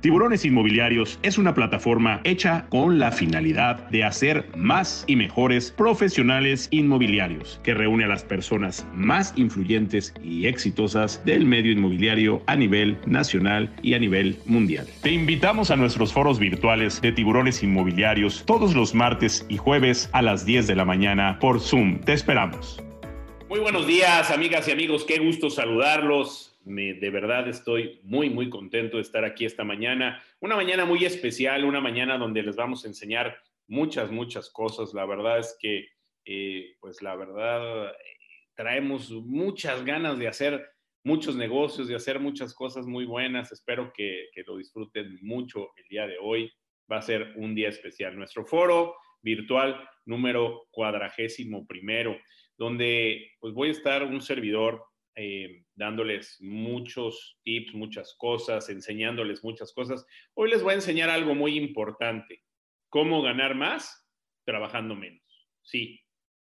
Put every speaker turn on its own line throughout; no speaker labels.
Tiburones Inmobiliarios es una plataforma hecha con la finalidad de hacer más y mejores profesionales inmobiliarios, que reúne a las personas más influyentes y exitosas del medio inmobiliario a nivel nacional y a nivel mundial. Te invitamos a nuestros foros virtuales de Tiburones Inmobiliarios todos los martes y jueves a las 10 de la mañana por Zoom. Te esperamos.
Muy buenos días, amigas y amigos. Qué gusto saludarlos de verdad estoy muy, muy contento de estar aquí esta mañana. Una mañana muy especial, una mañana donde les vamos a enseñar muchas, muchas cosas. La verdad es que, eh, pues la verdad, traemos muchas ganas de hacer muchos negocios, de hacer muchas cosas muy buenas. Espero que, que lo disfruten mucho el día de hoy. Va a ser un día especial. Nuestro foro virtual número cuadragésimo primero, donde pues voy a estar un servidor eh, dándoles muchos tips, muchas cosas, enseñándoles muchas cosas. Hoy les voy a enseñar algo muy importante. ¿Cómo ganar más trabajando menos? Sí,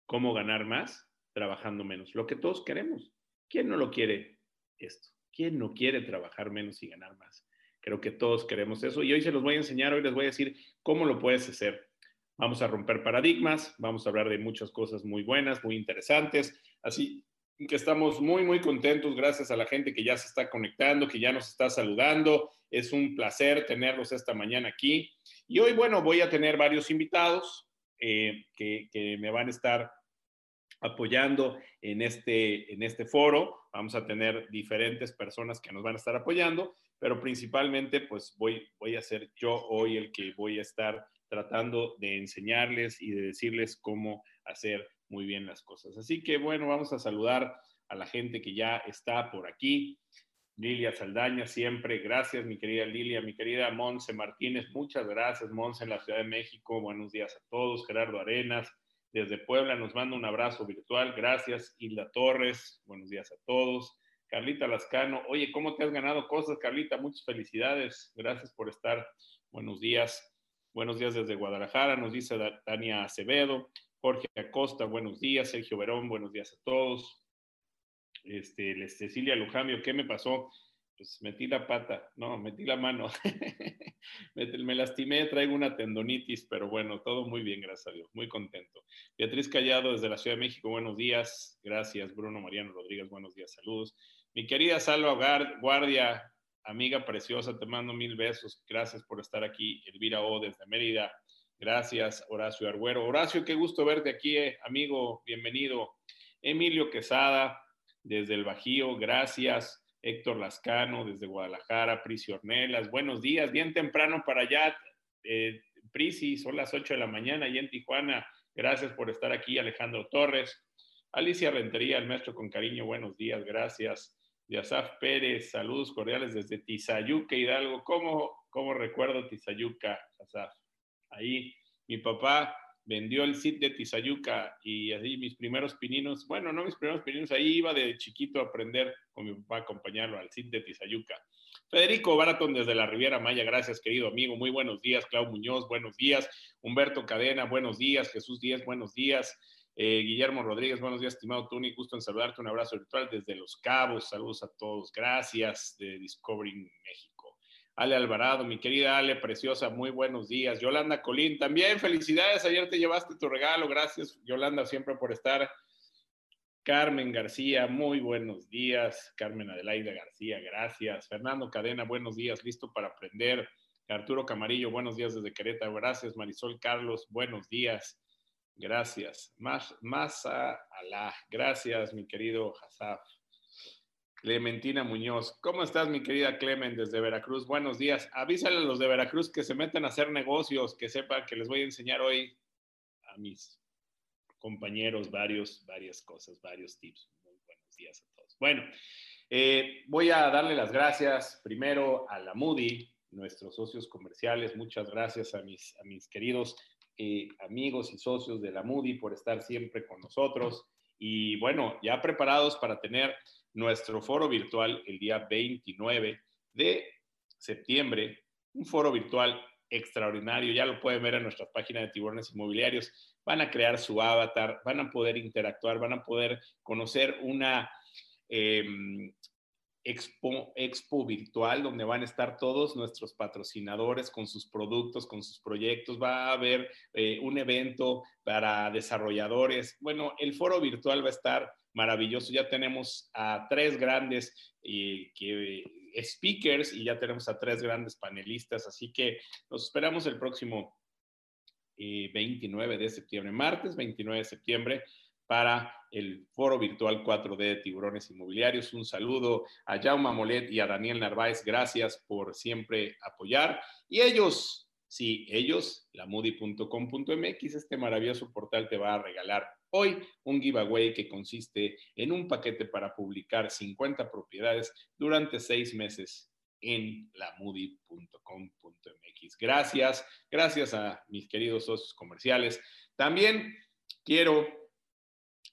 ¿cómo ganar más trabajando menos? Lo que todos queremos. ¿Quién no lo quiere esto? ¿Quién no quiere trabajar menos y ganar más? Creo que todos queremos eso y hoy se los voy a enseñar, hoy les voy a decir cómo lo puedes hacer. Vamos a romper paradigmas, vamos a hablar de muchas cosas muy buenas, muy interesantes. Así que estamos muy, muy contentos gracias a la gente que ya se está conectando, que ya nos está saludando. Es un placer tenerlos esta mañana aquí. Y hoy, bueno, voy a tener varios invitados eh, que, que, me van a estar apoyando en este, en este foro. Vamos a tener diferentes personas que nos van a estar apoyando, pero principalmente, pues voy, voy a ser yo hoy el que voy a estar tratando de enseñarles y de decirles cómo hacer muy bien las cosas. Así que bueno, vamos a saludar a la gente que ya está por aquí. Lilia Saldaña, siempre, gracias mi querida Lilia, mi querida Monse Martínez, muchas gracias Monse en la Ciudad de México, buenos días a todos, Gerardo Arenas, desde Puebla nos manda un abrazo virtual, gracias. Hilda Torres, buenos días a todos, Carlita Lascano, oye, ¿cómo te has ganado cosas Carlita? Muchas felicidades, gracias por estar, buenos días, buenos días desde Guadalajara, nos dice Tania Acevedo, Jorge Acosta, buenos días. Sergio Verón, buenos días a todos. Este, Cecilia Lujambio, ¿qué me pasó? Pues metí la pata, no, metí la mano. me, lastimé, traigo una tendonitis, pero bueno, todo muy bien, gracias a Dios, muy contento. Beatriz Callado desde la Ciudad de México, buenos días. Gracias, Bruno Mariano Rodríguez, buenos días, saludos. Mi querida Salva Guardia, amiga preciosa, te mando mil besos. Gracias por estar aquí. Elvira O desde Mérida. Gracias, Horacio Arguero. Horacio, qué gusto verte aquí, eh, amigo, bienvenido. Emilio Quesada, desde el Bajío, gracias. Héctor Lascano, desde Guadalajara. Prisi Ornelas, buenos días, bien temprano para allá. Eh, son las 8 de la mañana y en Tijuana. Gracias por estar aquí, Alejandro Torres. Alicia Rentería, el maestro con cariño, buenos días, gracias. Yasaf Pérez, saludos cordiales desde Tizayuca, Hidalgo. ¿Cómo, cómo recuerdo Tizayuca, Asaf? Ahí mi papá vendió el sit de Tizayuca y así mis primeros pininos, bueno, no mis primeros pininos, ahí iba de chiquito a aprender con mi papá a acompañarlo al sit de Tizayuca. Federico Baraton desde la Riviera Maya, gracias querido amigo, muy buenos días. Clau Muñoz, buenos días. Humberto Cadena, buenos días. Jesús Díaz, buenos días. Eh, Guillermo Rodríguez, buenos días, estimado Tony, gusto en saludarte, un abrazo virtual desde Los Cabos, saludos a todos, gracias de Discovery México. Ale Alvarado, mi querida Ale, preciosa, muy buenos días. Yolanda Colín, también felicidades, ayer te llevaste tu regalo, gracias Yolanda siempre por estar. Carmen García, muy buenos días. Carmen Adelaida García, gracias. Fernando Cadena, buenos días, listo para aprender. Arturo Camarillo, buenos días desde Querétaro, gracias. Marisol Carlos, buenos días. Gracias. Más, más a Alá. Gracias, mi querido Hasaf. Clementina Muñoz. ¿Cómo estás, mi querida Clemen, desde Veracruz? Buenos días. Avísale a los de Veracruz que se metan a hacer negocios, que sepan que les voy a enseñar hoy a mis compañeros varios, varias cosas, varios tips. Muy buenos días a todos. Bueno, eh, voy a darle las gracias primero a la Moody, nuestros socios comerciales. Muchas gracias a mis, a mis queridos eh, amigos y socios de la Moody por estar siempre con nosotros. Y bueno, ya preparados para tener nuestro foro virtual el día 29 de septiembre, un foro virtual extraordinario, ya lo pueden ver en nuestra página de tiburones inmobiliarios, van a crear su avatar, van a poder interactuar, van a poder conocer una, em, expo, expo virtual donde van a estar todos nuestros patrocinadores con sus productos, con sus proyectos. Va a haber eh, un evento para desarrolladores. Bueno, el foro virtual va a estar maravilloso. Ya tenemos a tres grandes eh, que, speakers y ya tenemos a tres grandes panelistas. Así que nos esperamos el próximo 29 de septiembre, martes 29 de septiembre para el foro virtual 4D de tiburones inmobiliarios. Un saludo a Jaume Molet y a Daniel Narváez. Gracias por siempre apoyar. Y ellos, sí, ellos, la moody.com.mx, este maravilloso portal te va a regalar hoy un giveaway que consiste en un paquete para publicar 50 propiedades durante seis meses en la moody.com.mx. Gracias, gracias a mis queridos socios comerciales. También quiero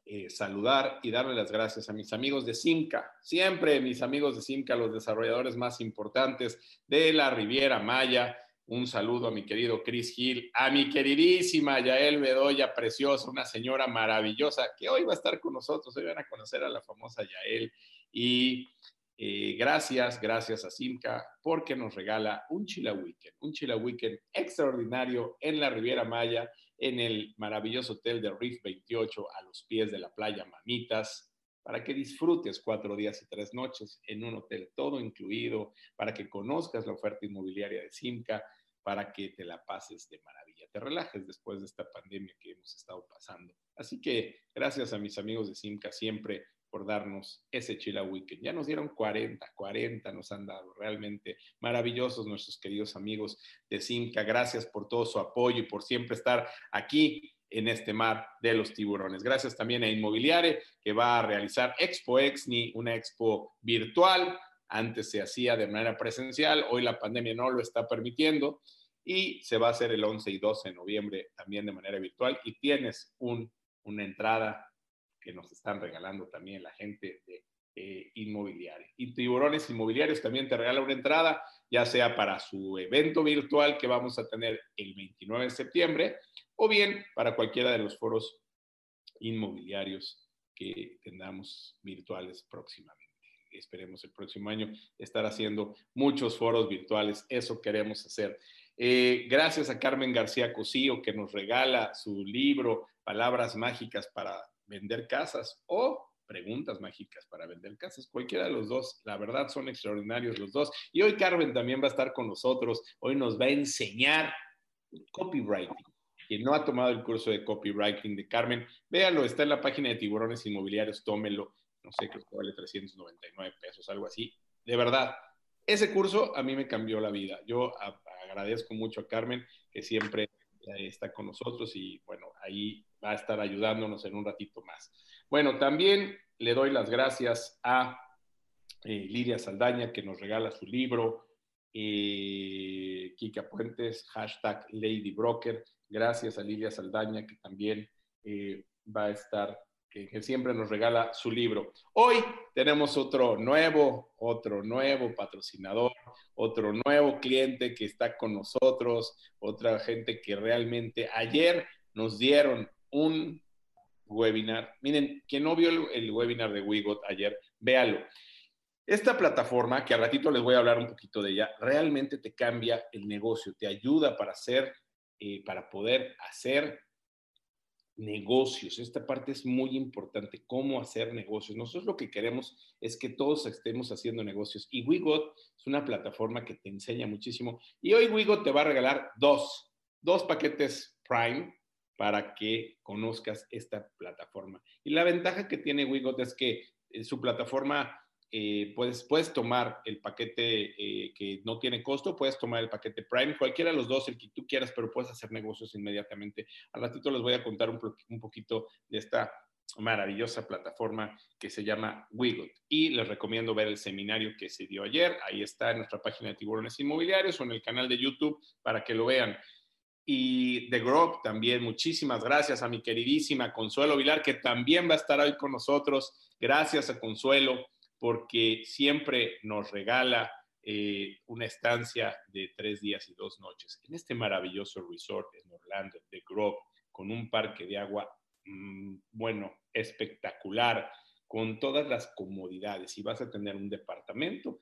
eh, saludar y darle las gracias a mis amigos de Simca. Siempre mis amigos de Simca, los desarrolladores más importantes de la Riviera Maya. Un saludo a mi querido Chris Gil, a mi queridísima Yael Bedoya, preciosa, una señora maravillosa que hoy va a estar con nosotros. Hoy van a conocer a la famosa Yael. Y eh, gracias, gracias a Simca porque nos regala un Chila Weekend, un Chila Weekend extraordinario en la Riviera Maya en el maravilloso hotel de Reef 28 a los pies de la playa Mamitas, para que disfrutes cuatro días y tres noches en un hotel todo incluido, para que conozcas la oferta inmobiliaria de Simca, para que te la pases de maravilla, te relajes después de esta pandemia que hemos estado pasando. Así que gracias a mis amigos de Simca siempre por darnos ese Chila Weekend. Ya nos dieron 40, 40 nos han dado. Realmente maravillosos nuestros queridos amigos de Simca. Gracias por todo su apoyo y por siempre estar aquí en este mar de los tiburones. Gracias también a Inmobiliare, que va a realizar Expo Exni, una expo virtual. Antes se hacía de manera presencial, hoy la pandemia no lo está permitiendo y se va a hacer el 11 y 12 de noviembre también de manera virtual y tienes un, una entrada que nos están regalando también la gente de eh, inmobiliaria. Y Tiburones Inmobiliarios también te regala una entrada, ya sea para su evento virtual que vamos a tener el 29 de septiembre, o bien para cualquiera de los foros inmobiliarios que tengamos virtuales próximamente. Esperemos el próximo año estar haciendo muchos foros virtuales, eso queremos hacer. Eh, gracias a Carmen García Cosío que nos regala su libro Palabras Mágicas para vender casas o preguntas mágicas para vender casas. Cualquiera de los dos, la verdad son extraordinarios los dos. Y hoy Carmen también va a estar con nosotros. Hoy nos va a enseñar copywriting. Quien no ha tomado el curso de copywriting de Carmen, véalo, está en la página de Tiburones Inmobiliarios, tómelo. No sé, creo que vale 399 pesos, algo así. De verdad, ese curso a mí me cambió la vida. Yo agradezco mucho a Carmen que siempre está con nosotros y bueno, ahí va a estar ayudándonos en un ratito más. Bueno, también le doy las gracias a eh, Lidia Saldaña que nos regala su libro, eh, Kika Puentes, hashtag Lady Broker. Gracias a Lidia Saldaña que también eh, va a estar, que, siempre nos regala su libro. Hoy tenemos otro nuevo, otro nuevo patrocinador, otro nuevo cliente que está con nosotros, otra gente que realmente ayer nos dieron un webinar. Miren, quien no vio el, webinar de Wigot ayer, véalo. Esta plataforma, que a ratito les voy a hablar un poquito de ella, realmente te cambia el negocio, te ayuda para hacer, eh, para poder hacer negocios. Esta parte es muy importante, cómo hacer negocios. Nosotros lo que queremos es que todos estemos haciendo negocios y Wigot es una plataforma que te enseña muchísimo. Y hoy Wigot te va a regalar dos, dos paquetes Prime para que conozcas esta plataforma. Y la ventaja que tiene Wigot es que en su plataforma eh, puedes, puedes tomar el paquete eh, que no tiene costo, puedes tomar el paquete Prime, cualquiera de los dos, el que tú quieras, pero puedes hacer negocios inmediatamente. Al ratito les voy a contar un, un poquito de esta maravillosa plataforma que se llama Wigot. Y les recomiendo ver el seminario que se dio ayer. Ahí está en nuestra página de Tiburones Inmobiliarios o en el canal de YouTube para que lo vean y The Grove también. Muchísimas gracias a mi queridísima Consuelo Vilar, que también va a estar hoy con nosotros. Gracias a Consuelo, porque siempre nos regala eh, una estancia de tres días y dos noches en este maravilloso resort en Orlando, The Grove, con un parque de agua, mm, bueno, espectacular, con todas las comodidades. Y vas a tener un departamento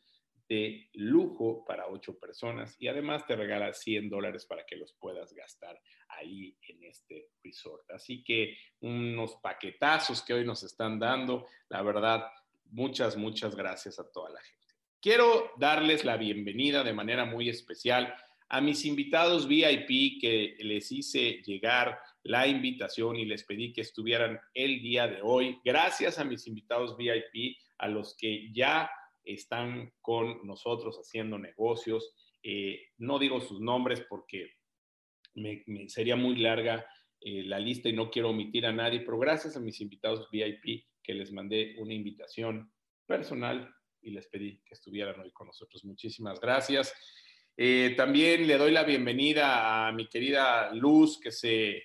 de lujo para ocho personas y además te regala 100 dólares para que los puedas gastar ahí en este resort. Así que unos paquetazos que hoy nos están dando, la verdad, muchas, muchas gracias a toda la gente. Quiero darles la bienvenida de manera muy especial a mis invitados VIP que les hice llegar la invitación y les pedí que estuvieran el día de hoy. Gracias a mis invitados VIP, a los que ya están con nosotros haciendo negocios. Eh, no digo sus nombres porque me, sería muy larga eh, la lista y no quiero omitir a nadie, pero gracias a mis invitados VIP que les mandé una invitación personal y les pedí que estuvieran hoy con nosotros. Muchísimas gracias. Eh, también le doy la bienvenida a mi querida Luz, que se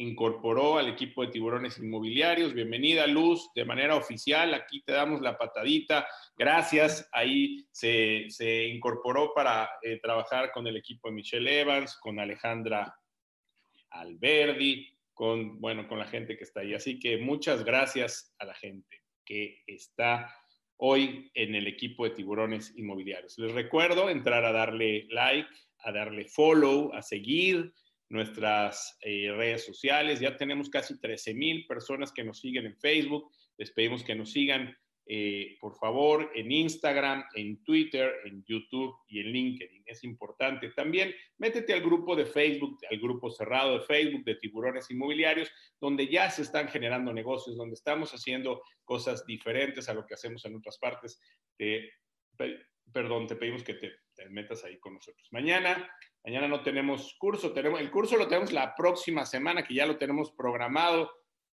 incorporó al equipo de tiburones inmobiliarios. Bienvenida, Luz, de manera oficial. Aquí te damos la patadita. Gracias. Ahí se, incorporó para eh, trabajar con el equipo de Michelle Evans, con Alejandra Alberdi, con, bueno, con la gente que está ahí. Así que muchas gracias a la gente que está hoy en el equipo de tiburones inmobiliarios. Les recuerdo entrar a darle like, a darle follow, a seguir nuestras eh, redes sociales. Ya tenemos casi 13 mil personas que nos siguen en Facebook. Les pedimos que nos sigan, eh, por favor, en Instagram, en Twitter, en YouTube y en LinkedIn. Es importante. También métete al grupo de Facebook, al grupo cerrado de Facebook de tiburones inmobiliarios, donde ya se están generando negocios, donde estamos haciendo cosas diferentes a lo que hacemos en otras partes. perdón, te pedimos que te metas ahí con nosotros. Mañana Mañana no tenemos curso, tenemos, el curso lo tenemos la próxima semana, que ya lo tenemos programado.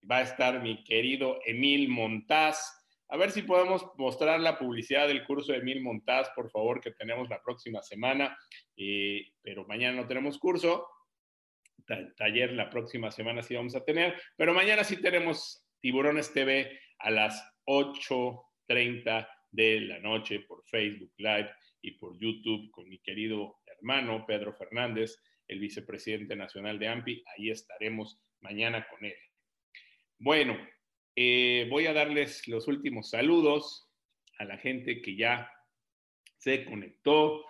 Va a estar mi querido Emil Montaz. A ver si podemos mostrar la publicidad del curso de Emil Montaz, por favor, que tenemos la próxima semana. Eh, pero mañana no tenemos curso. Taller la próxima semana sí vamos a tener. Pero mañana sí tenemos Tiburones TV a las 8.30 de la noche por Facebook Live y por YouTube con mi querido hermano Pedro Fernández, el vicepresidente nacional de AMPI. Ahí estaremos mañana con él. Bueno, eh, voy a darles los últimos saludos a la gente que ya se conectó.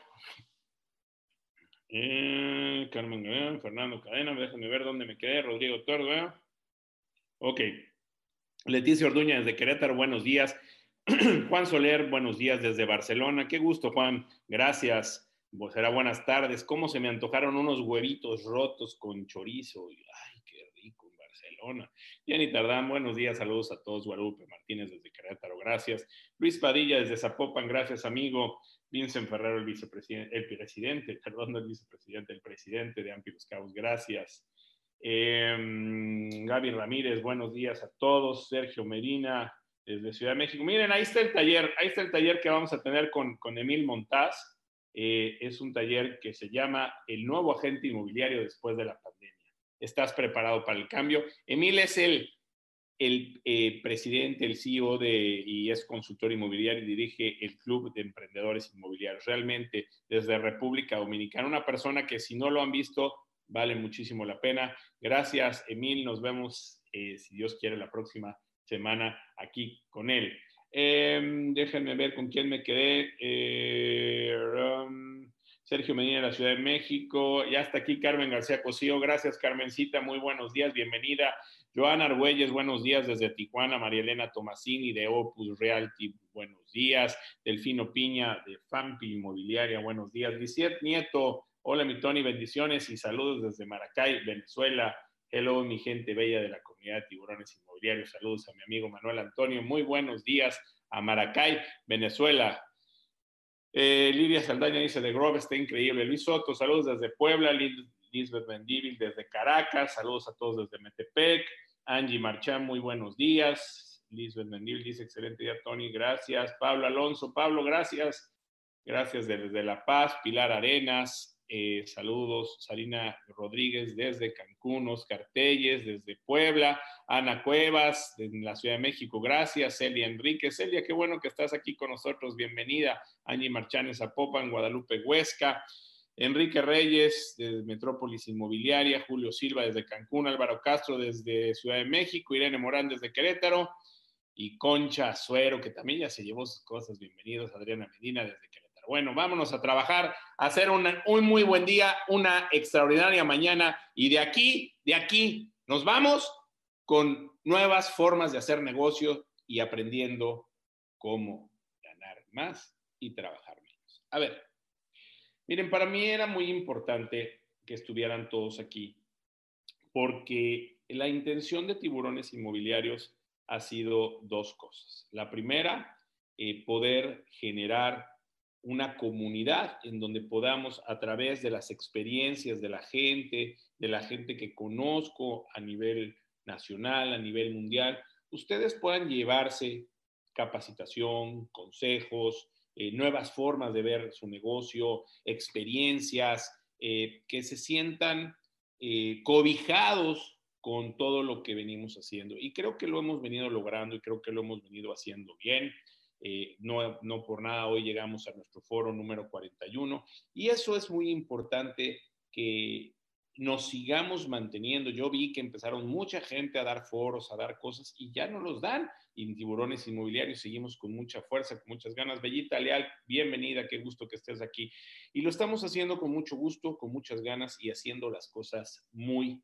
Eh, Carmen Fernando Cadena, déjenme ver dónde me quedé, Rodrigo Tordo. Ok. Leticia Orduña desde Querétaro, buenos días. Juan Soler, buenos días desde Barcelona. Qué gusto, Juan. Gracias. Será buenas tardes. ¿Cómo se me antojaron unos huevitos rotos con chorizo? Ay, Barcelona. Tardán, buenos días. Saludos a todos. Guadalupe Martínez desde Querétaro, gracias. Luis Padilla desde Zapopan, gracias, amigo. Vincent Ferrero, el vicepresidente, el presidente, perdón, el vicepresidente, el presidente de Ampi Los Cabos, gracias. Em, Gaby Ramírez, buenos días a todos. Sergio Medina, desde Ciudad de México. Miren, ahí está el taller, ahí está el taller que vamos a tener con, con Emil Montaz. Eh, es un taller que se llama El nuevo agente inmobiliario después de la pandemia. ¿Estás preparado para el cambio? Emil es el, el eh, presidente, el CEO de, y es consultor inmobiliario y dirige el Club de Emprendedores Inmobiliarios. Realmente, desde República Dominicana, una persona que si no lo han visto, vale muchísimo la pena. Gracias, Emil. Nos vemos, eh, si Dios quiere, la próxima semana aquí con él. Em, déjenme ver con quién me quedé. Eh, Sergio Medina de la Ciudad de México. Ya está aquí Carmen García Cosío. Gracias, Carmencita. Muy buenos días. Bienvenida. Joana Argüelles, buenos días desde Tijuana. María Elena Tomasini de Opus Realty, buenos días. Delfino Piña de Fampi Inmobiliaria, buenos días. Lisiet Nieto, hola mi Tony, bendiciones y saludos desde Maracay, Venezuela. Hello, mi gente bella de la comunidad de tiburones inmobiliarios. Saludos a mi amigo Manuel Antonio. Muy buenos días a Maracay, Venezuela. Eh, Lidia Saldaña dice, de Grove está increíble. Luis Soto, saludos desde Puebla. Lisbeth Mendívil desde Caracas. Saludos a todos desde Metepec. Angie Marchán, muy buenos días. Lisbeth Mendívil dice, excelente día, Tony. Gracias. Pablo Alonso, Pablo, gracias. Gracias desde La Paz. Pilar Arenas, eh, saludos, Sarina Rodríguez desde Cancún, Oscar Telles desde Puebla, Ana Cuevas de la Ciudad de México, gracias, Celia Enrique. Celia, qué bueno que estás aquí con nosotros, bienvenida. Angie Marchanes Zapopan, Guadalupe Huesca, Enrique Reyes desde Metrópolis Inmobiliaria, Julio Silva desde Cancún, Álvaro Castro desde Ciudad de México, Irene Morán desde Querétaro. y Concha Suero, que también ya se llevó sus cosas. Bienvenidos, Adriana Medina, desde Querétaro. Bueno, vámonos a trabajar, a hacer un muy buen día, una extraordinaria mañana y de aquí, de aquí, nos vamos con nuevas formas de hacer negocio y aprendiendo cómo ganar más y trabajar menos. A ver, miren, para mí era muy importante que estuvieran todos aquí porque la intención de tiburones inmobiliarios ha sido dos cosas. La primera, eh, poder generar una comunidad en donde podamos, a través de las experiencias de la gente, de la gente que conozco a nivel nacional, a nivel mundial, ustedes puedan llevarse capacitación, consejos, eh, nuevas formas de ver su negocio, experiencias, eh, que se sientan eh, cobijados con todo lo que venimos haciendo. Y creo que lo hemos venido logrando y creo que lo hemos venido haciendo bien. No, no por nada hoy llegamos a nuestro foro número 41 y eso es muy importante que nos sigamos manteniendo. Yo vi que empezaron mucha gente a dar foros, a dar cosas y ya no los dan. Y en tiburones inmobiliarios seguimos con mucha fuerza, con muchas ganas. Bellita Leal, bienvenida, qué gusto que estés aquí. Y lo estamos haciendo con mucho gusto, con muchas ganas y haciendo las cosas muy,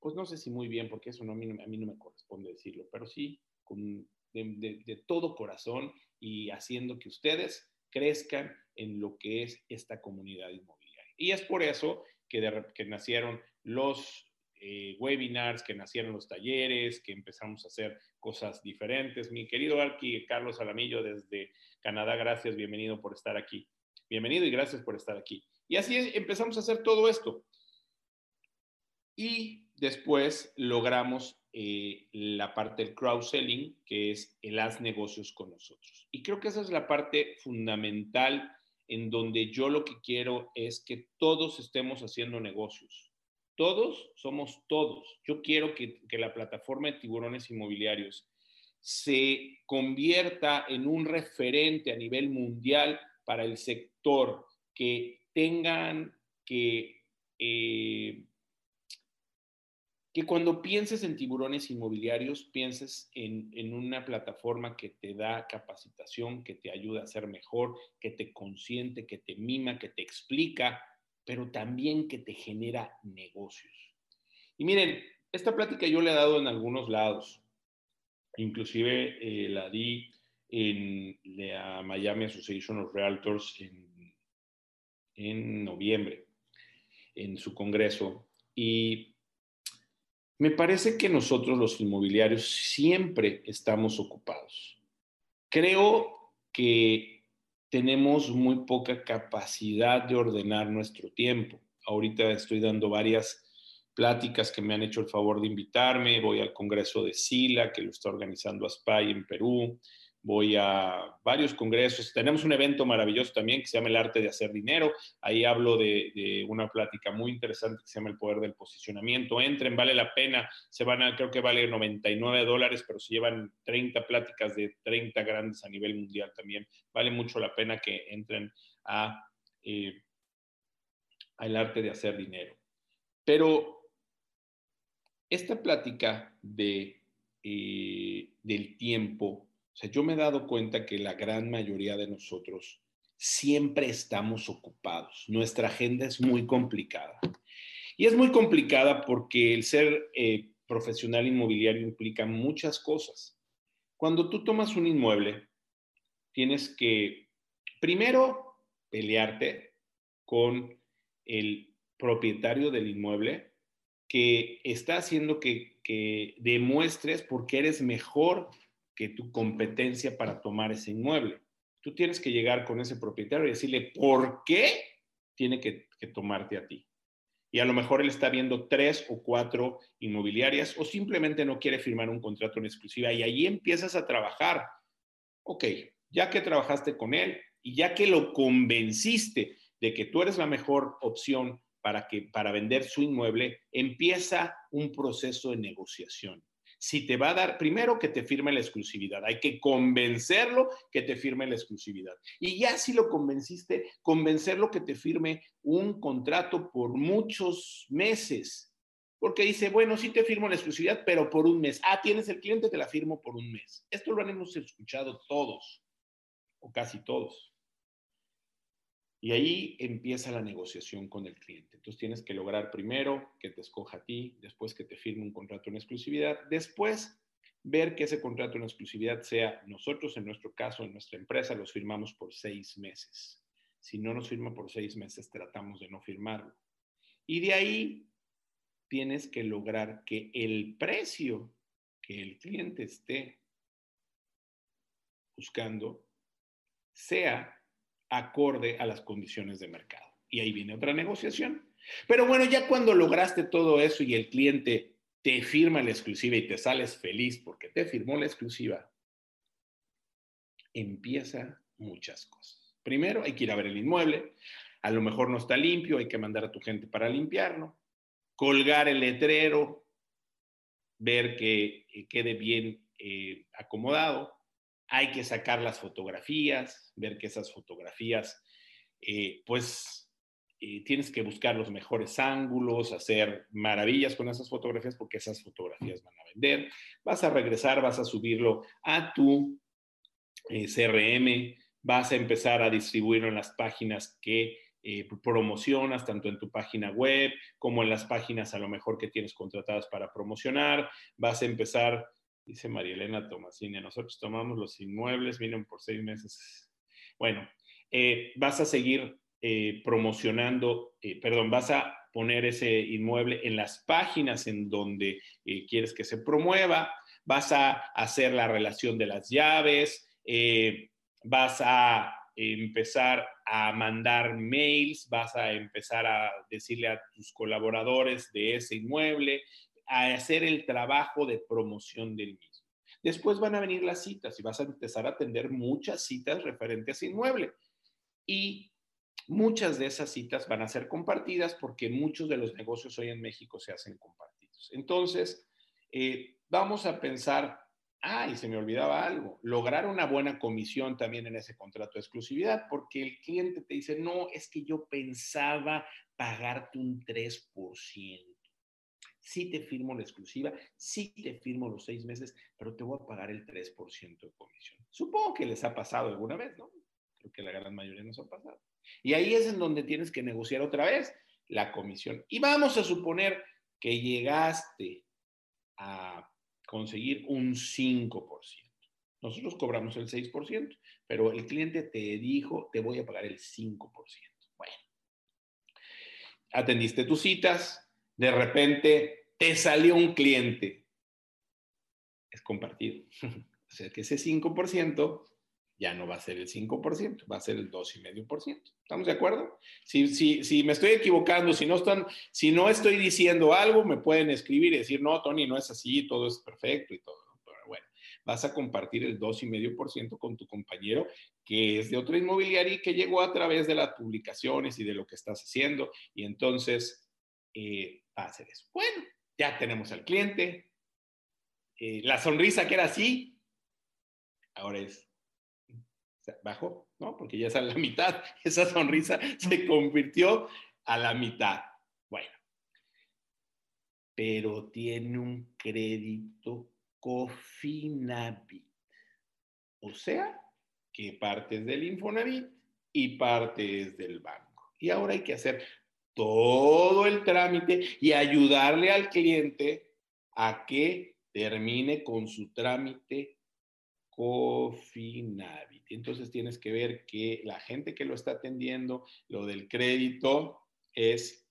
pues no sé si muy bien, porque eso no, a, mí, a mí no me corresponde decirlo, pero sí con, de, todo corazón y haciendo que ustedes crezcan en lo que es esta comunidad inmobiliaria. Y es por eso que, nacieron los eh, webinars, que nacieron los talleres, que empezamos a hacer cosas diferentes. Mi querido Arqui Carlos Alamillo desde Canadá, gracias, bienvenido por estar aquí. Bienvenido y gracias por estar aquí. Y así empezamos a hacer todo esto. Y después logramos eh, la parte del crowd-selling, que es el haz negocios con nosotros. Y creo que esa es la parte fundamental en donde yo lo que quiero es que todos estemos haciendo negocios. Todos somos todos. Yo quiero que, la plataforma de tiburones inmobiliarios se convierta en un referente a nivel mundial para el sector, que tengan que eh, que cuando pienses en tiburones inmobiliarios, pienses en, una plataforma que te da capacitación, que te ayuda a ser mejor, que te consiente, que te mima, que te explica, pero también que te genera negocios. Y miren, esta plática yo le he dado en algunos lados, inclusive eh, la di en la Miami Association of Realtors en, en noviembre, en su congreso. Y me parece que nosotros los inmobiliarios siempre estamos ocupados. Creo que tenemos muy poca capacidad de ordenar nuestro tiempo. Ahorita estoy dando varias pláticas que me han hecho el favor de invitarme. Voy al Congreso de SILA, que lo está organizando ASPAI en Perú voy a varios congresos. Tenemos un evento maravilloso también que se llama El arte de hacer dinero. Ahí hablo de, una plática muy interesante que se llama El poder del posicionamiento. Entren, vale la pena. Se van a, creo que vale 99 dólares, pero se llevan 30 pláticas de 30 grandes a nivel mundial también. Vale mucho la pena que entren a, eh, El arte de hacer dinero. Pero esta plática de, eh, del tiempo o sea, yo me he dado cuenta que la gran mayoría de nosotros siempre estamos ocupados. Nuestra agenda es muy complicada. Y es muy complicada porque el ser eh, profesional inmobiliario implica muchas cosas. Cuando tú tomas un inmueble, tienes que primero pelearte con el propietario del inmueble que está haciendo que, que demuestres por qué eres mejor que tu competencia para tomar ese inmueble. Tú tienes que llegar con ese propietario y decirle por qué tiene que, tomarte a ti. Y a lo mejor él está viendo tres o cuatro inmobiliarias o simplemente no quiere firmar un contrato en exclusiva y ahí empiezas a trabajar. Ok, ya que trabajaste con él y ya que lo convenciste de que tú eres la mejor opción para, que, para vender su inmueble, empieza un proceso de negociación si te va a dar, primero que te firme la exclusividad, hay que convencerlo que te firme la exclusividad. Y ya si lo convenciste, convencerlo que te firme un contrato por muchos meses. porque dice, bueno, sí te firmo la exclusividad, pero por un mes. Ah, tienes el cliente, te la firmo por un mes. Esto lo hemos escuchado todos, o casi todos. Y ahí empieza la negociación con el cliente. Entonces tienes que lograr primero que te escoja a ti, después que te firme un contrato en exclusividad, después ver que ese contrato en exclusividad sea nosotros, en nuestro caso, en nuestra empresa, los firmamos por seis meses. Si no nos firma por seis meses, tratamos de no firmarlo. Y de ahí tienes que lograr que el precio que el cliente esté buscando sea acorde a las condiciones de mercado. Y ahí viene otra negociación. Pero bueno, ya cuando lograste todo eso y el cliente te firma la exclusiva y te sales feliz porque te firmó la exclusiva, empieza muchas cosas. Primero hay que ir a ver el inmueble, a lo mejor no está limpio, hay que mandar a tu gente para limpiarlo, colgar el letrero, ver que quede bien eh, acomodado, hay que sacar las fotografías, ver que esas fotografías, eh, pues eh, tienes que buscar los mejores ángulos, hacer maravillas con esas fotografías porque esas fotografías van a vender. Vas a regresar, vas a subirlo a tu eh, CRM, vas a empezar a distribuirlo en las páginas que promocionas, tanto en tu página web como en las páginas a lo mejor que tienes contratadas para promocionar. Vas a empezar Dice María Elena Tomasini, nosotros tomamos los inmuebles, vienen por seis meses. Bueno, eh, vas a seguir eh, promocionando, eh, perdón, vas a poner ese inmueble en las páginas en donde quieres que se promueva, vas a hacer la relación de las llaves, vas a empezar a mandar mails, vas a empezar a decirle a tus colaboradores de ese inmueble, a hacer el trabajo de promoción del mismo. Después van a venir las citas y vas a empezar a atender muchas citas referentes a inmueble. Y muchas de esas citas van a ser compartidas porque muchos de los negocios hoy en México se hacen compartidos. Entonces, eh, vamos a pensar, ay, se me olvidaba algo, lograr una buena comisión también en ese contrato de exclusividad, porque el cliente te dice, no, es que yo pensaba pagarte un 3% sí te firmo la exclusiva, sí te firmo los seis meses, pero te voy a pagar el 3% de comisión. Supongo que les ha pasado alguna vez, ¿no? Creo que la gran mayoría nos ha pasado. Y ahí es en donde tienes que negociar otra vez la comisión. Y vamos a suponer que llegaste a conseguir un 5%. Nosotros cobramos el 6%, pero el cliente te dijo, te voy a pagar el 5%. Bueno, atendiste tus citas, de repente te salió un cliente. Es compartido. o sea que ese 5% ya no va a ser el 5%, va a ser el 2,5%. ¿Estamos de acuerdo? Si, si, si me estoy equivocando, si no, están, si no estoy diciendo algo, me pueden escribir y decir, no, Tony, no es así, todo es perfecto y todo. Pero bueno, vas a compartir el 2,5% con tu compañero que es de otra inmobiliaria y que llegó a través de las publicaciones y de lo que estás haciendo. Y entonces, eh, a hacer eso. Bueno, ya tenemos al cliente. Eh, la sonrisa que era así, ahora es bajo, ¿no? Porque ya es a la mitad. Esa sonrisa se convirtió a la mitad. Bueno, pero tiene un crédito Cofinavit. O sea, que parte es del Infonavit y parte es del banco. Y ahora hay que hacer todo el trámite y ayudarle al cliente a que termine con su trámite Cofinavit. Entonces tienes que ver que la gente que lo está atendiendo, lo del crédito, es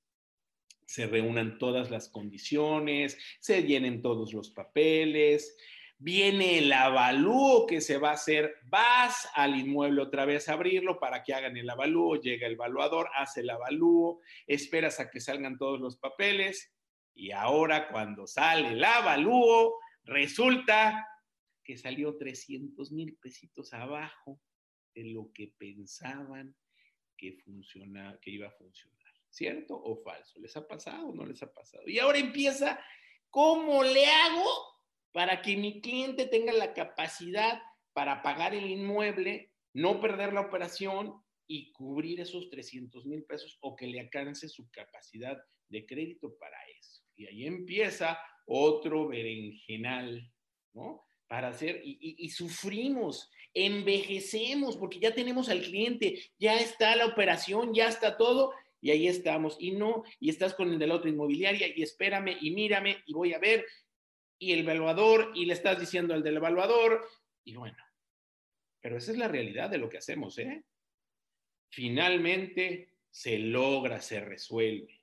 se reúnan todas las condiciones, se llenen todos los papeles, viene el avalúo que se va a hacer, vas al inmueble otra vez a abrirlo para que hagan el avalúo, llega el evaluador, hace el avalúo, esperas a que salgan todos los papeles y ahora cuando sale el avalúo, resulta que salió 300 mil pesitos abajo de lo que pensaban que, funciona, que iba a funcionar. ¿Cierto o falso? ¿Les ha pasado o no les ha pasado? Y ahora empieza, ¿cómo le hago para que mi cliente tenga la capacidad para pagar el inmueble, no perder la operación y cubrir esos 300 mil pesos o que le alcance su capacidad de crédito para eso. Y ahí empieza otro berenjenal, ¿no? Para hacer, y, y, sufrimos, envejecemos, porque ya tenemos al cliente, ya está la operación, ya está todo, y ahí estamos. Y no, y estás con el de la otra inmobiliaria, y espérame, y mírame, y voy a ver, y el evaluador, y le estás diciendo al del evaluador, y bueno, pero esa es la realidad de lo que hacemos, ¿eh? Finalmente se logra, se resuelve.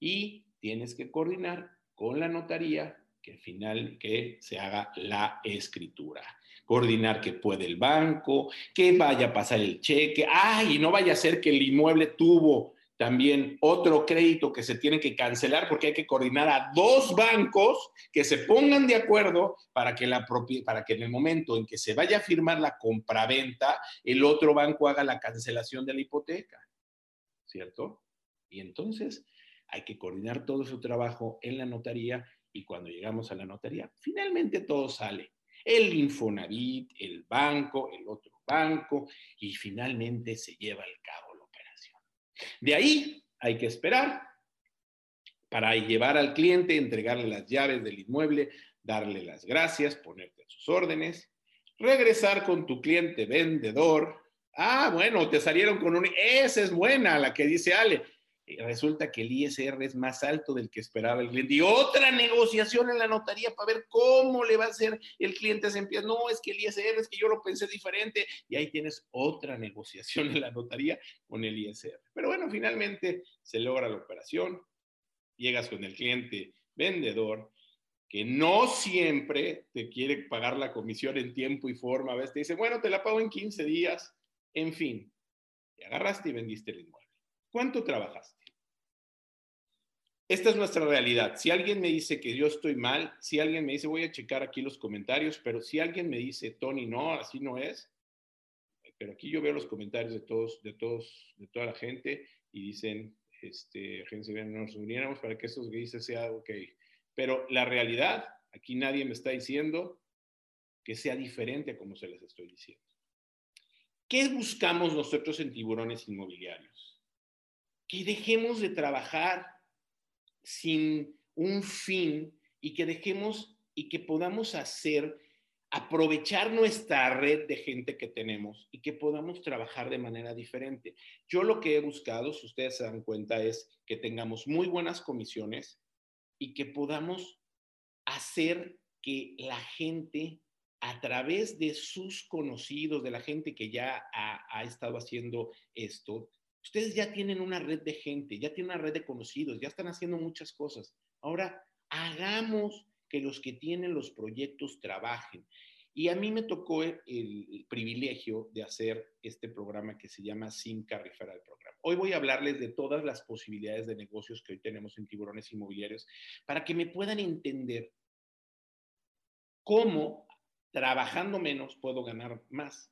Y tienes que coordinar con la notaría que al final que se haga la escritura. Coordinar que puede el banco, que vaya a pasar el cheque, ay, y no vaya a ser que el inmueble tuvo también otro crédito que se tiene que cancelar porque hay que coordinar a dos bancos que se pongan de acuerdo para que, la para que en el momento en que se vaya a firmar la compraventa, el otro banco haga la cancelación de la hipoteca, ¿cierto? Y entonces hay que coordinar todo su trabajo en la notaría y cuando llegamos a la notaría, finalmente todo sale. El Infonavit, el banco, el otro banco y finalmente se lleva el cabo de ahí hay que esperar para llevar al cliente, entregarle las llaves del inmueble, darle las gracias, ponerte a sus órdenes, regresar con tu cliente vendedor. Ah, bueno, te salieron con un... Esa es buena, la que dice Ale resulta que el ISR es más alto del que esperaba el cliente. Y otra negociación en la notaría para ver cómo le va a hacer el cliente. Se empieza, no, es que el ISR es que yo lo pensé diferente. Y ahí tienes otra negociación en la notaría con el ISR. Pero bueno, finalmente se logra la operación. Llegas con el cliente vendedor que no siempre te quiere pagar la comisión en tiempo y forma. A veces te dice, bueno, te la pago en 15 días. En fin, te agarraste y vendiste el inmueble. ¿Cuánto trabajaste? Esta es nuestra realidad. Si alguien me dice que yo estoy mal, si alguien me dice, voy a checar aquí los comentarios, pero si alguien me dice, Tony, no, así no es, pero aquí yo veo los comentarios de todos, de todos, de toda la gente y dicen, este, gente, nos uniéramos para que esos dices sea ok. Pero la realidad, aquí nadie me está diciendo que sea diferente como se les estoy diciendo. ¿Qué buscamos nosotros en tiburones inmobiliarios? Que dejemos de trabajar sin un fin y que dejemos y que podamos hacer, aprovechar nuestra red de gente que tenemos y que podamos trabajar de manera diferente. Yo lo que he buscado, si ustedes se dan cuenta, es que tengamos muy buenas comisiones y que podamos hacer que la gente a través de sus conocidos, de la gente que ya ha, ha estado haciendo esto, Ustedes ya tienen una red de gente, ya tienen una red de conocidos, ya están haciendo muchas cosas. Ahora, hagamos que los que tienen los proyectos trabajen. Y a mí me tocó el, privilegio de hacer este programa que se llama Simca Referral Program. Hoy voy a hablarles de todas las posibilidades de negocios que hoy tenemos en tiburones inmobiliarios para que me puedan entender cómo trabajando menos puedo ganar más.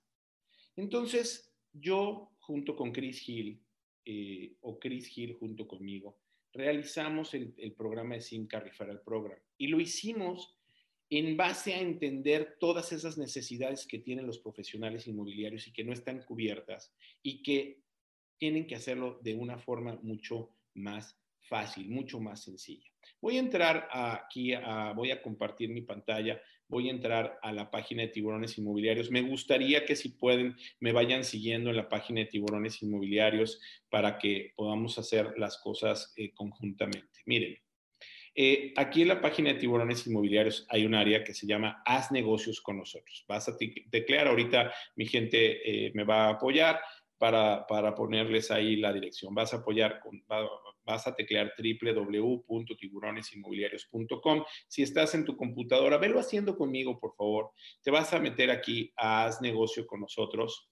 Entonces, yo junto con Chris Hill, eh, o Chris Hill junto conmigo, realizamos el, programa de Simca Referral Program. Y lo hicimos en base a entender todas esas necesidades que tienen los profesionales inmobiliarios y que no están cubiertas y que tienen que hacerlo de una forma mucho más fácil, mucho más sencilla. Voy a entrar aquí, voy a compartir mi pantalla, voy a entrar a la página de tiburones inmobiliarios. Me gustaría que si pueden me vayan siguiendo en la página de tiburones inmobiliarios para que podamos hacer las cosas eh, conjuntamente. Miren, eh, aquí en la página de tiburones inmobiliarios hay un área que se llama Haz negocios con nosotros. Vas a teclear, ahorita mi gente eh, me va a apoyar para, para, ponerles ahí la dirección. Vas a apoyar, con, vas a teclear www.tiburonesinmobiliarios.com. Si estás en tu computadora, velo haciendo conmigo, por favor. Te vas a meter aquí a Haz Negocio con nosotros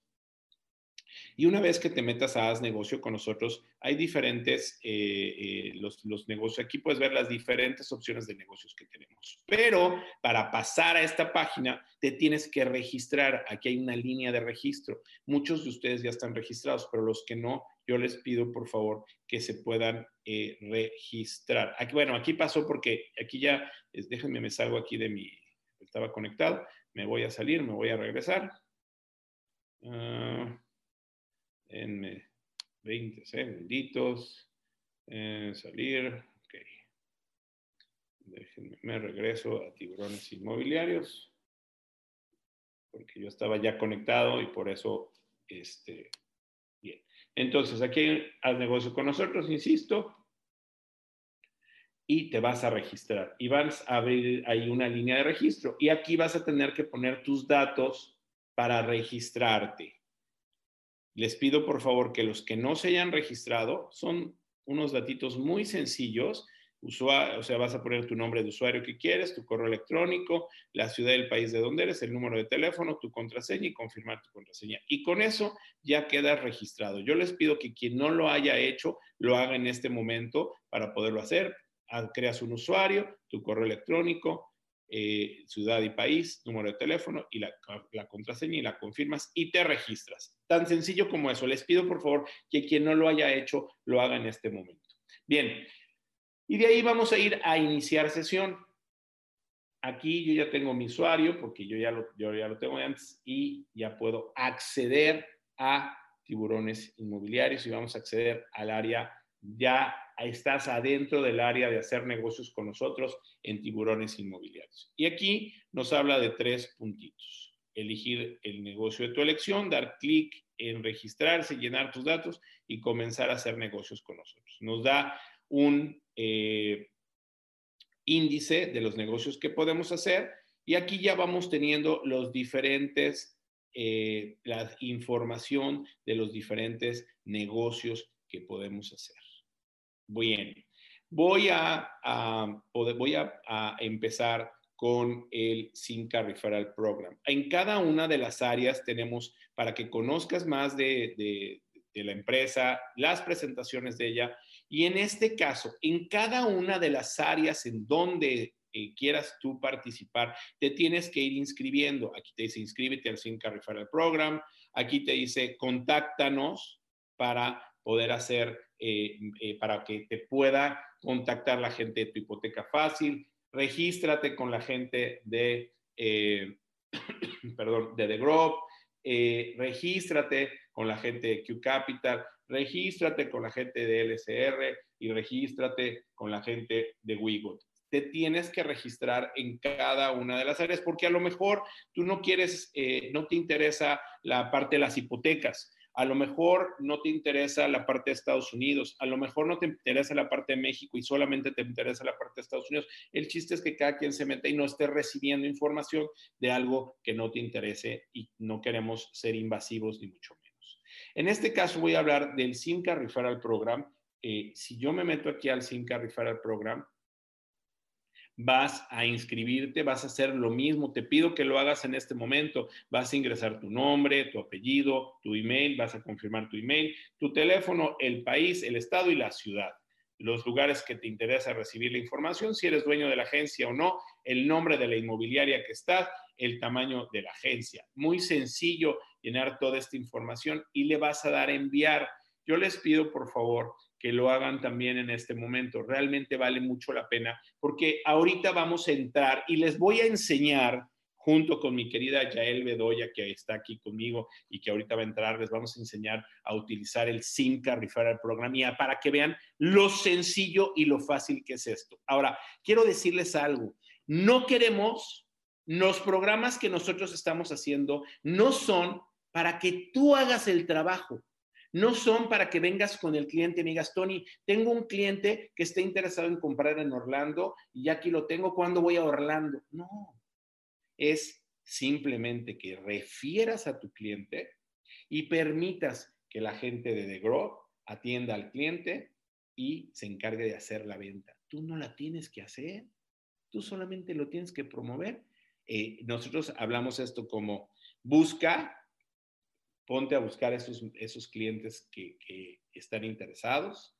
y una vez que te metas a Haz Negocio con nosotros, hay diferentes, eh, eh, los, los, negocios, aquí puedes ver las diferentes opciones de negocios que tenemos. Pero para pasar a esta página, te tienes que registrar. Aquí hay una línea de registro. Muchos de ustedes ya están registrados, pero los que no, yo les pido por favor que se puedan eh, registrar. Aquí, bueno, aquí pasó porque aquí ya, déjenme, me salgo aquí de mi, estaba conectado, me voy a salir, me voy a regresar. Uh, en 20 segunditos, salir, ok, Déjenme, me regreso a tiburones inmobiliarios, porque yo estaba ya conectado y por eso, este, bien. Entonces, aquí haz negocio con nosotros, insisto, y te vas a registrar. Y vas a abrir ahí una línea de registro. Y aquí vas a tener que poner tus datos para registrarte. Les pido por favor que los que no se hayan registrado son unos datitos muy sencillos. O sea, vas a poner tu nombre de usuario que quieres, tu correo electrónico, la ciudad del país de donde eres, el número de teléfono, tu contraseña y confirmar tu contraseña. Y con eso ya quedas registrado. Yo les pido que quien no lo haya hecho, lo haga en este momento para poderlo hacer. Creas un usuario, tu correo electrónico, eh, ciudad y país, número de teléfono y la, contraseña y la confirmas y te registras. Tan sencillo como eso. Les pido por favor que quien no lo haya hecho lo haga en este momento. Bien, y de ahí vamos a ir a iniciar sesión. Aquí yo ya tengo mi usuario porque yo ya lo, yo ya lo tengo antes y ya puedo acceder a tiburones inmobiliarios y vamos a acceder al área ya estás adentro del área de hacer negocios con nosotros en tiburones inmobiliarios. Y aquí nos habla de tres puntitos. Elegir el negocio de tu elección, dar clic en registrarse, llenar tus datos y comenzar a hacer negocios con nosotros. Nos da un eh, índice de los negocios que podemos hacer y aquí ya vamos teniendo los diferentes, eh, la información de los diferentes negocios que podemos hacer. Bien, voy a, voy a, empezar con el Sinca Referral Program. En cada una de las áreas tenemos, para que conozcas más de, la empresa, las presentaciones de ella, y en este caso, en cada una de las áreas en donde eh, quieras tú participar, te tienes que ir inscribiendo. Aquí te dice inscríbete al Sinca Referral Program, aquí te dice contáctanos para poder hacer eh, eh, para que te pueda contactar la gente de tu hipoteca fácil. Regístrate con la gente de, eh, perdón, de The Grove. regístrate con la gente de Q Capital. Regístrate con la gente de LSR y regístrate con la gente de Wigot te tienes que registrar en cada una de las áreas, porque a lo mejor tú no quieres, no te interesa la parte de las hipotecas, a lo mejor no te interesa la parte de Estados Unidos, a lo mejor no te interesa la parte de México y solamente te interesa la parte de Estados Unidos. El chiste es que cada quien se meta y no esté recibiendo información de algo que no te interese y no queremos ser invasivos ni mucho menos. En este caso voy a hablar del Simca Referral Program. Eh, si yo me meto aquí al Simca Referral Program, vas a inscribirte, vas a hacer lo mismo. Te pido que lo hagas en este momento. Vas a ingresar tu nombre, tu apellido, tu email, vas a confirmar tu email, tu teléfono, el país, el estado y la ciudad. Los lugares que te interesa recibir la información, si eres dueño de la agencia o no, el nombre de la inmobiliaria que estás, el tamaño de la agencia. Muy sencillo llenar toda esta información y le vas a dar enviar. Yo les pido, por favor, que lo hagan también en este momento. Realmente vale mucho la pena porque ahorita vamos a entrar y les voy a enseñar junto con mi querida Yael Bedoya, que está aquí conmigo y que ahorita va a entrar, les vamos a enseñar a utilizar el Simca Referral Program para que vean lo sencillo y lo fácil que es esto. Ahora, quiero decirles algo, no queremos, los programas que nosotros estamos haciendo no son para que tú hagas el trabajo no son para que vengas con el cliente y digas, Tony, tengo un cliente que está interesado en comprar en Orlando y ya aquí lo tengo, ¿cuándo voy a Orlando? No, es simplemente que refieras a tu cliente y permitas que la gente de The atienda al cliente y se encargue de hacer la venta. Tú no la tienes que hacer, tú solamente lo tienes que promover. Eh, nosotros hablamos esto como busca ponte a buscar esos, esos clientes que, están interesados,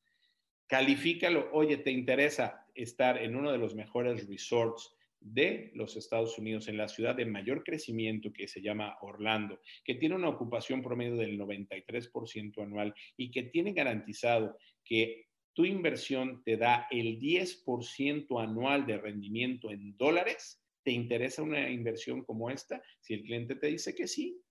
califícalo, oye, ¿te interesa estar en uno de los mejores resorts de los Estados Unidos, en la ciudad de mayor crecimiento que se llama Orlando, que tiene una ocupación promedio del 93% anual y que tiene garantizado que tu inversión te da el 10% anual de rendimiento en dólares, ¿te interesa una inversión como esta? Si el cliente te dice que sí,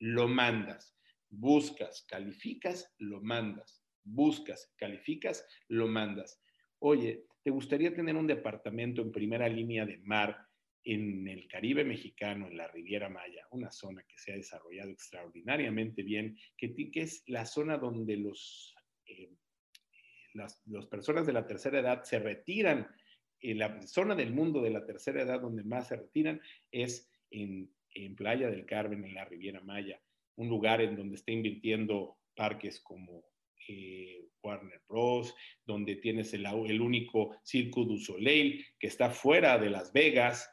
lo mandas. Buscas, calificas, lo mandas. Buscas, calificas, lo mandas. oye, ¿te gustaría tener un departamento en primera línea de mar en el Caribe mexicano, en la Riviera Maya, una zona que se ha desarrollado extraordinariamente bien, que, es la zona donde los, eh, las, personas de la tercera edad se retiran, en la zona del mundo de la tercera edad donde más se retiran es en, Playa del Carmen, en la Riviera Maya, un lugar en donde está invirtiendo parques como eh, Warner Bros., donde tienes el, el único Circo du Soleil que está fuera de Las Vegas,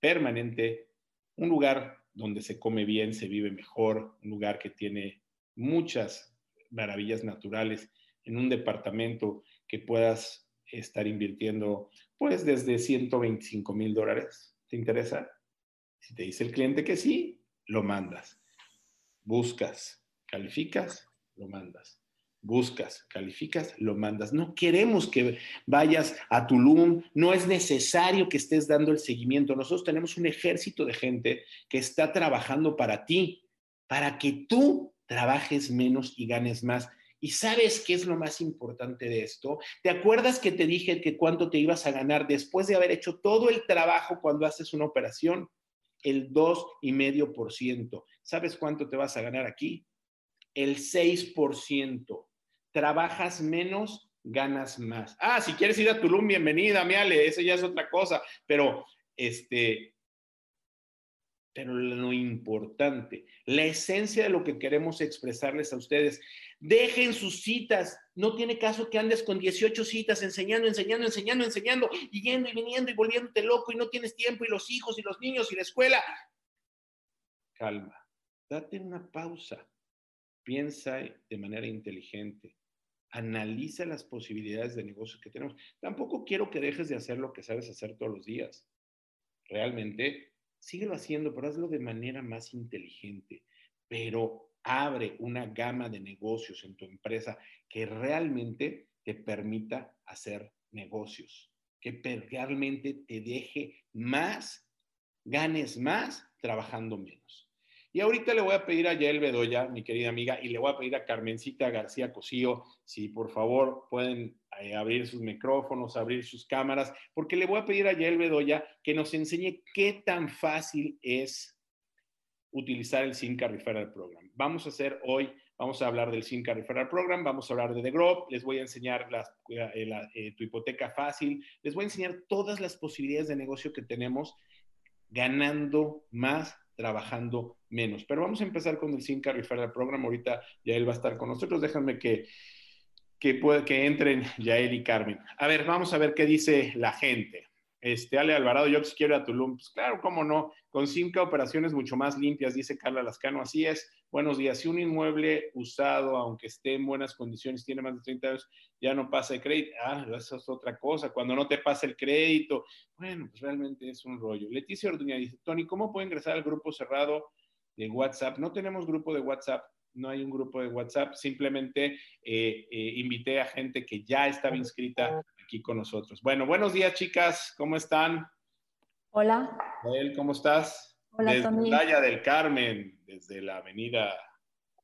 permanente, un lugar donde se come bien, se vive mejor, un lugar que tiene muchas maravillas naturales, en un departamento que puedas estar invirtiendo pues desde 125 mil dólares. ¿Te interesa? Si te dice el cliente que sí, lo mandas. Buscas, calificas, lo mandas buscas, calificas, lo mandas. No queremos que vayas a Tulum, no es necesario que estés dando el seguimiento. Nosotros tenemos un ejército de gente que está trabajando para ti, para que tú trabajes menos y ganes más. ¿Y sabes qué es lo más importante de esto? ¿Te acuerdas que te dije que cuánto te ibas a ganar después de haber hecho todo el trabajo cuando haces una operación? El 2,5%. ¿Sabes cuánto te vas a ganar aquí? El 6% trabajas menos, ganas más. Ah, si quieres ir a Tulum, bienvenida, Ale, eso ya es otra cosa, pero este, pero lo importante, la esencia de lo que queremos expresarles a ustedes, dejen sus citas, no tiene caso que andes con 18 citas enseñando, enseñando, enseñando, enseñando, y yendo y viniendo y volviéndote loco y no tienes tiempo y los hijos y los niños y la escuela. Calma, date una pausa, piensa de manera inteligente, analiza las posibilidades de negocio que tenemos. Tampoco quiero que dejes de hacer lo que sabes hacer todos los días. Realmente, síguelo haciendo, pero hazlo de manera más inteligente. Pero abre una gama de negocios en tu empresa que realmente te permita hacer negocios, que realmente te deje más, ganes más trabajando menos. Y ahorita le voy a pedir a Yael Bedoya, mi querida amiga, y le voy a pedir a Carmencita García Cosío, si por favor pueden eh, abrir sus micrófonos, abrir sus cámaras, porque le voy a pedir a Yael Bedoya que nos enseñe qué tan fácil es utilizar el Simca Referral Program. Vamos a hacer hoy, vamos a hablar del Simca Referral Program, vamos a hablar de The Growth, les voy a enseñar eh, eh, tu hipoteca fácil, les voy a enseñar todas las posibilidades de negocio que tenemos ganando más trabajando menos. Pero vamos a empezar con el Simca Referral Program. Ahorita ya él va a estar con nosotros. Déjenme que, que, puede, que entren Yael y Carmen. A ver, vamos a ver qué dice la gente. Este, Ale Alvarado, yo si quiero a Tulum. Pues claro, cómo no. Con Simca operaciones mucho más limpias, dice Carla Lascano. Así es. Buenos días. Si un inmueble usado, aunque esté en buenas condiciones, tiene más de 30 años, ya no pasa el crédito. Ah, eso es otra cosa. Cuando no te pasa el crédito, bueno, pues realmente es un rollo. Leticia Orduña dice, Tony, ¿cómo puedo ingresar al grupo cerrado de WhatsApp? No tenemos grupo de WhatsApp no hay un grupo de WhatsApp, simplemente eh, eh, invité a gente que ya estaba inscrita aquí con nosotros. Bueno, buenos días, chicas, ¿cómo están?
Hola.
¿cómo estás?
Hola,
desde Playa del Carmen, desde la avenida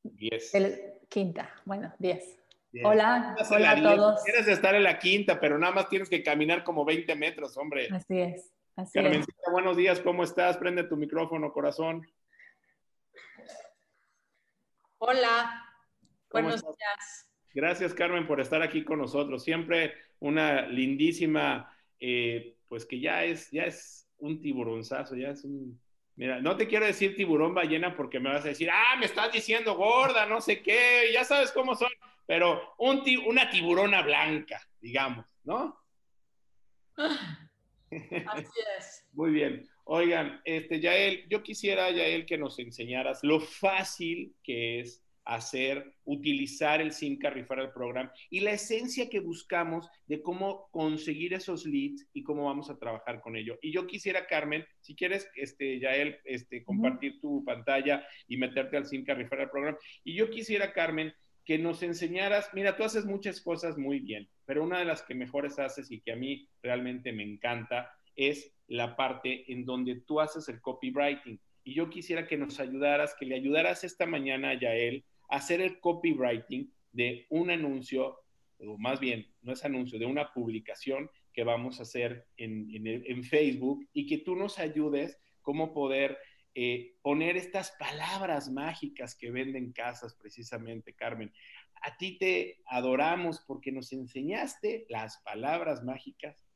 10.
El quinta, bueno, 10. Hola, hola a todos.
Quieres estar en la quinta, pero nada más tienes que caminar como 20 metros, hombre.
Así es. Así
Carmencita, buenos días, ¿cómo estás? Prende tu micrófono, corazón.
Hola, buenos días.
Gracias, Carmen, por estar aquí con nosotros. Siempre una lindísima, eh, pues que ya es, ya es un tiburonzazo, ya es un... Mira, no te quiero decir tiburón ballena porque me vas a decir, ah, me estás diciendo gorda, no sé qué, ya sabes cómo son, pero un una tiburona blanca, digamos, ¿no?
Así es.
Muy bien. Oigan, este, Yael, yo quisiera, Yael, que nos enseñaras lo fácil que es hacer, utilizar el Simca Referral Program y la esencia que buscamos de cómo conseguir esos leads y cómo vamos a trabajar con ello. Y yo quisiera, Carmen, si quieres, este, Yael, este, compartir tu pantalla y meterte al Simca Referral Program. Y yo quisiera, Carmen, que nos enseñaras, mira, tú haces muchas cosas muy bien, pero una de las que mejores haces y que a mí realmente me encanta es la parte en donde tú haces el copywriting. Y yo quisiera que nos ayudaras, que le ayudaras esta mañana a Yael hacer el copywriting de un anuncio o más bien, no es anuncio, de una publicación que vamos a hacer en, en, Facebook y que tú nos ayudes cómo poder eh, poner estas palabras mágicas que venden casas precisamente, Carmen. A ti te adoramos porque nos enseñaste las palabras mágicas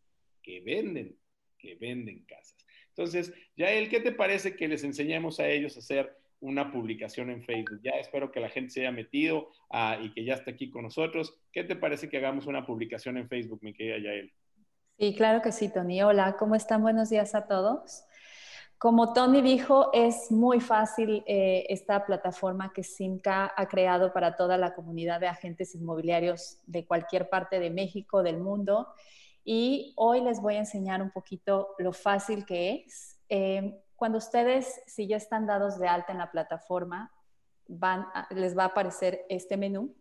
que venden, que venden casas. Entonces, Yael, ¿qué te parece que les enseñemos a ellos a hacer una publicación en Facebook? Ya espero que la gente se haya metido ah, y que ya esté aquí con nosotros. ¿Qué te parece que hagamos una publicación en Facebook, mi querida Yael?
Sí, claro que sí, Tony. Hola, ¿cómo están? Buenos días a todos. Como Tony dijo, es muy fácil eh, esta plataforma que Simca ha creado para toda la comunidad de agentes inmobiliarios de cualquier parte de México, del mundo. Y hoy les voy a enseñar un poquito lo fácil que es. Eh, cuando ustedes, si ya están dados de alta en la plataforma, les va a aparecer este menú.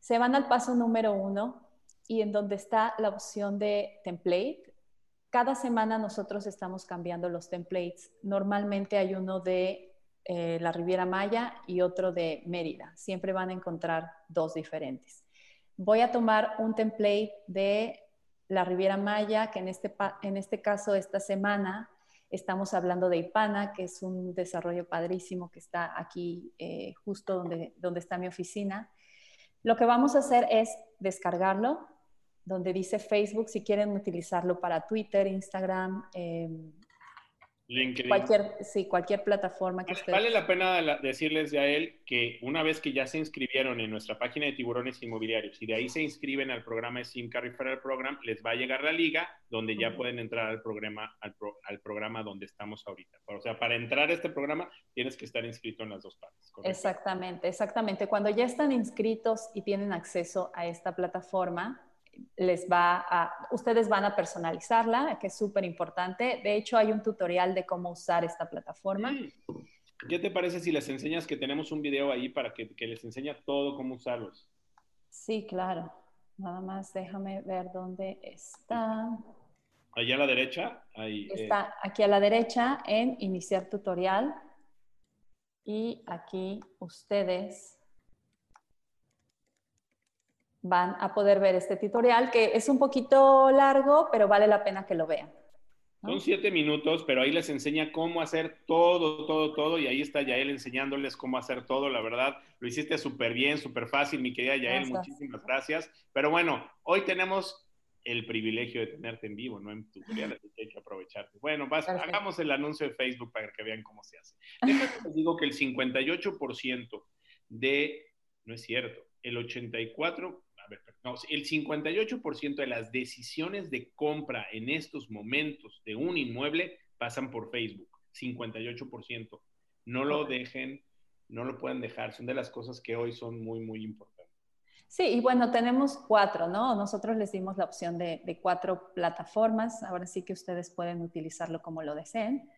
Se van al paso número uno y en donde está la opción de template, cada semana nosotros estamos cambiando los templates. Normalmente hay uno de eh, la Riviera Maya y otro de Mérida. Siempre van a encontrar dos diferentes. Voy a tomar un template de la Riviera Maya, que en este, en este caso esta semana estamos hablando de Ipana, que es un desarrollo padrísimo que está aquí eh, justo donde, donde está mi oficina. Lo que vamos a hacer es descargarlo, donde dice Facebook, si quieren utilizarlo para Twitter, Instagram, em,
LinkedIn.
Cualquier, sí, cualquier plataforma que
vale, Vale la pena decirles a él que una vez que ya se inscribieron en nuestra página de tiburones inmobiliarios y de ahí se inscriben al programa de SIMCA Referral Program, les va a llegar la liga donde ya pueden entrar al programa, al, programa donde estamos ahorita. O sea, para entrar a este programa tienes que estar inscrito en las dos partes.
Exactamente, exactamente. Cuando ya están inscritos y tienen acceso a esta plataforma, les va a, ustedes van a personalizarla, que es súper importante. De hecho, hay un tutorial de cómo usar esta plataforma.
¿Qué te parece si les enseñas que tenemos un video ahí para que, les enseñe todo cómo usarlos?
Sí, claro. Nada más déjame ver dónde está.
Allá a la derecha. Ahí,
eh. está aquí a la derecha en iniciar tutorial. Y aquí ustedes van a poder ver este tutorial que es un poquito largo, pero vale la pena que lo vean.
Son siete minutos, pero ahí les enseña cómo hacer todo, todo, todo, y ahí está Yael enseñándoles cómo hacer todo, la verdad, lo hiciste súper bien, súper fácil, mi querida Yael, muchísimas gracias. Pero bueno, hoy tenemos el privilegio de tenerte en vivo, no en tutorial, así que hay que aprovecharte. Bueno, hagamos el anuncio de Facebook para que vean cómo se hace. les digo que el 58% de, no es cierto, el 84%, no, el 58% de las decisiones de compra en estos momentos de un inmueble pasan por Facebook. 58%. No lo dejen, no lo pueden dejar. Son de las cosas que hoy son muy, muy importantes.
Sí, y bueno, tenemos cuatro, ¿no? Nosotros les dimos la opción de, cuatro plataformas. Ahora sí que ustedes pueden utilizarlo como lo deseen.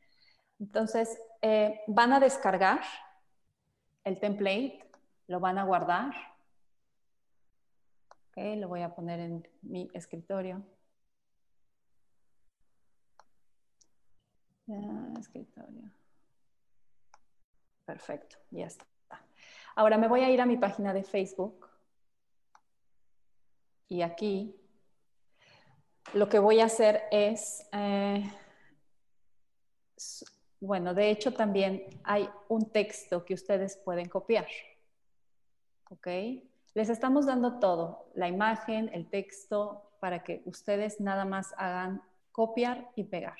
Entonces, eh, van a descargar el template, lo van a guardar Ok, lo voy a poner en mi escritorio. escritorio. Perfecto, ya está. Ahora me voy a ir a mi página de Facebook. Y aquí lo que voy a hacer es, eh, bueno, de hecho también hay un texto que ustedes pueden copiar. ¿Ok? Les estamos dando todo, la imagen, el texto, para que ustedes nada más hagan copiar y pegar.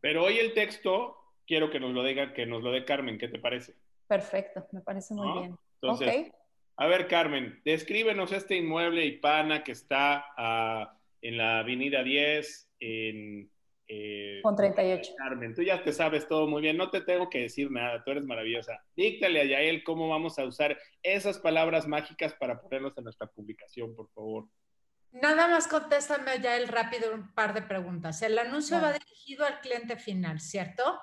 Pero hoy el texto quiero que nos lo diga, que nos lo dé Carmen, ¿qué te parece?
Perfecto, me parece muy bien.
Entonces, a ver, Carmen, descríbenos este inmueble Ipana que está ah, en la avenida 10, en
eh, con 38.
Carmen, tú ya te sabes todo muy bien, no te tengo que decir nada, tú eres maravillosa. Díctale a Yael cómo vamos a usar esas palabras mágicas para ponerlos en nuestra publicación, por favor.
Nada más contéstame a Yael rápido un par de preguntas. El anuncio va dirigido al cliente final, ¿cierto?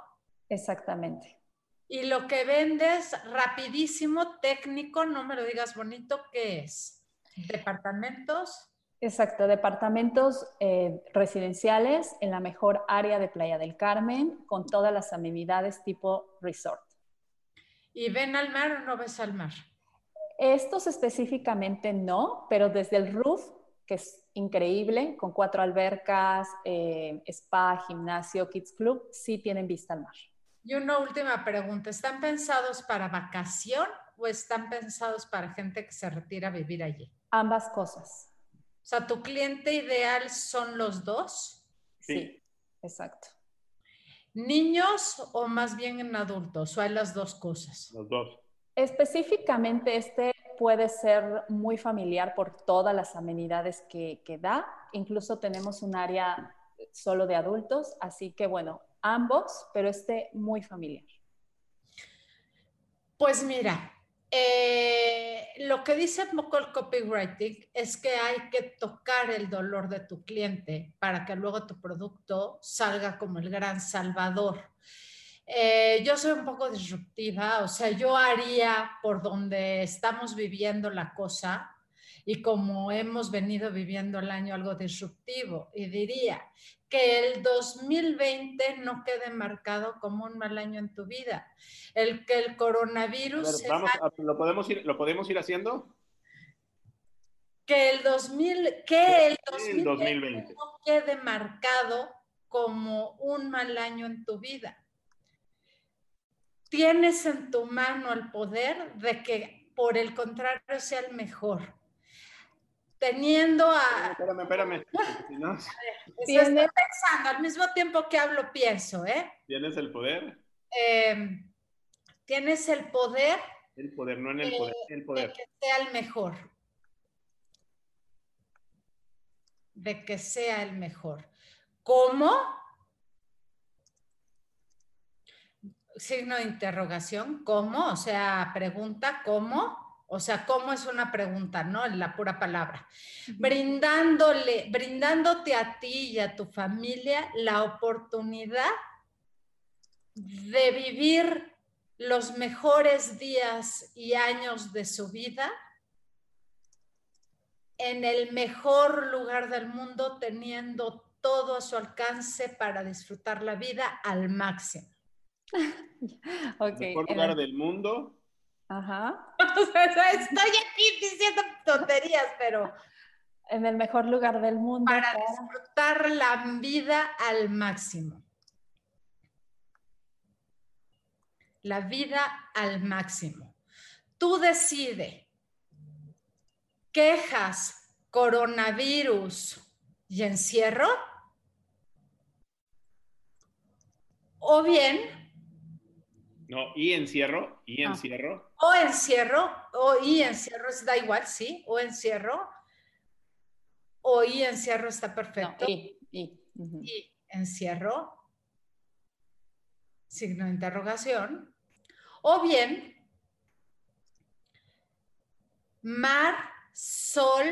Exactamente.
Y lo que vendes, rapidísimo, técnico, no me lo digas bonito, ¿qué es? ¿Departamentos?
Exacto, departamentos eh, residenciales en la mejor área de Playa del Carmen, con todas las amenidades tipo resort.
¿Y ven al mar o no ves al mar?
Estos específicamente no, pero desde el roof, que es increíble, con cuatro albercas, eh, spa, gimnasio, kids club, sí tienen vista al mar.
Y una última pregunta, ¿están pensados para vacación o están pensados para gente que se retira a vivir allí?
Ambas cosas.
O sea, ¿tu cliente ideal son los dos?
Sí, exacto.
¿Niños o más bien en adultos? ¿O hay las dos cosas?
Los dos.
Específicamente este puede ser muy familiar por todas las amenidades que, que da. Incluso tenemos un área solo de adultos, así que bueno, ambos, pero este muy familiar.
Pues mira, eh, lo que dice poco el copywriting es que hay que tocar el dolor de tu cliente para que luego tu producto salga como el gran salvador. Eh, yo soy un poco disruptiva, o sea, yo haría por donde estamos viviendo la cosa y como hemos venido viviendo el año algo disruptivo y diría que el 2020 no quede marcado como un mal año en tu vida. El que el coronavirus...
¿lo, podemos ir, ¿Lo podemos ir haciendo?
Que el, 2000, que el
2020, 2020
no quede marcado como un mal año en tu vida. Tienes en tu mano el poder de que por el contrario sea el mejor teniendo a...
Espérame, espérame.
estoy pensando, al mismo tiempo que hablo, pienso, ¿eh?
¿Tienes el poder?
Em, tienes el poder.
El poder, no en el poder, el poder.
De que sea el mejor. De que sea el mejor. ¿Cómo? Signo de interrogación, ¿cómo? O sea, pregunta, ¿cómo? O sea, ¿cómo es una pregunta, no? En la pura palabra. Brindándole, brindándote a ti y a tu familia la oportunidad de vivir los mejores días y años de su vida en el mejor lugar del mundo, teniendo todo a su alcance para disfrutar la vida al máximo.
okay. El mejor lugar del mundo
Ajá.
estoy aquí diciendo tonterías, pero...
En el mejor lugar del mundo.
Para, disfrutar la vida al máximo. La vida al máximo. Tú decides quejas, coronavirus y encierro. O bien
no, y encierro, y ah.
O encierro, o y encierro, da igual, sí, o encierro. O y encierro está perfecto.
y,
y encierro, signo de interrogación. O bien, mar, sol,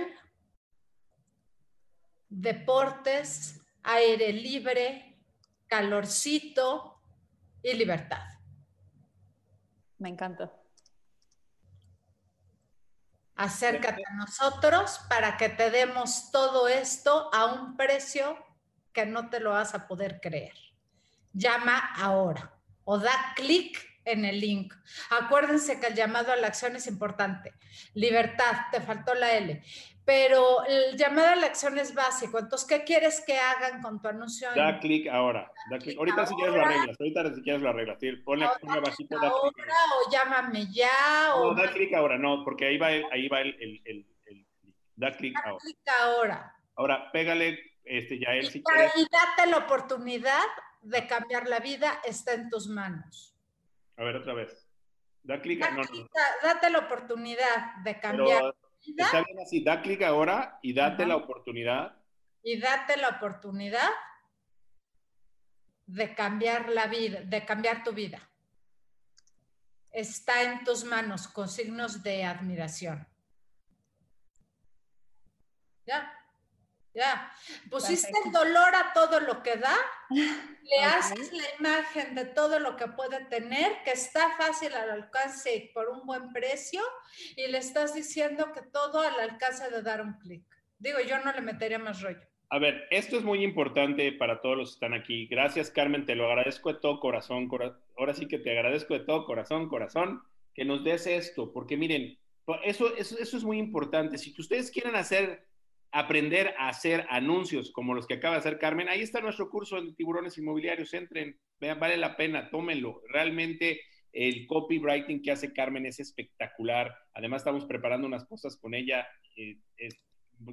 deportes, aire libre, calorcito y libertad.
Me encanta.
Acércate a nosotros para que te demos todo esto a un precio que no te lo vas a poder creer. Llama ahora o da clic en el link. Acuérdense que el llamado a la acción es importante. Libertad, te faltó la L pero el llamado a la acción es básico. Entonces, ¿qué quieres que hagan con tu anuncio?
Da clic ahora. Ahorita si quieres lo arreglas. Ahorita si quieres lo arreglas. Ponle, ponle abajito.
Da ahora o llámame ya.
No, o... da clic ahora. No, porque ahí va el, ahí va el, el, el, el da clic ahora.
ahora.
Ahora, pégale este, ya él
y,
si
quieres. Y date la oportunidad de cambiar la vida. Está en tus manos.
A ver, otra vez. Da clic.
No, no. Date la oportunidad de cambiar. Pero,
Está bien así, da clic ahora y date la oportunidad.
Y date la oportunidad de cambiar la vida, de cambiar tu vida. Está en tus manos con signos de admiración. ¿Ya? Ya, pusiste el dolor a todo lo que da, le haces la imagen de todo lo que puede tener, que está fácil al alcance por un buen precio, y le estás diciendo que todo al alcance de dar un clic. Digo, yo no le metería más rollo.
A ver, esto es muy importante para todos los que están aquí. Gracias, Carmen, te lo agradezco de todo corazón. Ahora sí que te agradezco de todo corazón, corazón, que nos des esto, porque miren, Eso, eso, eso es muy importante. Si ustedes quieren hacer, aprender a hacer anuncios como los que acaba de hacer Carmen, ahí está nuestro curso de tiburones inmobiliarios. Entren, vale la pena, tómenlo. Realmente el copywriting que hace Carmen es espectacular. Además, estamos preparando unas cosas con ella eh,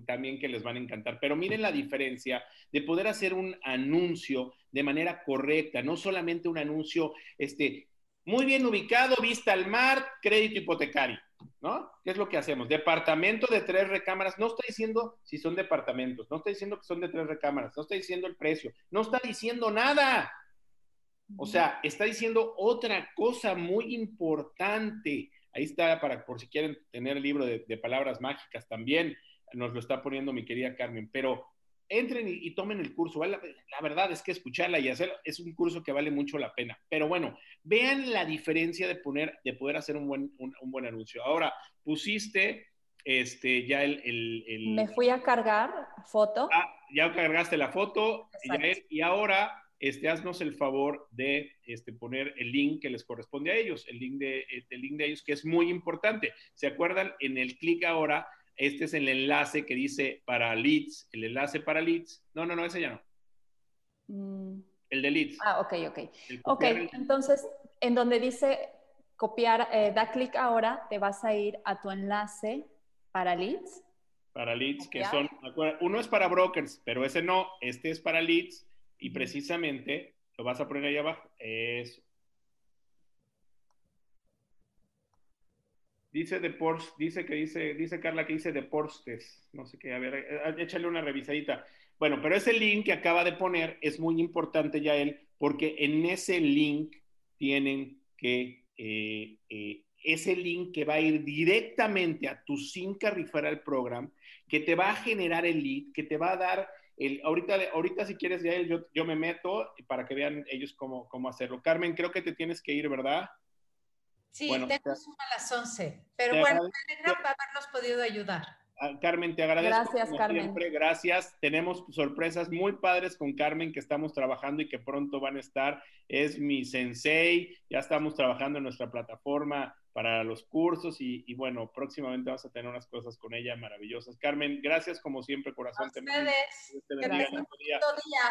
también que les van a encantar. Pero miren la diferencia de poder hacer un anuncio de manera correcta, no solamente un anuncio este, muy bien ubicado, vista al mar, crédito hipotecario. ¿No? ¿Qué es lo que hacemos? Departamento de tres recámaras. No está diciendo si son departamentos, no está diciendo que son de tres recámaras, no está diciendo el precio, no está diciendo nada. O sea, está diciendo otra cosa muy importante. Ahí está, para por si quieren tener el libro de, palabras mágicas también, nos lo está poniendo mi querida Carmen. Pero entren y, tomen el curso. La, verdad es que escucharla y hacerlo es un curso que vale mucho la pena. Pero bueno, vean la diferencia de, poner, de poder hacer un buen, un, buen anuncio. Ahora, pusiste este, ya el, el,
Me fui a cargar foto.
Ah, ya cargaste la foto y ahora este, haznos el favor de este, poner el link que les corresponde a ellos, el link, de, el link de ellos, que es muy importante. ¿Se acuerdan? En el clic ahora, este es el enlace que dice para leads, el enlace para leads. No, no, no, ese ya no. Mm. El de leads.
Ah, ok, ok. Ok, entonces, en donde dice copiar, eh, da clic ahora, te vas a ir a tu enlace para leads.
Para leads, que son, uno es para brokers, pero ese no, este es para leads y precisamente lo vas a poner ahí abajo. Eso. Dice Deportes, dice que dice, dice Carla que dice Deportes, no sé qué, a ver, eh, échale una revisadita. Bueno, pero ese link que acaba de poner es muy importante ya él, porque en ese link tienen que, eh, eh, ese link que va a ir directamente a tu Simca Referral Program, que te va a generar el lead, que te va a dar ahorita, ahorita si quieres, ya yo, yo me meto para que vean ellos cómo, cómo hacerlo. Carmen, creo que te tienes que ir, ¿verdad?
Sí, tenemos a las 11, pero bueno, me habernos podido ayudar.
Ah, Carmen, te agradezco.
Gracias, Carmen.
Siempre, gracias. Tenemos sorpresas muy padres con Carmen que estamos trabajando y que pronto van a estar. Es mi sensei. Ya estamos trabajando en nuestra plataforma para los cursos y, bueno, próximamente vamos a tener unas cosas con ella maravillosas. Carmen, gracias como siempre, corazón.
A ustedes. día.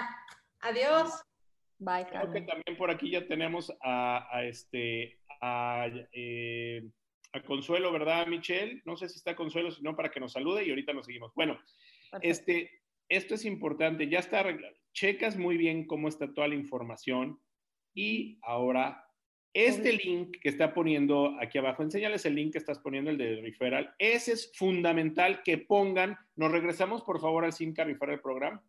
Adiós.
Bye.
Creo que también por aquí ya tenemos a, este a, eh, a, Consuelo, ¿verdad, Michelle? No sé si está Consuelo, sino para que nos salude y ahorita nos seguimos. Bueno, este, esto es importante, ya está arreglado. Checas muy bien cómo está toda la información y ahora este link que está poniendo aquí abajo, enséñales el link que estás poniendo, el de referral. Ese es fundamental que pongan. Nos regresamos, por favor, al Simca Referral Program.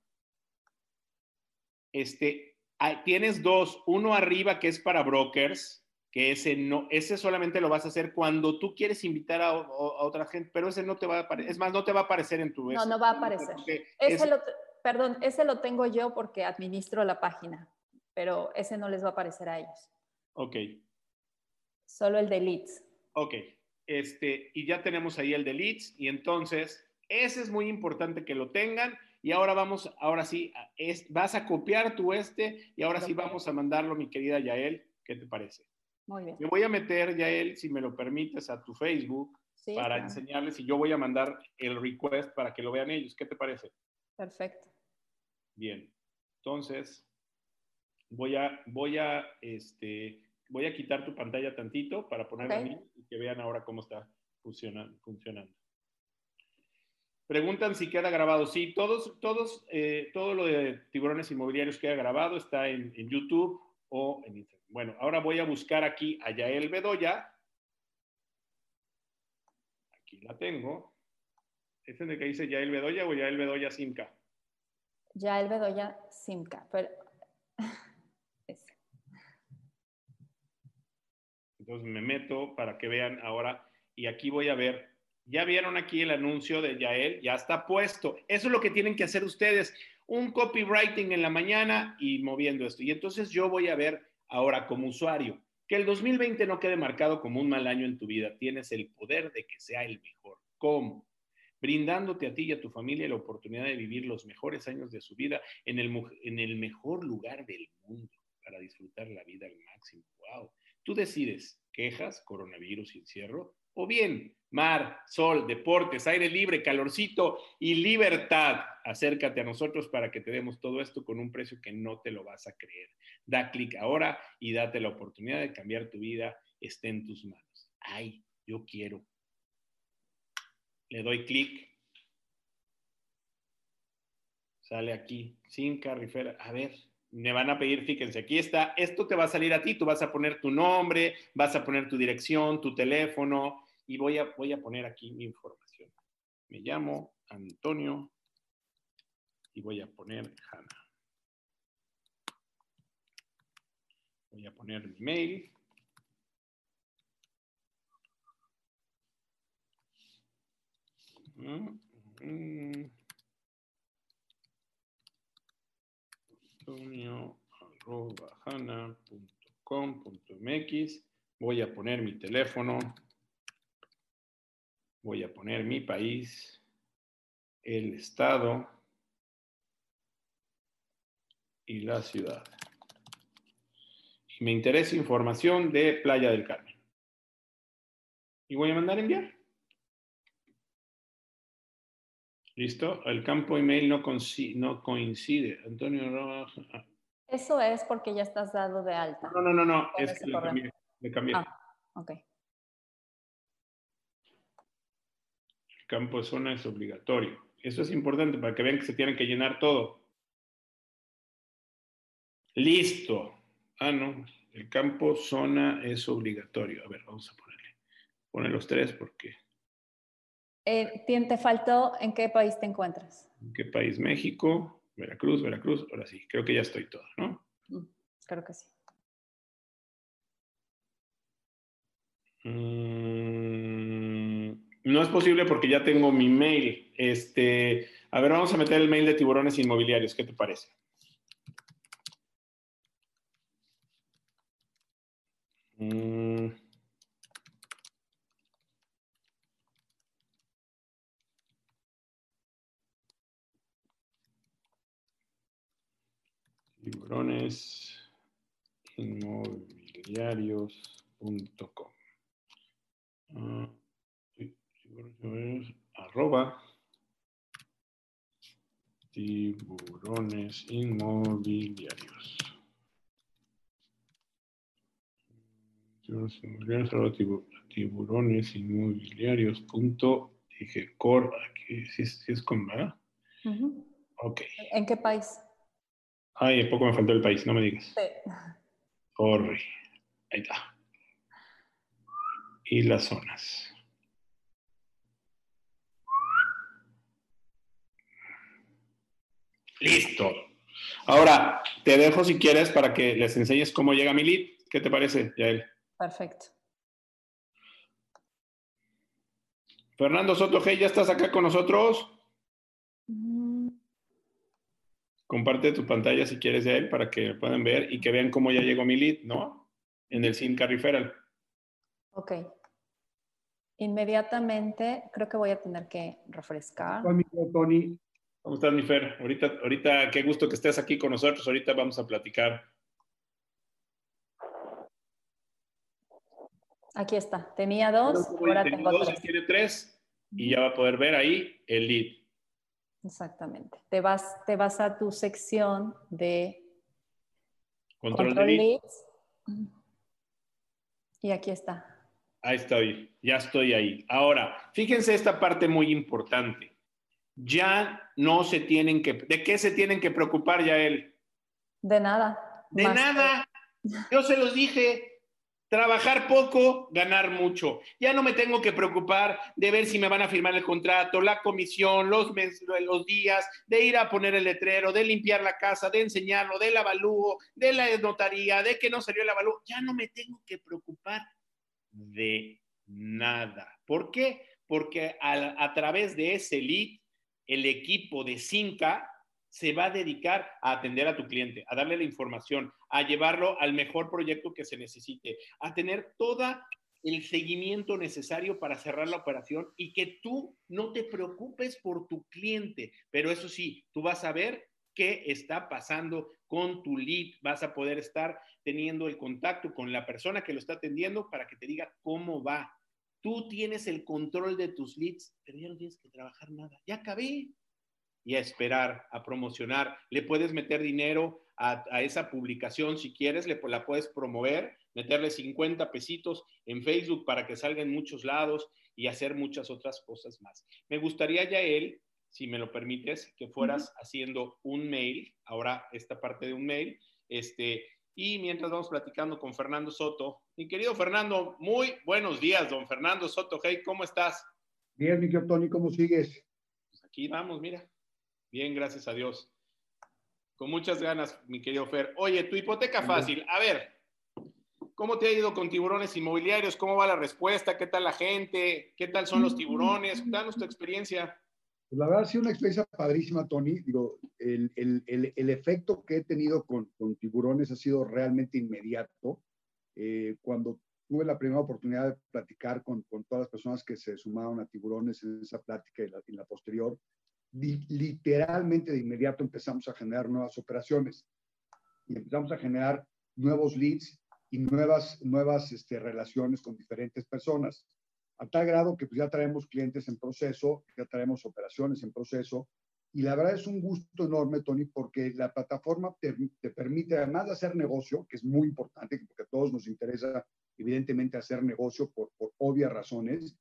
Este, tienes dos, uno arriba que es para brokers, que ese no, ese solamente lo vas a hacer cuando tú quieres invitar a, otra gente, pero ese no te va a aparecer, es más, no te va a aparecer en tu
No, no va a aparecer. Ese lo, perdón, ese lo tengo yo porque administro la página, pero ese no les va a aparecer a ellos.
Ok.
Solo el de leads.
Ok. Este, y ya tenemos ahí el de leads y entonces ese es muy importante que lo tengan y ahora vamos, ahora sí, es, vas a copiar tu este y ahora sí vamos a mandarlo, mi querida Yael. ¿Qué te parece?
Muy bien.
Me voy a meter, Yael, si me lo permites, a tu Facebook para enseñarles y yo voy a mandar el request para que lo vean ellos. ¿Qué te parece?
Perfecto.
Bien. Entonces, voy a, voy a, este, voy a quitar tu pantalla tantito para ponerla okay. y que vean ahora cómo está funcionando. funcionando. Preguntan si queda grabado. Sí, todos, todos, eh, todo lo de tiburones inmobiliarios queda grabado, está en, en, YouTube o en Instagram. Bueno, ahora voy a buscar aquí a Yael Bedoya. Aquí la tengo. ¿Es en el que dice Yael Bedoya o Yael Bedoya Simca?
Yael Bedoya Simca, pero
Entonces me meto para que vean ahora y aquí voy a ver, ya vieron aquí el anuncio de Yael, ya está puesto. Eso es lo que tienen que hacer ustedes, un copywriting en la mañana y moviendo esto. Y entonces yo voy a ver ahora como usuario que el 2020 no quede marcado como un mal año en tu vida. Tienes el poder de que sea el mejor. ¿Cómo? brindándote a ti y a tu familia la oportunidad de vivir los mejores años de su vida en el, mejor lugar del mundo para disfrutar la vida al máximo. ¡Wow! Tú decides quejas, coronavirus encierro O bien, mar, sol, deportes, aire libre, calorcito y libertad. Acércate a nosotros para que te demos todo esto con un precio que no te lo vas a creer. Da clic ahora y date la oportunidad de cambiar tu vida. Esté en tus manos. Ay, yo quiero. Le doy clic. Sale aquí, sin carrifera. A ver, me van a pedir, fíjense, aquí está, esto te va a salir a ti, tú vas a poner tu nombre, vas a poner tu dirección, tu teléfono, y voy a, voy a poner aquí mi información. Me llamo Antonio y voy a poner Hanna. Voy a poner mi mail. Antonio.hanna.com.mx. Voy a poner mi teléfono voy a poner mi país, el estado y la ciudad. Y me interesa información de Playa del Carmen. Y voy a mandar enviar. ¿Listo? El campo email no, no coincide. Antonio Roja.
Eso es porque ya estás dado de alta.
No, no, no, no. Es que le cambié. Le cambié.
Ah, ok.
Campo de zona es obligatorio. Eso es importante para que vean que se tienen que llenar todo. Listo. Ah, no. El campo zona es obligatorio. A ver, vamos a ponerle. Pone los tres porque.
Eh, ¿Te faltó en qué país te encuentras?
¿En qué país? México, Veracruz, Veracruz. Ahora sí, creo que ya estoy todo, ¿no?
Mm, creo que sí.
Mm, no es posible porque ya tengo mi mail. Este, a ver, vamos a meter el mail de tiburones inmobiliarios. ¿Qué te parece? Mm. Tiburones inmobiliarios.com arroba tiburones inmobiliarios. Tiburones inmobiliarios, punto dije core aquí si es, con verdad ok.
¿en qué país?
ay poco me faltó el país no me digas.
Sí.
corre. Ahí está. Y las zonas Listo. Ahora, te dejo si quieres para que les enseñes cómo llega mi lead. ¿Qué te parece, Yael?
Perfecto.
Fernando Soto G, ¿ya estás acá con nosotros? Mm. Comparte tu pantalla si quieres, Yael, para que puedan ver y que vean cómo ya llegó mi lead, ¿no? En el SIM Referral.
Ok. Inmediatamente creo que voy a tener que refrescar.
Tony. ¿Cómo estás, mi Fer? Ahorita, ahorita, qué gusto que estés aquí con nosotros. Ahorita vamos a platicar.
Aquí está. Tenía dos, ahora tengo dos, tres.
Tiene tres y ya va a poder ver ahí el lead.
Exactamente. Te vas, te vas a tu sección de
control, de leads.
Y aquí está.
Ahí estoy, ya estoy ahí. Ahora, fíjense esta parte muy importante ya no se tienen que... ¿De qué se tienen que preocupar ya él?
De nada.
De nada. Yo se los dije, trabajar poco, ganar mucho. Ya no me tengo que preocupar de ver si me van a firmar el contrato, la comisión, los, los días, de ir a poner el letrero, de limpiar la casa, de enseñarlo, del avalúo, de la notaría, de que no salió el avalúo. Ya no me tengo que preocupar de nada. ¿Por qué? Porque a, a través de ese lead el equipo de Cinca se va a dedicar a atender a tu cliente, a darle la información, a llevarlo al mejor proyecto que se necesite, a tener todo el seguimiento necesario para cerrar la operación y que tú no te preocupes por tu cliente. Pero eso sí, tú vas a ver qué está pasando con tu lead, vas a poder estar teniendo el contacto con la persona que lo está atendiendo para que te diga cómo va. Tú tienes el control de tus leads, pero ya no tienes que trabajar nada. Ya acabé. Y a esperar, a promocionar. Le puedes meter dinero a, esa publicación si quieres, le, la puedes promover, meterle 50 pesitos en Facebook para que salga en muchos lados y hacer muchas otras cosas más. Me gustaría, ya él, si me lo permites, que fueras haciendo un mail, ahora esta parte de un mail, este, y mientras vamos platicando con Fernando Soto. Mi querido Fernando, muy buenos días, don Fernando Soto. Hey, ¿cómo estás?
Bien, mi querido Tony, ¿cómo sigues?
Pues aquí vamos, mira. Bien, gracias a Dios. Con muchas ganas, mi querido Fer. Oye, tu hipoteca fácil. A ver, ¿cómo te ha ido con tiburones inmobiliarios? ¿Cómo va la respuesta? ¿Qué tal la gente? ¿Qué tal son los tiburones? Danos tu experiencia.
Pues la verdad ha sido una experiencia padrísima, Tony. Digo, el, el, el, el efecto que he tenido con, con, tiburones ha sido realmente inmediato. Eh, cuando tuve la primera oportunidad de platicar con, con, todas las personas que se sumaron a tiburones en esa plática y la, la posterior, literalmente de inmediato empezamos a generar nuevas operaciones y empezamos a generar nuevos leads y nuevas, nuevas este, relaciones con diferentes personas a tal grado que pues, ya traemos clientes en proceso, ya traemos operaciones en proceso. Y la verdad es un gusto enorme, Tony, porque la plataforma te, te permite, además de hacer negocio, que es muy importante, porque a todos nos interesa, evidentemente, hacer negocio por, por obvias razones,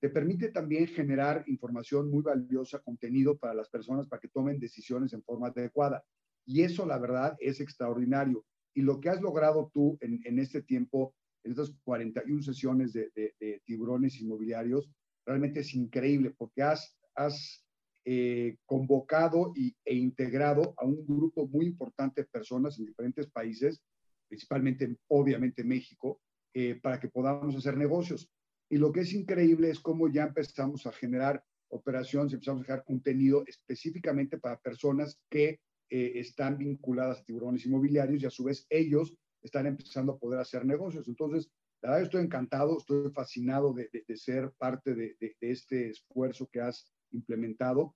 te permite también generar información muy valiosa, contenido para las personas para que tomen decisiones en forma adecuada. Y eso, la verdad, es extraordinario. Y lo que has logrado tú en, en este tiempo estas 41 sesiones de, tiburones inmobiliarios, realmente es increíble porque has, has eh, convocado y, e integrado a un grupo muy importante de personas en diferentes países, principalmente, obviamente, México, eh, para que podamos hacer negocios. Y lo que es increíble es cómo ya empezamos a generar operaciones, empezamos a generar contenido específicamente para personas que eh, están vinculadas a tiburones inmobiliarios y a su vez ellos están empezando a poder hacer negocios. Entonces, la verdad estoy encantado, estoy fascinado de, ser parte de, este esfuerzo que has implementado.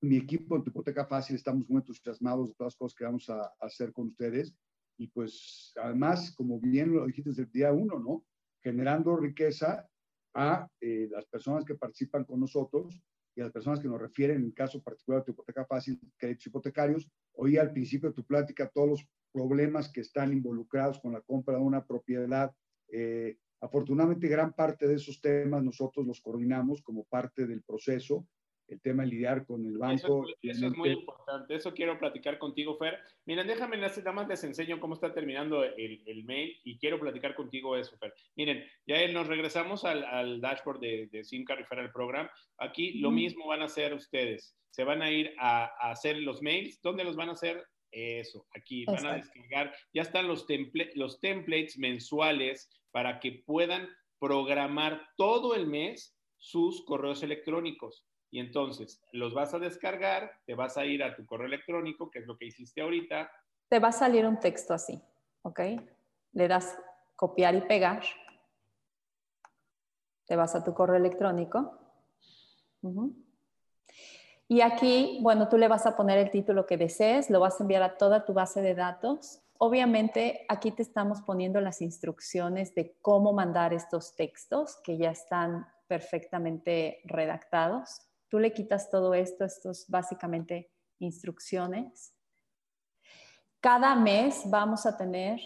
Mi equipo en tu hipoteca fácil estamos muy entusiasmados de todas las cosas que vamos a, hacer con ustedes. Y pues además, como bien lo dijiste desde el día uno, ¿no? Generando riqueza a eh, las personas que participan con nosotros y a las personas que nos refieren, en caso particular de tu hipoteca fácil, créditos hipotecarios. Oí al principio de tu plática todos los problemas que están involucrados con la compra de una propiedad. Eh, afortunadamente, gran parte de esos temas nosotros los coordinamos como parte del proceso. El tema de lidiar con el banco.
Eso, es muy importante. Eso quiero platicar contigo, Fer. Miren, déjame, nada más les enseño cómo está terminando el, el, mail y quiero platicar contigo eso, Fer. Miren, ya nos regresamos al, al dashboard de, de Simca Referral Program. Aquí lo mismo van a hacer ustedes. Se van a ir a, a hacer los mails. ¿Dónde los van a hacer? Eso, aquí van a descargar, ya están los, los templates mensuales para que puedan programar todo el mes sus correos electrónicos. Y entonces los vas a descargar, te vas a ir a tu correo electrónico, que es lo que hiciste ahorita.
Te va a salir un texto así, ¿ok? Le das copiar y pegar. Te vas a tu correo electrónico. Y aquí, bueno, tú le vas a poner el título que desees, lo vas a enviar a toda tu base de datos. Obviamente, aquí te estamos poniendo las instrucciones de cómo mandar estos textos que ya están perfectamente redactados. Tú le quitas todo esto, estos básicamente instrucciones. Cada mes vamos a tener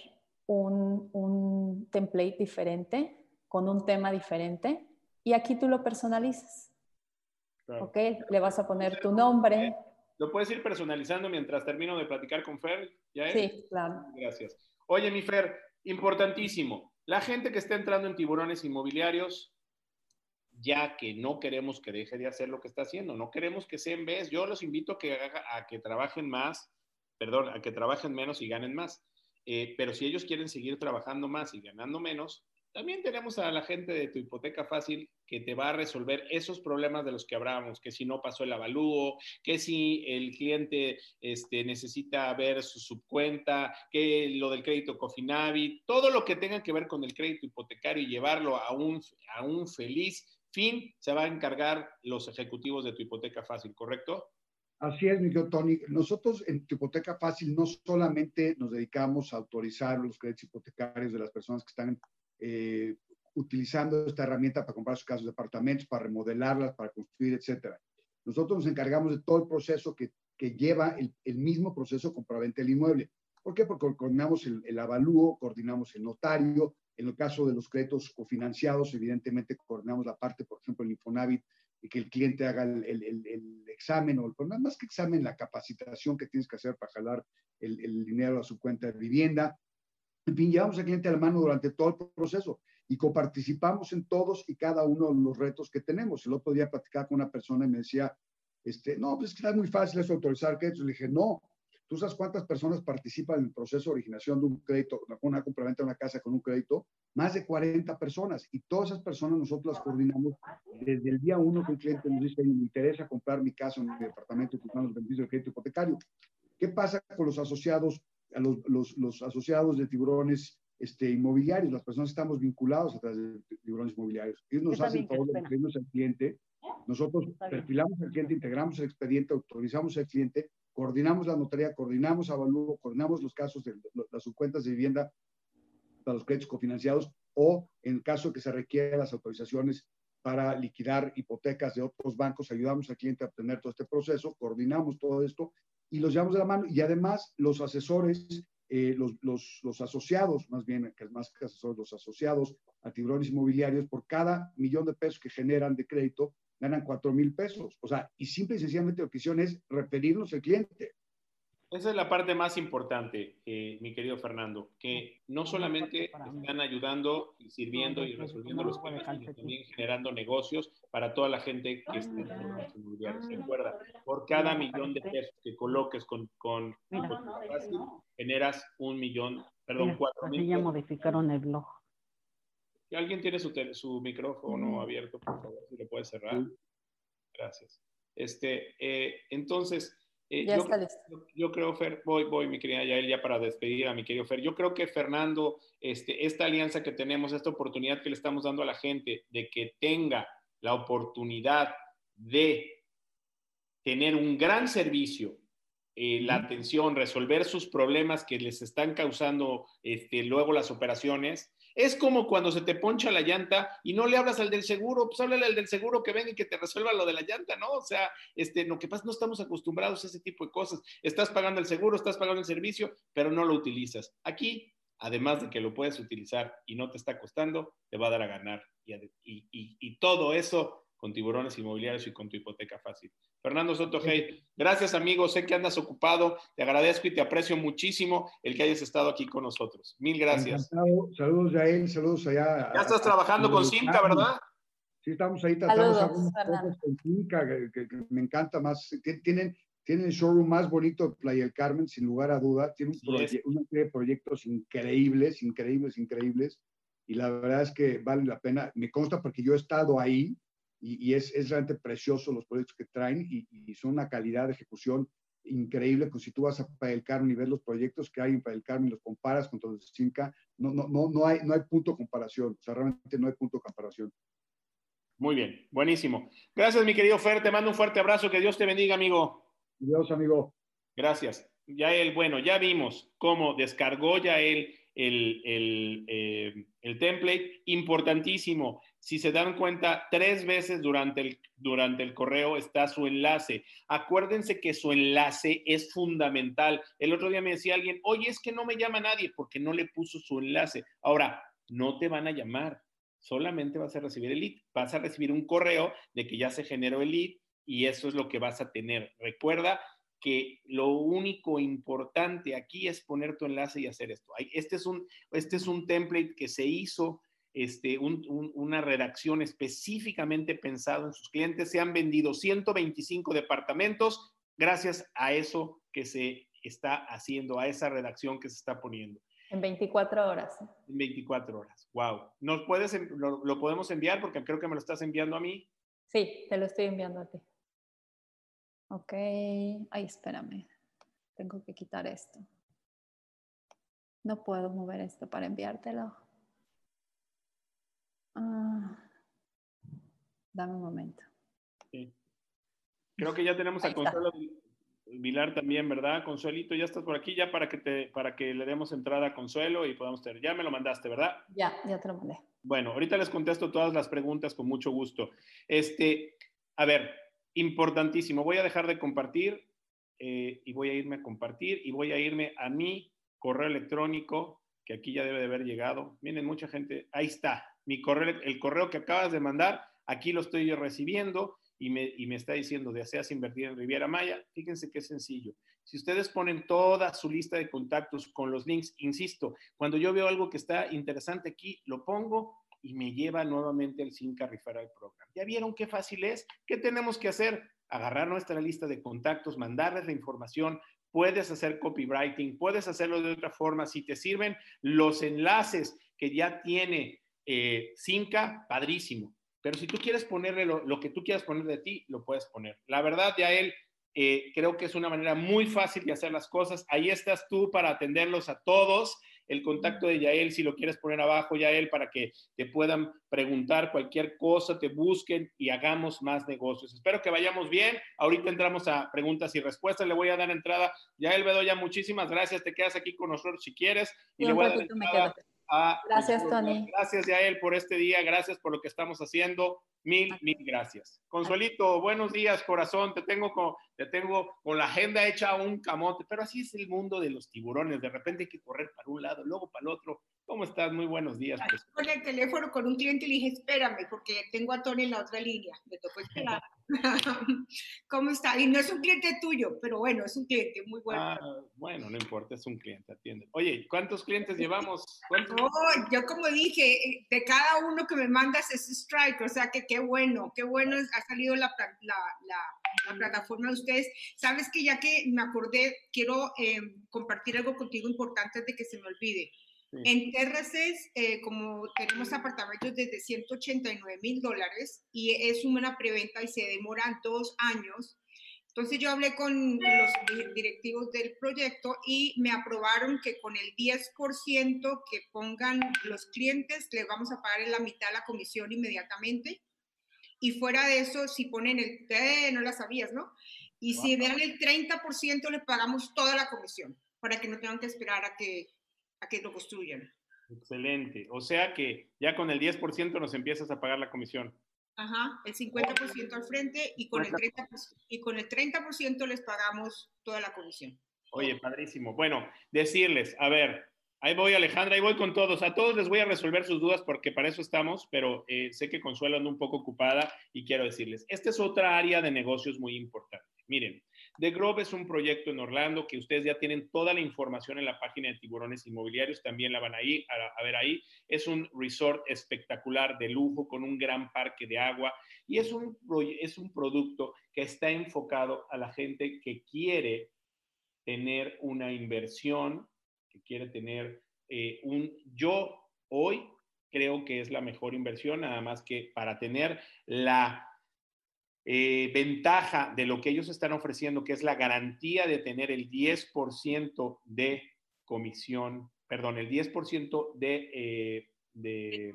un, un template diferente, con un tema diferente, y aquí tú lo personalizas. ¿Ok? Le vas a poner tu nombre.
Lo puedes ir personalizando mientras termino de platicar con Fer. ¿Ya
Sí, claro.
Gracias. Oye, mi Fer, importantísimo. La gente que está entrando en tiburones inmobiliarios, ya que no queremos que deje de hacer lo que está haciendo, no queremos que sea en vez. Yo los invito a que, a que trabajen más, perdón, a que trabajen menos y ganen más. Eh, pero si ellos quieren seguir trabajando más y ganando menos, también tenemos a la gente de tu hipoteca fácil que te va a resolver esos problemas de los que hablábamos, que si no pasó el avalúo, que si el cliente este, necesita ver su subcuenta, que lo del crédito Cofinavit, todo lo que tenga que ver con el crédito hipotecario y llevarlo a un, a un feliz fin, se va a encargar los ejecutivos de tu hipoteca fácil, ¿correcto?
Así es, mi Tony. Nosotros en tu hipoteca fácil no solamente nos dedicamos a autorizar los créditos hipotecarios de las personas que están eh, utilizando esta herramienta para comprar sus casas de apartamentos, para remodelarlas, para construir, etcétera. Nosotros nos encargamos de todo el proceso que, que lleva el, el mismo proceso compraventa del inmueble. ¿Por qué? Porque coordinamos el, el, avalúo, coordinamos el notario. En el caso de los créditos cofinanciados, evidentemente coordinamos la parte, por ejemplo, el Infonavit, y que el cliente haga el, el, el examen, o más que examen, la capacitación que tienes que hacer para jalar el, dinero a su cuenta de vivienda. Fin, llevamos al cliente a la mano durante todo el proceso y coparticipamos en todos y cada uno de los retos que tenemos. El otro día platicaba con una persona y me decía, este, no, pues es que es muy fácil eso autorizar créditos. Le dije, no, ¿Tú sabes cuántas personas participan en el proceso de originación de un crédito, una compra-venta de una casa con un crédito? Más de 40 personas. Y todas esas personas nosotros las coordinamos desde el día uno que un cliente nos dice, me interesa comprar mi casa en mi departamento y los beneficios del crédito hipotecario. ¿Qué pasa con los asociados, los, los, los asociados de tiburones este, inmobiliarios? Las personas estamos vinculados a través de tiburones inmobiliarios. Ellos nos hacen favor de inscribirnos al cliente. Nosotros perfilamos al cliente, integramos el expediente, autorizamos al cliente coordinamos la notaría, coordinamos avalúo, coordinamos los casos de las subcuentas de vivienda para los créditos cofinanciados o en caso que se requiera las autorizaciones para liquidar hipotecas de otros bancos, ayudamos al cliente a obtener todo este proceso, coordinamos todo esto y los llevamos de la mano. Y además los asesores, eh, los, los, asociados, más bien, que más que asesores, los asociados a tiburones inmobiliarios, por cada millón de pesos que generan de crédito, ganan cuatro mil pesos. O sea, y simple y sencillamente lo que hicieron es referirnos al cliente.
Esa es la parte más importante, eh, mi querido Fernando, que no solamente están ayudando y sirviendo y resolviendo los problemas, sino también generando negocios para toda la gente que está en los inmobiliarios. Recuerda, por cada millón de pesos que coloques con, con, con generas un millón, perdón, cuatro mil.
ya modificaron el blog.
¿Alguien tiene su, su micrófono abierto, por favor? Si lo puede cerrar. Gracias. Este, eh, entonces, eh,
ya
yo,
está listo.
yo, creo, Fer, voy, voy, mi querida Yael, ya para despedir a mi querido Fer. Yo creo que Fernando, este, esta alianza que tenemos, esta oportunidad que le estamos dando a la gente de que tenga la oportunidad de tener un gran servicio, eh, la atención, resolver sus problemas que les están causando este, luego las operaciones, es como cuando se te poncha la llanta y no le hablas al del seguro, pues háblale al del seguro que venga y que te resuelva lo de la llanta, ¿no? O sea, este, lo que pasa, no estamos acostumbrados a ese tipo de cosas. Estás pagando el seguro, estás pagando el servicio, pero no lo utilizas. Aquí, además de que lo puedes utilizar y no te está costando, te va a dar a ganar. Y, y, todo eso con tiburones inmobiliarios y con tu hipoteca fácil. Fernando Soto Hey, gracias amigo, sé que andas ocupado, te agradezco y te aprecio muchísimo el que hayas estado aquí con nosotros. Mil gracias.
Encantado. Saludos a él, saludos allá.
Ya estás trabajando con Simca, ¿verdad?
Sí, estamos ahí, tratamos cosas con Simca, que, me encanta más. Tienen, tienen el showroom más bonito de Playa del Carmen, sin lugar a duda. Tiene un una serie de proyectos increíbles, increíbles, increíbles. Y la verdad es que vale la pena. Me consta porque yo he estado ahí y, es, es, realmente precioso los proyectos que traen y, son una calidad de ejecución increíble. Pues si tú vas a Playa Carmen y ves los proyectos que hay en Playa Carmen y los comparas con los de Cinca, no, no, no, no, hay, no hay punto de comparación. O sea, realmente no hay punto de comparación.
Muy bien, buenísimo. Gracias, mi querido Fer. Te mando un fuerte abrazo. Que Dios te bendiga, amigo.
Dios, amigo.
Gracias. Ya él, bueno, ya vimos cómo descargó ya él el, el, eh, el template. Importantísimo si se dan cuenta, tres veces durante el, durante el correo está su enlace. Acuérdense que su enlace es fundamental. El otro día me decía alguien, oye, es que no me llama nadie porque no le puso su enlace. Ahora, no te van a llamar, solamente vas a recibir el lead. Vas a recibir un correo de que ya se generó el lead y eso es lo que vas a tener. Recuerda que lo único importante aquí es poner tu enlace y hacer esto. Este es un, este es un template que se hizo este, una redacción específicamente pensado en sus clientes. Se han vendido 125 departamentos gracias a eso que se está haciendo, a esa redacción que se está poniendo.
En 24 horas.
En 24 horas. Wow. ¿Nos puedes, lo, lo, podemos enviar? Porque creo que me lo estás enviando a mí.
Sí, te lo estoy enviando a ti. Ok. Ay, espérame. Tengo que quitar esto. No puedo mover esto para enviártelo. Ah, dame un momento.
Creo que ya tenemos a Consuelo Vilar también, ¿verdad? Consuelito, ya estás por aquí ya para que, te, para que le demos entrada a Consuelo y podamos tener. Ya me lo mandaste, ¿verdad?
Ya, ya te lo mandé.
Bueno, ahorita les contesto todas las preguntas con mucho gusto. Este, a ver, importantísimo. Voy a dejar de compartir eh, y voy a irme a compartir y voy a irme a mi correo electrónico, que aquí ya debe de haber llegado. Miren, mucha gente, ahí está, mi correo, el correo que acabas de mandar, aquí lo estoy yo recibiendo y me, y me está diciendo, ¿deseas invertir en Riviera Maya? Fíjense qué sencillo. Si ustedes ponen toda su lista de contactos con los links, insisto, cuando yo veo algo que está interesante aquí, lo pongo y me lleva nuevamente al Cinca Referral Program. ¿Ya vieron qué fácil es? ¿Qué tenemos que hacer? Agarrar nuestra lista de contactos, mandarles la información, puedes hacer copywriting, puedes hacerlo de otra forma. Si te sirven los enlaces que ya tiene eh, padrísimo. Pero si tú quieres ponerle lo, que tú quieras poner de ti, lo puedes poner. La verdad, ya él eh, creo que es una manera muy fácil de hacer las cosas. Ahí estás tú para atenderlos a todos. El contacto de Yael, si lo quieres poner abajo, Yael, para que te puedan preguntar cualquier cosa, te busquen y hagamos más negocios. Espero que vayamos bien. Ahorita entramos a preguntas y respuestas. Le voy a dar entrada. Yael Bedoya, muchísimas gracias. Te quedas aquí con nosotros si quieres. Y le voy a dar entrada
gracias, Tony.
Gracias, Yael, por este día. Gracias por lo que estamos haciendo. Mil, mil gracias. Consuelito, buenos días, corazón. Te tengo, con, te tengo con la agenda hecha un camote, pero así es el mundo de los tiburones. De repente hay que correr para un lado, luego para el otro. ¿Cómo estás? Muy buenos días.
Pues. Con el teléfono con un cliente y le dije, espérame, porque tengo a Tony en la otra línea. Me tocó esperar. ¿Cómo está? Y no es un cliente tuyo, pero bueno, es un cliente muy bueno. Ah,
bueno, no importa, es un cliente, atiende. Oye, ¿cuántos clientes llevamos?
yo como dije, de cada uno que me mandas es strike, o sea que qué bueno, qué bueno ha salido la, la, la, plataforma de ustedes. Sabes que ya que me acordé, quiero eh, compartir algo contigo importante antes de que se me olvide. En TRCs, eh, como tenemos apartamentos desde 189 mil dólares y es una preventa y se demoran dos años, entonces yo hablé con los directivos del proyecto y me aprobaron que con el 10% que pongan los clientes, les vamos a pagar en la mitad la comisión inmediatamente. Y fuera de eso, si ponen el, eh, no la sabías, ¿no? Y si dan el 30%, les pagamos toda la comisión para que no tengan que esperar a que a que lo construyan.
Excelente. O sea que ya con el 10% nos empiezas a pagar la comisión.
Ajá, el 50% al frente y con, el 30%, y con el 30% les pagamos toda la comisión.
Oye, padrísimo. Bueno, decirles, a ver, ahí voy Alejandra, ahí voy con todos. A todos les voy a resolver sus dudas porque para eso estamos, pero eh, sé que Consuelo anda un poco ocupada y quiero decirles, esta es otra área de negocios muy importante. Miren, The Grove es un proyecto en Orlando que ustedes ya tienen toda la información en la página de Tiburones Inmobiliarios, también la van a ir a, ver ahí. Es un resort espectacular de lujo con un gran parque de agua y es un, es un producto que está enfocado a la gente que quiere tener una inversión, que quiere tener eh, un... Yo hoy creo que es la mejor inversión, nada más que para tener la eh, ventaja de lo que ellos están ofreciendo, que es la garantía de tener el 10% de comisión, perdón, el 10% de, eh, de,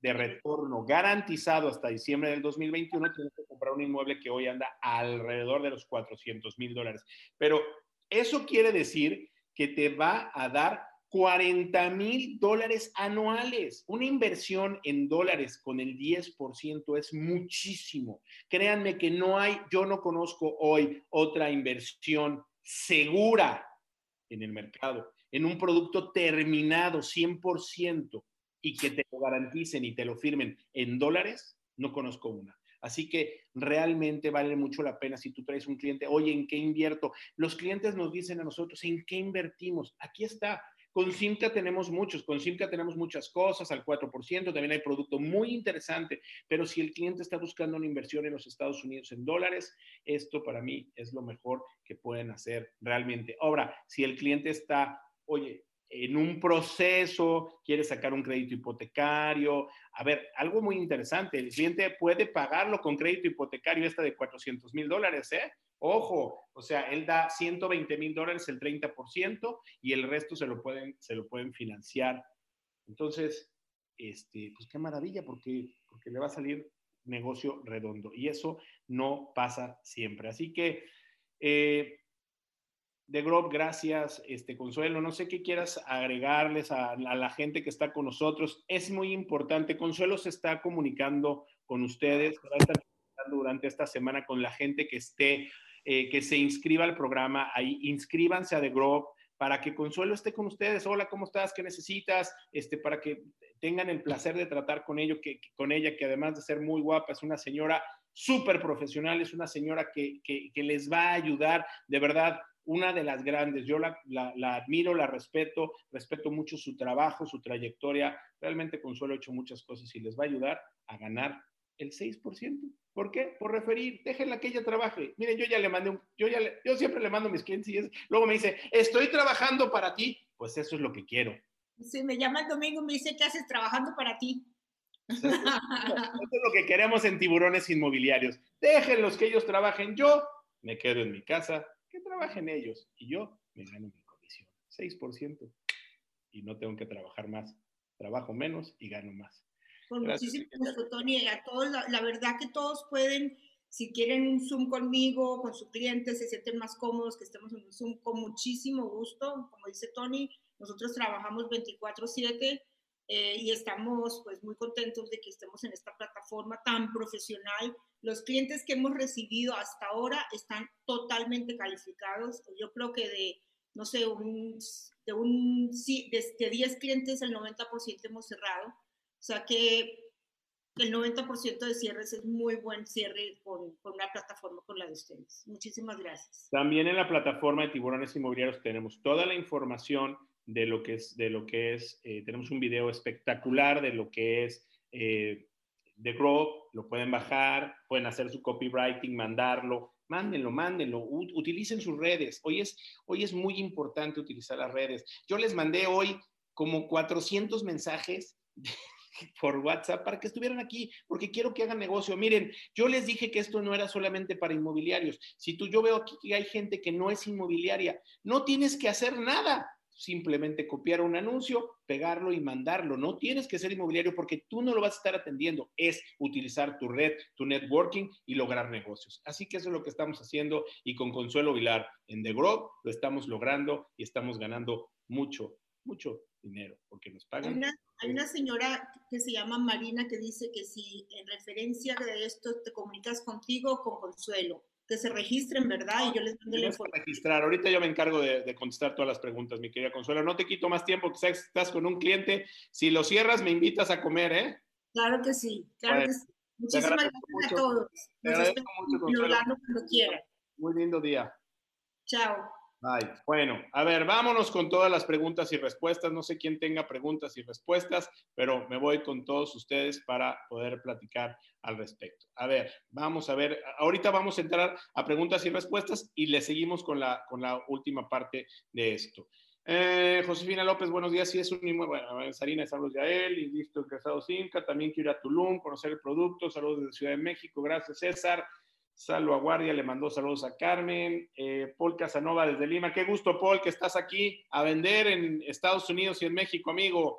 de, retorno garantizado hasta diciembre del 2021, tienes que comprar un inmueble que hoy anda alrededor de los 400 mil dólares. Pero eso quiere decir que te va a dar 40 mil dólares anuales. Una inversión en dólares con el 10% es muchísimo. Créanme que no hay, yo no conozco hoy otra inversión segura en el mercado, en un producto terminado 100% y que te lo garanticen y te lo firmen en dólares, no conozco una. Así que realmente vale mucho la pena si tú traes un cliente, oye, ¿en qué invierto? Los clientes nos dicen a nosotros, ¿en qué invertimos? Aquí está, con Simca tenemos muchos, con Simca tenemos muchas cosas al 4%, también hay producto muy interesante, pero si el cliente está buscando una inversión en los Estados Unidos en dólares, esto para mí es lo mejor que pueden hacer realmente. Ahora, si el cliente está, oye, en un proceso, quiere sacar un crédito hipotecario. A ver, algo muy interesante, el cliente puede pagarlo con crédito hipotecario esta de 400 mil dólares, ¿eh? Ojo, o sea, él da 120 mil dólares el 30% y el resto se lo pueden, se lo pueden financiar. Entonces, este, pues qué maravilla, porque, porque le va a salir negocio redondo y eso no pasa siempre. Así que, eh, de Grove, gracias, este Consuelo. No sé qué quieras agregarles a, la gente que está con nosotros. Es muy importante. Consuelo se está comunicando con ustedes, va a estar durante esta semana con la gente que esté, eh, que se inscriba al programa. Ahí inscríbanse a The Grove para que Consuelo esté con ustedes. Hola, ¿cómo estás? ¿Qué necesitas? Este, para que tengan el placer de tratar con, ello, que, con ella, que además de ser muy guapa, es una señora súper profesional, es una señora que, que, que les va a ayudar, de verdad, una de las grandes. Yo la, admiro, la respeto, respeto mucho su trabajo, su trayectoria. Realmente Consuelo ha hecho muchas cosas y les va a ayudar a ganar el 6%. ¿Por qué? Por referir, déjenla que ella trabaje. Miren, yo ya le mandé un, yo ya yo siempre le mando a mis clientes y luego me dice, estoy trabajando para ti. Pues eso es lo que quiero.
Sí, me llama el domingo y me dice, ¿qué haces trabajando para ti?
Eso es, lo que queremos en tiburones inmobiliarios. Déjenlos que ellos trabajen. Yo me quedo en mi casa, que trabajen ellos y yo me gano mi comisión, 6%, y no tengo que trabajar más. Trabajo menos y gano más.
Con muchísimo gusto, Tony. A todos, la, verdad que todos pueden, si quieren un Zoom conmigo, con su cliente, se sienten más cómodos que estemos en un Zoom con muchísimo gusto. Como dice Tony, nosotros trabajamos 24/7 eh, y estamos pues muy contentos de que estemos en esta plataforma tan profesional los clientes que hemos recibido hasta ahora están totalmente calificados. Yo creo que de, no sé, un, de, un, de, 10 clientes el 90% hemos cerrado. O sea que el 90% de cierres es muy buen cierre con, con, una plataforma con la de ustedes. Muchísimas gracias.
También en la plataforma de tiburones inmobiliarios tenemos toda la información de lo que es, de lo que es eh, tenemos un video espectacular de lo que es eh, de Grove, lo pueden bajar, pueden hacer su copywriting, mandarlo, mándenlo, mándenlo, utilicen sus redes. Hoy es, hoy es muy importante utilizar las redes. Yo les mandé hoy como 400 mensajes por WhatsApp para que estuvieran aquí, porque quiero que hagan negocio. Miren, yo les dije que esto no era solamente para inmobiliarios. Si tú, yo veo aquí que hay gente que no es inmobiliaria, no tienes que hacer nada simplemente copiar un anuncio, pegarlo y mandarlo. No tienes que ser inmobiliario porque tú no lo vas a estar atendiendo. Es utilizar tu red, tu networking y lograr negocios. Así que eso es lo que estamos haciendo y con Consuelo Vilar en The Grove lo estamos logrando y estamos ganando mucho, mucho dinero porque nos pagan.
Hay una, hay una señora que se llama Marina que dice que si en referencia de esto te comunicas contigo con Consuelo que se registren, ¿verdad? Y yo les mando la información.
registrar. Ahorita yo me encargo de, contestar todas las preguntas, mi querida Consuelo. No te quito más tiempo, que estás con un cliente. Si lo cierras, me invitas a comer, ¿eh?
Claro que sí, claro que sí. Muchísimas gracias a todos. Nos espero cuando quieran.
Muy lindo día.
Chao.
Bueno, a ver, vámonos con todas las preguntas y respuestas. No sé quién tenga preguntas y respuestas, pero me voy con todos ustedes para poder platicar al respecto. A ver, vamos a ver, ahorita vamos a entrar a preguntas y respuestas y le seguimos con la, con la última parte de esto. Eh, Josefina López, buenos días. Sí, es un bueno, Sarina, saludos a él y listo, empezado Cinca. También quiero ir a Tulum, conocer el producto. Saludos desde Ciudad de México. Gracias, César. Salvo a Guardia le mandó saludos a Carmen. Eh, Paul Casanova desde Lima. Qué gusto, Paul, que estás aquí a vender en Estados Unidos y en México, amigo.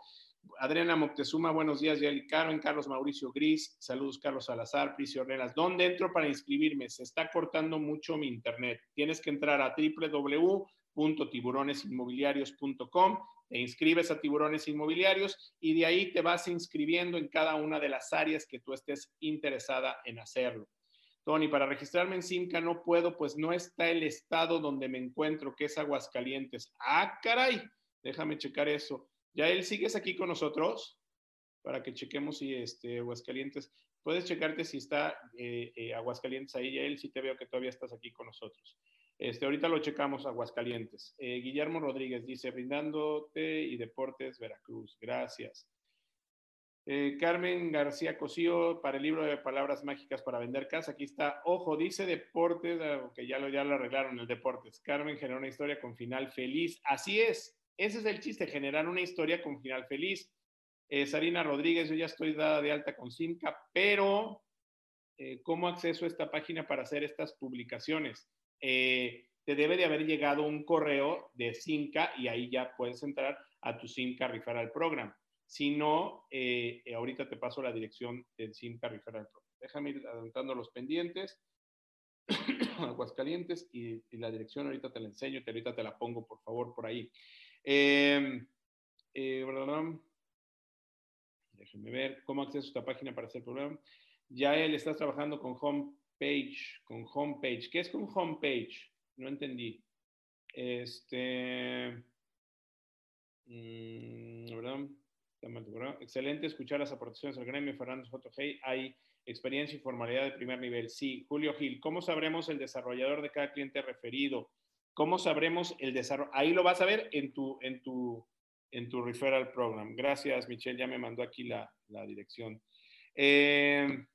Adriana Moctezuma, buenos días. Yali Carmen, Carlos Mauricio Gris. Saludos, Carlos Salazar, Priscio Ornelas. ¿Dónde entro para inscribirme? Se está cortando mucho mi internet. Tienes que entrar a www.tiburonesinmobiliarios.com te inscribes a tiburones inmobiliarios y de ahí te vas inscribiendo en cada una de las áreas que tú estés interesada en hacerlo. Tony, para registrarme en Simca no puedo, pues no está el estado donde me encuentro, que es Aguascalientes. Ah, caray, déjame checar eso. ¿Ya él sigues aquí con nosotros? Para que chequemos si este, Aguascalientes, puedes checarte si está eh, eh, Aguascalientes ahí, ya él sí te veo que todavía estás aquí con nosotros. Este, ahorita lo checamos Aguascalientes. Eh, Guillermo Rodríguez dice, brindándote y deportes Veracruz. Gracias. Eh, Carmen García Cosío para el libro de palabras mágicas para vender casa. Aquí está, ojo, dice deportes, ah, que ya lo, ya lo arreglaron, el deportes. Carmen generó una historia con final feliz. Así es, ese es el chiste, generar una historia con final feliz. Eh, Sarina Rodríguez, yo ya estoy dada de alta con Simca, pero eh, ¿cómo acceso a esta página para hacer estas publicaciones? te debe de haber llegado un correo de Simca y ahí ya puedes entrar a tu Simca Referral Program. Si no, eh, eh, ahorita te paso la dirección del SIM Referral Déjame ir adelantando los pendientes. Aguascalientes y, la dirección ahorita te la enseño, te, ahorita te la pongo por favor por ahí. Eh, eh, déjenme ver cómo acceso a esta página para hacer programa. Ya él está trabajando con homepage, con homepage. ¿Qué es con homepage? No entendí. Este, mm, ¿verdad? Excelente escuchar las aportaciones del gremio, Fernando Hey. Hay experiencia y formalidad de primer nivel. Sí, Julio Gil, ¿cómo sabremos el desarrollador de cada cliente referido? ¿Cómo sabremos el desarrollo? Ahí lo vas a ver en tu, en tu, en tu referral program. Gracias, Michelle, ya me mandó aquí la, la dirección. Eh,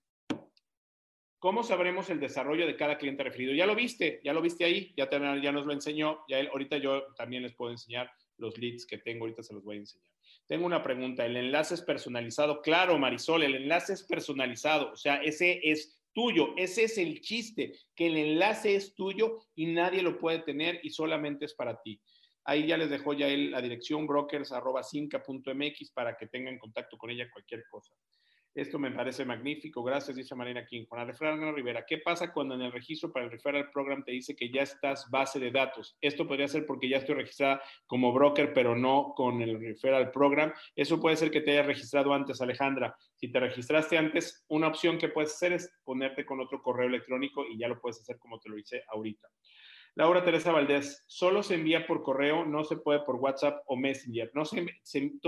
¿Cómo sabremos el desarrollo de cada cliente referido? Ya lo viste, ya lo viste ahí, ya, ya nos lo enseñó, ya él, ahorita yo también les puedo enseñar los leads que tengo, ahorita se los voy a enseñar. Tengo una pregunta, ¿el enlace es personalizado? Claro, Marisol, el enlace es personalizado, o sea, ese es tuyo, ese es el chiste, que el enlace es tuyo y nadie lo puede tener y solamente es para ti. Ahí ya les dejó ya él la dirección brokers.cinca.mx para que tengan contacto con ella cualquier cosa. Esto me parece magnífico. Gracias, dice Marina King. Juan Alejandro Rivera, ¿qué pasa cuando en el registro para el referral program te dice que ya estás base de datos? Esto podría ser porque ya estoy registrada como broker, pero no con el referral program. Eso puede ser que te hayas registrado antes, Alejandra. Si te registraste antes, una opción que puedes hacer es ponerte con otro correo electrónico y ya lo puedes hacer como te lo hice ahorita. Laura Teresa Valdés, solo se envía por correo, no se puede por WhatsApp o Messenger. No se,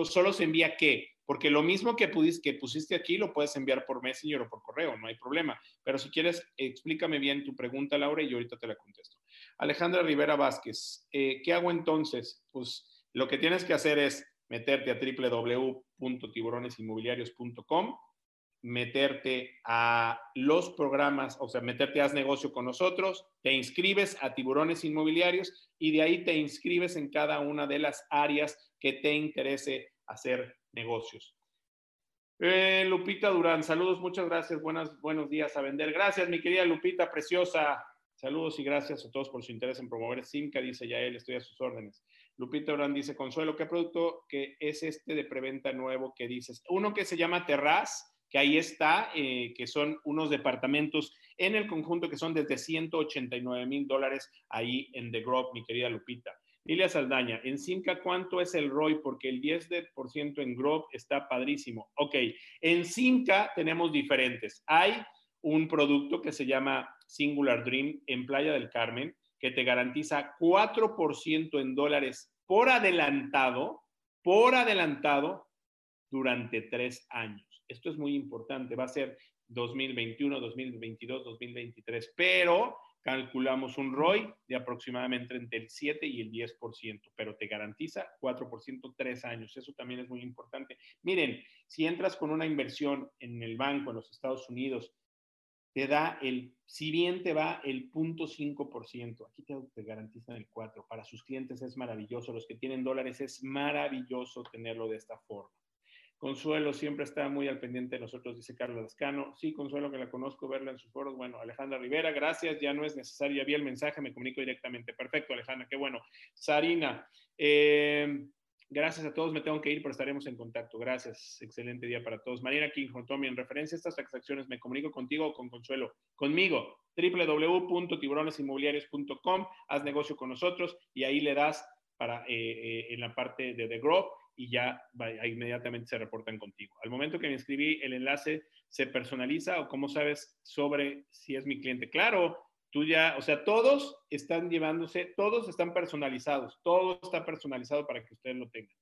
solo se envía qué? Porque lo mismo que, pusiste aquí lo puedes enviar por Messenger o por correo, no hay problema. Pero si quieres, explícame bien tu pregunta, Laura, y yo ahorita te la contesto. Alejandra Rivera Vázquez, eh, ¿qué hago entonces? Pues lo que tienes que hacer es meterte a www.tiburonesinmobiliarios.com meterte a los programas, o sea, meterte a Negocio con nosotros, te inscribes a Tiburones Inmobiliarios y de ahí te inscribes en cada una de las áreas que te interese hacer negocios. Eh, Lupita Durán, saludos, muchas gracias, buenas, buenos días a vender. Gracias, mi querida Lupita, preciosa. Saludos y gracias a todos por su interés en promover Simca, dice Yael, estoy a sus órdenes. Lupita Durán dice, Consuelo, ¿qué producto que es este de preventa nuevo que dices? Uno que se llama Terraz, que ahí está, eh, que son unos departamentos en el conjunto que son desde 189 mil dólares ahí en The Grove, mi querida Lupita. Lilia Saldaña, en Simca, ¿cuánto es el ROI? Porque el 10% en Grove está padrísimo. Ok, en Simca tenemos diferentes. Hay un producto que se llama Singular Dream en Playa del Carmen, que te garantiza 4% en dólares por adelantado, por adelantado, durante tres años. Esto es muy importante, va a ser 2021, 2022, 2023, pero calculamos un ROI de aproximadamente entre el 7 y el 10%, pero te garantiza 4% tres años. Eso también es muy importante. Miren, si entras con una inversión en el banco en los Estados Unidos, te da el, si bien te va el 0.5%, aquí te, te garantizan el 4%. Para sus clientes es maravilloso, los que tienen dólares es maravilloso tenerlo de esta forma. Consuelo siempre está muy al pendiente de nosotros, dice Carlos Lascano. Sí, Consuelo, que la conozco, verla en sus foros. Bueno, Alejandra Rivera, gracias. Ya no es necesario, ya vi el mensaje, me comunico directamente. Perfecto, Alejandra, qué bueno. Sarina, eh, gracias a todos. Me tengo que ir, pero estaremos en contacto. Gracias. Excelente día para todos. Marina King, Tommy, en referencia a estas transacciones, me comunico contigo o con Consuelo. Conmigo, www.tiburonesinmobiliarios.com. Haz negocio con nosotros y ahí le das para, eh, eh, en la parte de The Growth y ya inmediatamente se reportan contigo. Al momento que me inscribí, el enlace se personaliza o cómo sabes sobre si es mi cliente. Claro, tú ya, o sea, todos están llevándose, todos están personalizados, todo está personalizado para que ustedes lo tengan.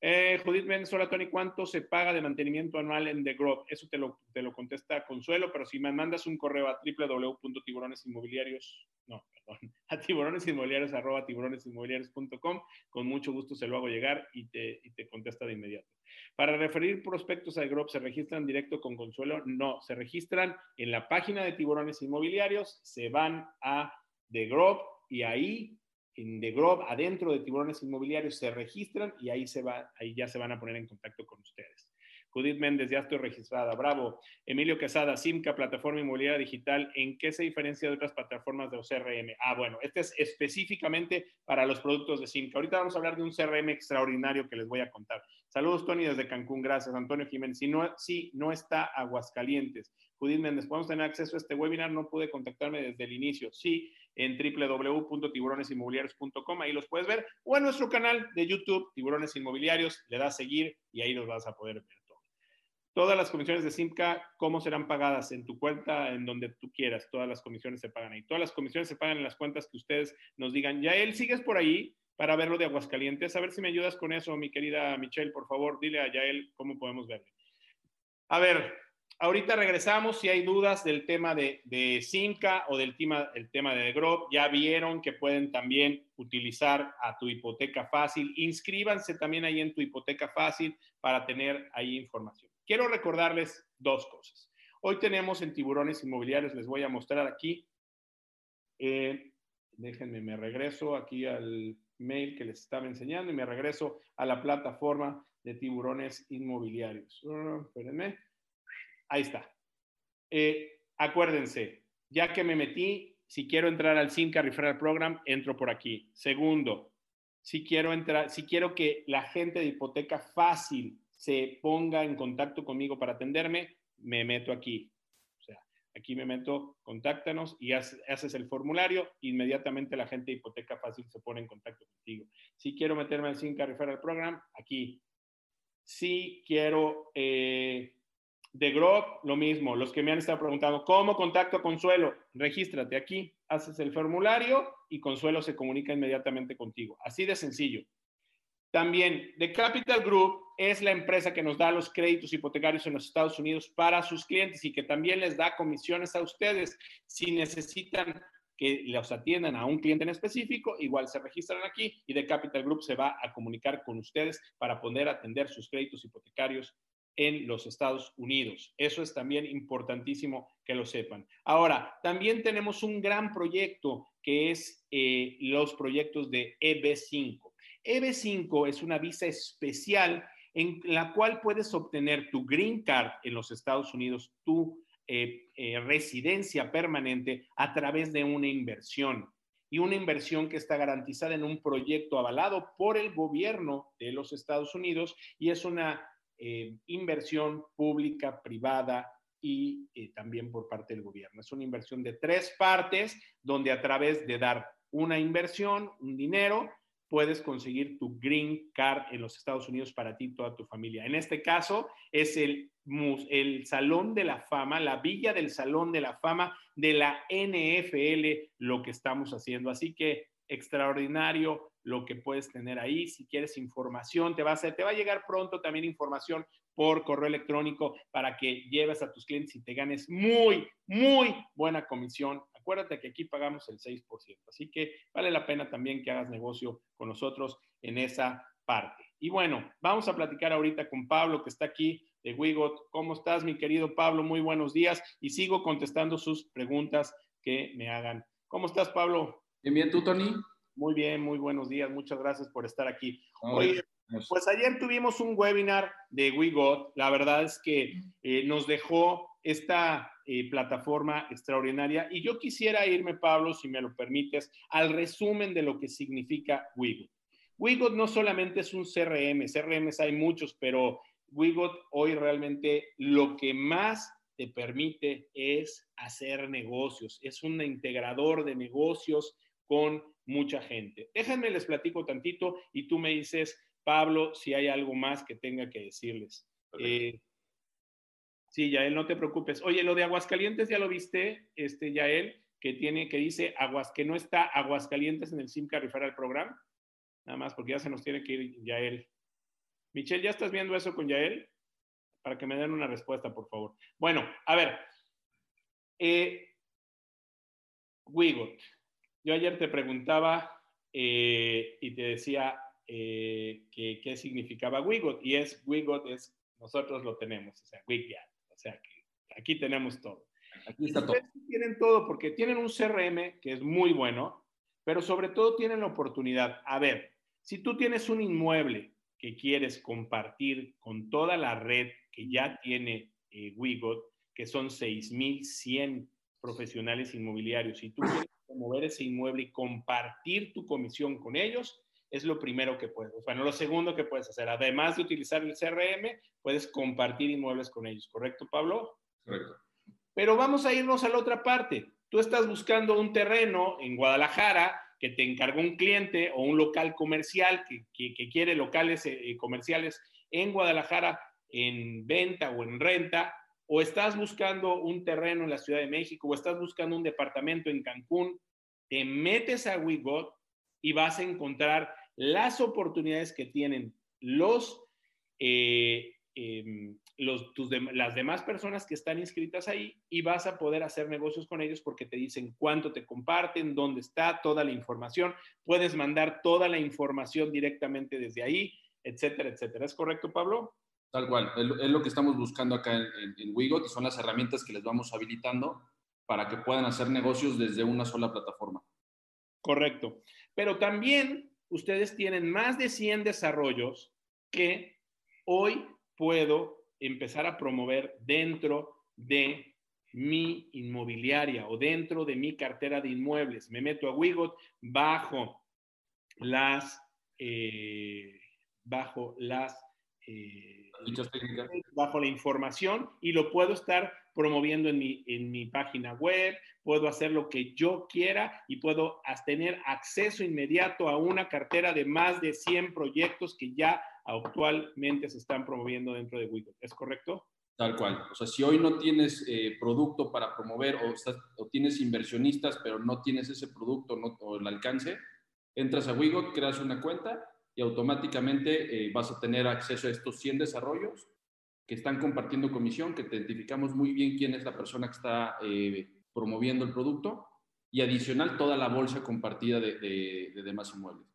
Eh, Judith Venezuela, Tony, ¿cuánto se paga de mantenimiento anual en The Grove? Eso te lo, te lo contesta Consuelo, pero si me mandas un correo a www.tiburonesinmobiliarios, no, a tiburonesinmobiliarios, arroba tiburonesinmobiliarios.com, con mucho gusto se lo hago llegar y te, y te contesta de inmediato. Para referir prospectos a Grove, ¿se registran directo con Consuelo? No, se registran en la página de Tiburones Inmobiliarios, se van a The Grove y ahí en The Grove, adentro de tiburones inmobiliarios, se registran y ahí, se va, ahí ya se van a poner en contacto con ustedes. Judith Méndez, ya estoy registrada. Bravo. Emilio Quesada, Simca, plataforma inmobiliaria digital. ¿En qué se diferencia de otras plataformas de CRM? Ah, bueno, este es específicamente para los productos de Simca. Ahorita vamos a hablar de un CRM extraordinario que les voy a contar. Saludos, Tony, desde Cancún. Gracias, Antonio Jiménez. Si no, está Aguascalientes. Judith Méndez, ¿podemos tener acceso a este webinar? No pude contactarme desde el inicio. Sí, en www.tiburonesinmobiliarios.com, ahí los puedes ver, o en nuestro canal de YouTube, Tiburones Inmobiliarios, le das seguir y ahí los vas a poder ver. Todas las comisiones de Simca, ¿cómo serán pagadas? En tu cuenta, en donde tú quieras. Todas las comisiones se pagan ahí. Todas las comisiones se pagan en las cuentas que ustedes nos digan. Ya él, ¿sigues por ahí para verlo de Aguascalientes? A ver si me ayudas con eso, mi querida Michelle, por favor. Dile a Yael cómo podemos verlo. A ver, ahorita regresamos. Si hay dudas del tema de, de Simca o del tema, el tema de Grove, ya vieron que pueden también utilizar a tu hipoteca fácil. Inscríbanse también ahí en tu hipoteca fácil para tener ahí información. Quiero recordarles dos cosas. Hoy tenemos en Tiburones Inmobiliarios, les voy a mostrar aquí. Eh, déjenme, me regreso aquí al mail que les estaba enseñando y me regreso a la plataforma de Tiburones Inmobiliarios. Uh, espérenme. Ahí está. Eh, acuérdense, ya que me metí, si quiero entrar al Simca Referral Program, entro por aquí. Segundo, si quiero entrar, si quiero que la gente de hipoteca fácil se ponga en contacto conmigo para atenderme, me meto aquí. O sea, aquí me meto, contáctanos y haces el formulario, inmediatamente la gente de hipoteca fácil se pone en contacto contigo. Si quiero meterme al Sinca Referral Program, aquí. Si quiero eh, de Grok, lo mismo. Los que me han estado preguntando, ¿cómo contacto a Consuelo? Regístrate aquí, haces el formulario y Consuelo se comunica inmediatamente contigo. Así de sencillo. También, The Capital Group es la empresa que nos da los créditos hipotecarios en los Estados Unidos para sus clientes y que también les da comisiones a ustedes. Si necesitan que los atiendan a un cliente en específico, igual se registran aquí y The Capital Group se va a comunicar con ustedes para poder atender sus créditos hipotecarios en los Estados Unidos. Eso es también importantísimo que lo sepan. Ahora, también tenemos un gran proyecto que es eh, los proyectos de EB5. EB5 es una visa especial en la cual puedes obtener tu green card en los Estados Unidos, tu eh, eh, residencia permanente a través de una inversión y una inversión que está garantizada en un proyecto avalado por el gobierno de los Estados Unidos y es una eh, inversión pública, privada y también por parte del gobierno. Es una inversión de tres partes donde a través de dar una inversión, un dinero, puedes conseguir tu green card en los Estados Unidos para ti y toda tu familia. En este caso es el, Salón de la Fama, la Villa del Salón de la Fama de la NFL, lo que estamos haciendo. Así que extraordinario lo que puedes tener ahí. Si quieres información, te va a, te va a llegar pronto también información por correo electrónico para que lleves a tus clientes y te ganes muy, muy buena comisión Acuérdate que aquí pagamos el 6%, así que vale la pena también que hagas negocio con nosotros en esa parte. Y bueno, vamos a platicar ahorita con Pablo, que está aquí de Wigot. ¿Cómo estás, mi querido Pablo? Muy buenos días y sigo contestando sus preguntas que me hagan. ¿Cómo estás, Pablo?
Bien, bien, ¿tú, Tony?
Muy bien, muy buenos días. Muchas gracias por estar aquí. Oye, pues ayer tuvimos un webinar de WeGot. La verdad es que eh, nos dejó esta eh, plataforma extraordinaria. Y yo quisiera irme, Pablo, si me lo permites, al resumen de lo que significa Wigot. Wigot no solamente es un CRM, CRMs hay muchos, pero Wigot hoy realmente lo que más te permite es hacer negocios, es un integrador de negocios con mucha gente. Déjenme les platico tantito y tú me dices, Pablo, si hay algo más que tenga que decirles. Sí, Yael, no te preocupes. Oye, lo de Aguascalientes ya lo viste, este Yael, que tiene, que dice Aguas, que no está Aguascalientes en el SIMCA Referral Program. Nada más, porque ya se nos tiene que ir Yael. Michelle, ¿ya estás viendo eso con Yael? Para que me den una respuesta, por favor. Bueno, a ver. Eh, Wigot. Yo ayer te preguntaba eh, y te decía eh, que, qué significaba Wigot. Y es, Wigot es, nosotros lo tenemos, o sea, Wigot. O sea que aquí tenemos todo. Aquí está todo. Tienen todo porque tienen un CRM que es muy bueno, pero sobre todo tienen la oportunidad. A ver, si tú tienes un inmueble que quieres compartir con toda la red que ya tiene eh, Wigot, que son 6.100 profesionales inmobiliarios, y tú quieres promover ese inmueble y compartir tu comisión con ellos, es lo primero que puedes. Bueno, lo segundo que puedes hacer, además de utilizar el CRM, puedes compartir inmuebles con ellos, ¿correcto, Pablo?
Correcto.
Pero vamos a irnos a la otra parte. Tú estás buscando un terreno en Guadalajara que te encargó un cliente o un local comercial que, que, quiere locales eh, comerciales en Guadalajara en venta o en renta, o estás buscando un terreno en la Ciudad de México, o estás buscando un departamento en Cancún, te metes a WeGot y vas a encontrar las oportunidades que tienen los, eh, em, los tus las demás personas que están inscritas ahí y vas a poder hacer negocios con ellos porque te dicen cuánto te comparten, dónde está toda la información, puedes mandar toda la información directamente desde ahí, etcétera, etcétera. ¿Es correcto, Pablo?
Tal cual, es lo que estamos buscando acá en, en, Wigot y son las herramientas que les vamos habilitando para que puedan hacer negocios desde una sola plataforma.
Correcto. Pero también ustedes tienen más de 100 desarrollos que hoy puedo empezar a promover dentro de mi inmobiliaria o dentro de mi cartera de inmuebles. Me meto a Wigot bajo las, eh, bajo las eh, bajo la información y lo puedo estar promoviendo en mi, en mi página web, puedo hacer lo que yo quiera y puedo tener acceso inmediato a una cartera de más de 100 proyectos que ya actualmente se están promoviendo dentro de Wigot. ¿Es correcto?
Tal cual. O sea, si hoy no tienes eh, producto para promover o, o, tienes inversionistas, pero no tienes ese producto no, o el alcance, entras a Wigot, creas una cuenta y automáticamente eh, vas a tener acceso a estos 100 desarrollos que están compartiendo comisión, que te identificamos muy bien quién es la persona que está eh, promoviendo el producto y adicional toda la bolsa compartida de, de, demás inmuebles.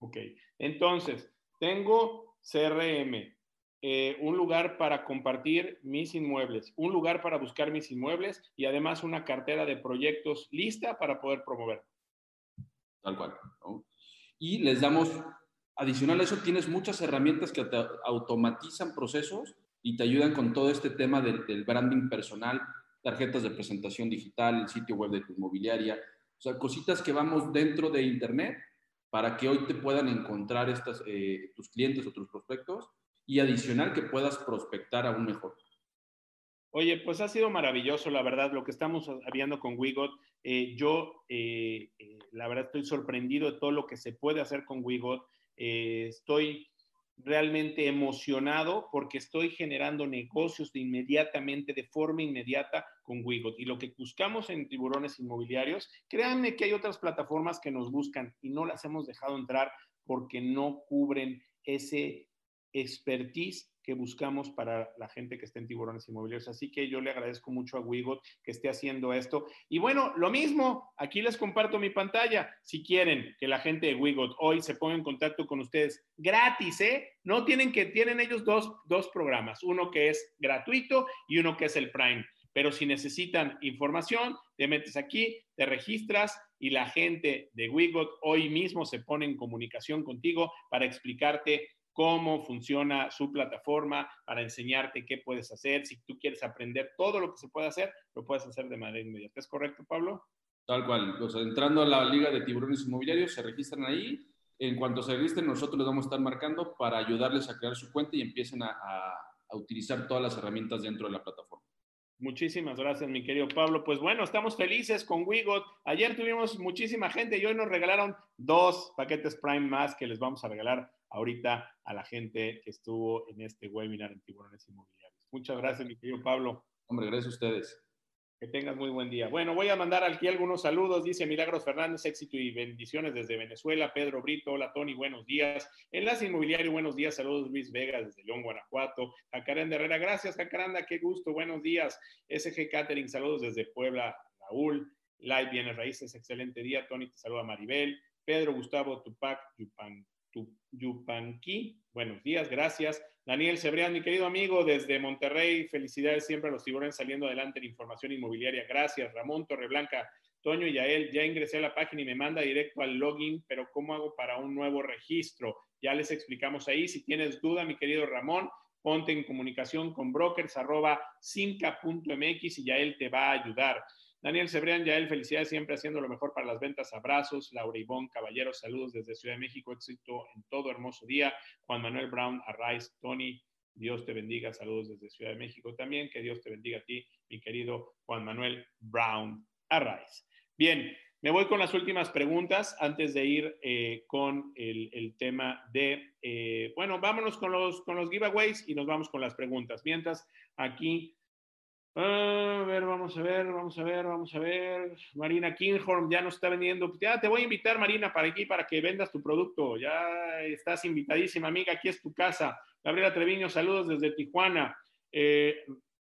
Ok, entonces, tengo CRM, eh, un lugar para compartir mis inmuebles, un lugar para buscar mis inmuebles y además una cartera de proyectos lista para poder promover.
Tal cual. Y les damos Adicional a eso, tienes muchas herramientas que te automatizan procesos y te ayudan con todo este tema del, branding personal, tarjetas de presentación digital, el sitio web de tu inmobiliaria, o sea, cositas que vamos dentro de Internet para que hoy te puedan encontrar estas, eh, tus clientes o tus prospectos y adicional que puedas prospectar aún mejor.
Oye, pues ha sido maravilloso, la verdad, lo que estamos viendo con Wigot. Eh, yo, eh, la verdad, estoy sorprendido de todo lo que se puede hacer con Wigot. Eh, estoy realmente emocionado porque estoy generando negocios de inmediatamente, de forma inmediata con Wigot. Y lo que buscamos en tiburones inmobiliarios, créanme que hay otras plataformas que nos buscan y no las hemos dejado entrar porque no cubren ese expertise que buscamos para la gente que está en tiburones inmobiliarios. Así que yo le agradezco mucho a Wigot que esté haciendo esto. Y bueno, lo mismo, aquí les comparto mi pantalla. Si quieren que la gente de Wigot hoy se ponga en contacto con ustedes gratis, ¿eh? No tienen que, tienen ellos dos, dos programas, uno que es gratuito y uno que es el Prime. Pero si necesitan información, te metes aquí, te registras y la gente de Wigot hoy mismo se pone en comunicación contigo para explicarte cómo funciona su plataforma, para enseñarte qué puedes hacer. Si tú quieres aprender todo lo que se puede hacer, lo puedes hacer de manera inmediata. ¿Es correcto, Pablo?
Tal cual. O sea, entrando a la Liga de Tiburones Inmobiliarios, se registran ahí. En cuanto se registren, nosotros les vamos a estar marcando para ayudarles a crear su cuenta y empiecen a, a utilizar todas las herramientas dentro de la plataforma.
Muchísimas gracias, mi querido Pablo. Pues bueno, estamos felices con Wigot. Ayer tuvimos muchísima gente y hoy nos regalaron dos paquetes Prime más que les vamos a regalar ahorita a la gente que estuvo en este webinar en Tiburones Inmobiliarios. Muchas gracias, mi querido Pablo.
Hombre, gracias a ustedes.
Que tengas muy buen día. Bueno, voy a mandar aquí algunos saludos. Dice Milagros Fernández, éxito y bendiciones desde Venezuela. Pedro Brito, hola Tony, buenos días. Enlace Inmobiliario, buenos días. Saludos Luis Vega desde León, Guanajuato. Jacaranda Herrera, gracias Jacaranda, qué gusto, buenos días. SG Catering, saludos desde Puebla. Raúl, Live Bienes Raíces, excelente día. Tony, te saluda Maribel. Pedro Gustavo Tupac Yupan, Yupanqui, buenos días, gracias. Daniel Cebrián, mi querido amigo desde Monterrey, felicidades siempre a los tiburones saliendo adelante en información inmobiliaria. Gracias. Ramón Torreblanca, Toño y Yael, ya ingresé a la página y me manda directo al login, pero ¿cómo hago para un nuevo registro? Ya les explicamos ahí. Si tienes duda, mi querido Ramón, ponte en comunicación con brokers arroba simca.mx y Yael te va a ayudar. Daniel Cebrián, Yael, felicidades siempre haciendo lo mejor para las ventas. Abrazos. Laura Ivón, Caballero, saludos desde Ciudad de México. Éxito en todo hermoso día. Juan Manuel Brown, Arraiz, Tony, Dios te bendiga. Saludos desde Ciudad de México también. Que Dios te bendiga a ti, mi querido Juan Manuel Brown Arraiz. Bien, me voy con las últimas preguntas antes de ir eh, con el, tema de, eh, bueno, vámonos con los, con los giveaways y nos vamos con las preguntas. Mientras aquí a ver, vamos a ver, vamos a ver, vamos a ver. Marina Kinghorn ya nos está vendiendo. Ya te voy a invitar, Marina, para aquí, para que vendas tu producto. Ya estás invitadísima, amiga. Aquí es tu casa. Gabriela Treviño, saludos desde Tijuana. Eh,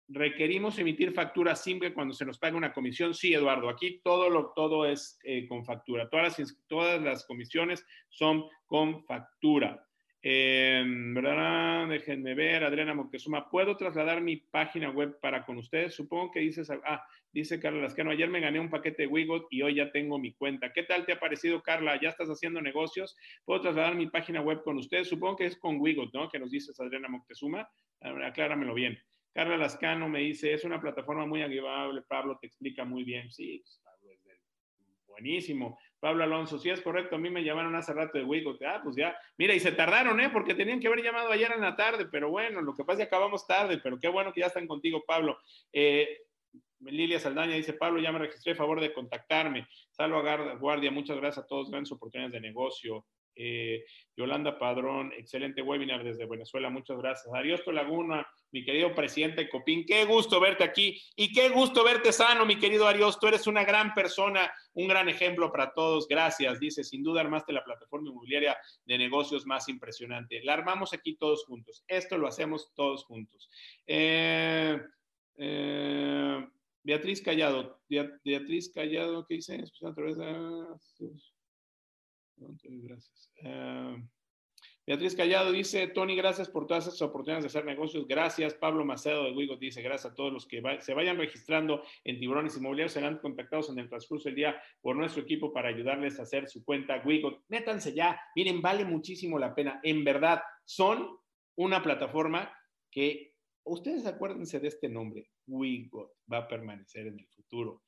requerimos emitir factura simple cuando se nos paga una comisión. Sí, Eduardo, aquí todo, lo, todo es eh, con factura. Todas las, todas las comisiones son con factura. ¿Verdad? Déjenme ver, Adriana Moctezuma. ¿Puedo trasladar mi página web para con ustedes? Supongo que dices, ah, dice Carla Lascano, ayer me gané un paquete de Wigot y hoy ya tengo mi cuenta. ¿Qué tal te ha parecido, Carla? ¿Ya estás haciendo negocios? ¿Puedo trasladar mi página web con ustedes? Supongo que es con Wigot, ¿no? Que nos dices, Adriana Moctezuma. Acláramelo bien. Carla Lascano me dice, es una plataforma muy agradable, Pablo te explica muy bien. Sí, pues, Pablo es buenísimo. Pablo Alonso, sí es correcto, a mí me llamaron hace rato de Wigo. Ah, pues ya, mira, y se tardaron, ¿eh? Porque tenían que haber llamado ayer en la tarde, pero bueno, lo que pasa es que acabamos tarde, pero qué bueno que ya están contigo, Pablo. Eh, Lilia Saldaña dice, Pablo, ya me registré, favor de contactarme. Salvo a Guardia, muchas gracias a todos, grandes oportunidades de negocio. Eh, Yolanda Padrón, excelente webinar desde Venezuela, muchas gracias. Ariosto Laguna, mi querido presidente Copín, qué gusto verte aquí y qué gusto verte sano, mi querido Ariosto, eres una gran persona, un gran ejemplo para todos, gracias. Dice, sin duda armaste la plataforma inmobiliaria de negocios más impresionante. La armamos aquí todos juntos, esto lo hacemos todos juntos. Eh, eh, Beatriz Callado, Beatriz Callado, ¿qué dice? Gracias. Eh, Beatriz Callado dice, Tony, gracias por todas estas oportunidades de hacer negocios. Gracias. Pablo Macedo de Wigo dice, gracias a todos los que se vayan registrando en tiburones inmobiliarios. Serán contactados en el transcurso del día por nuestro equipo para ayudarles a hacer su cuenta Wigo. Métanse ya. Miren, vale muchísimo la pena. En verdad, son una plataforma que ustedes acuérdense de este nombre. Wigo va a permanecer en el futuro.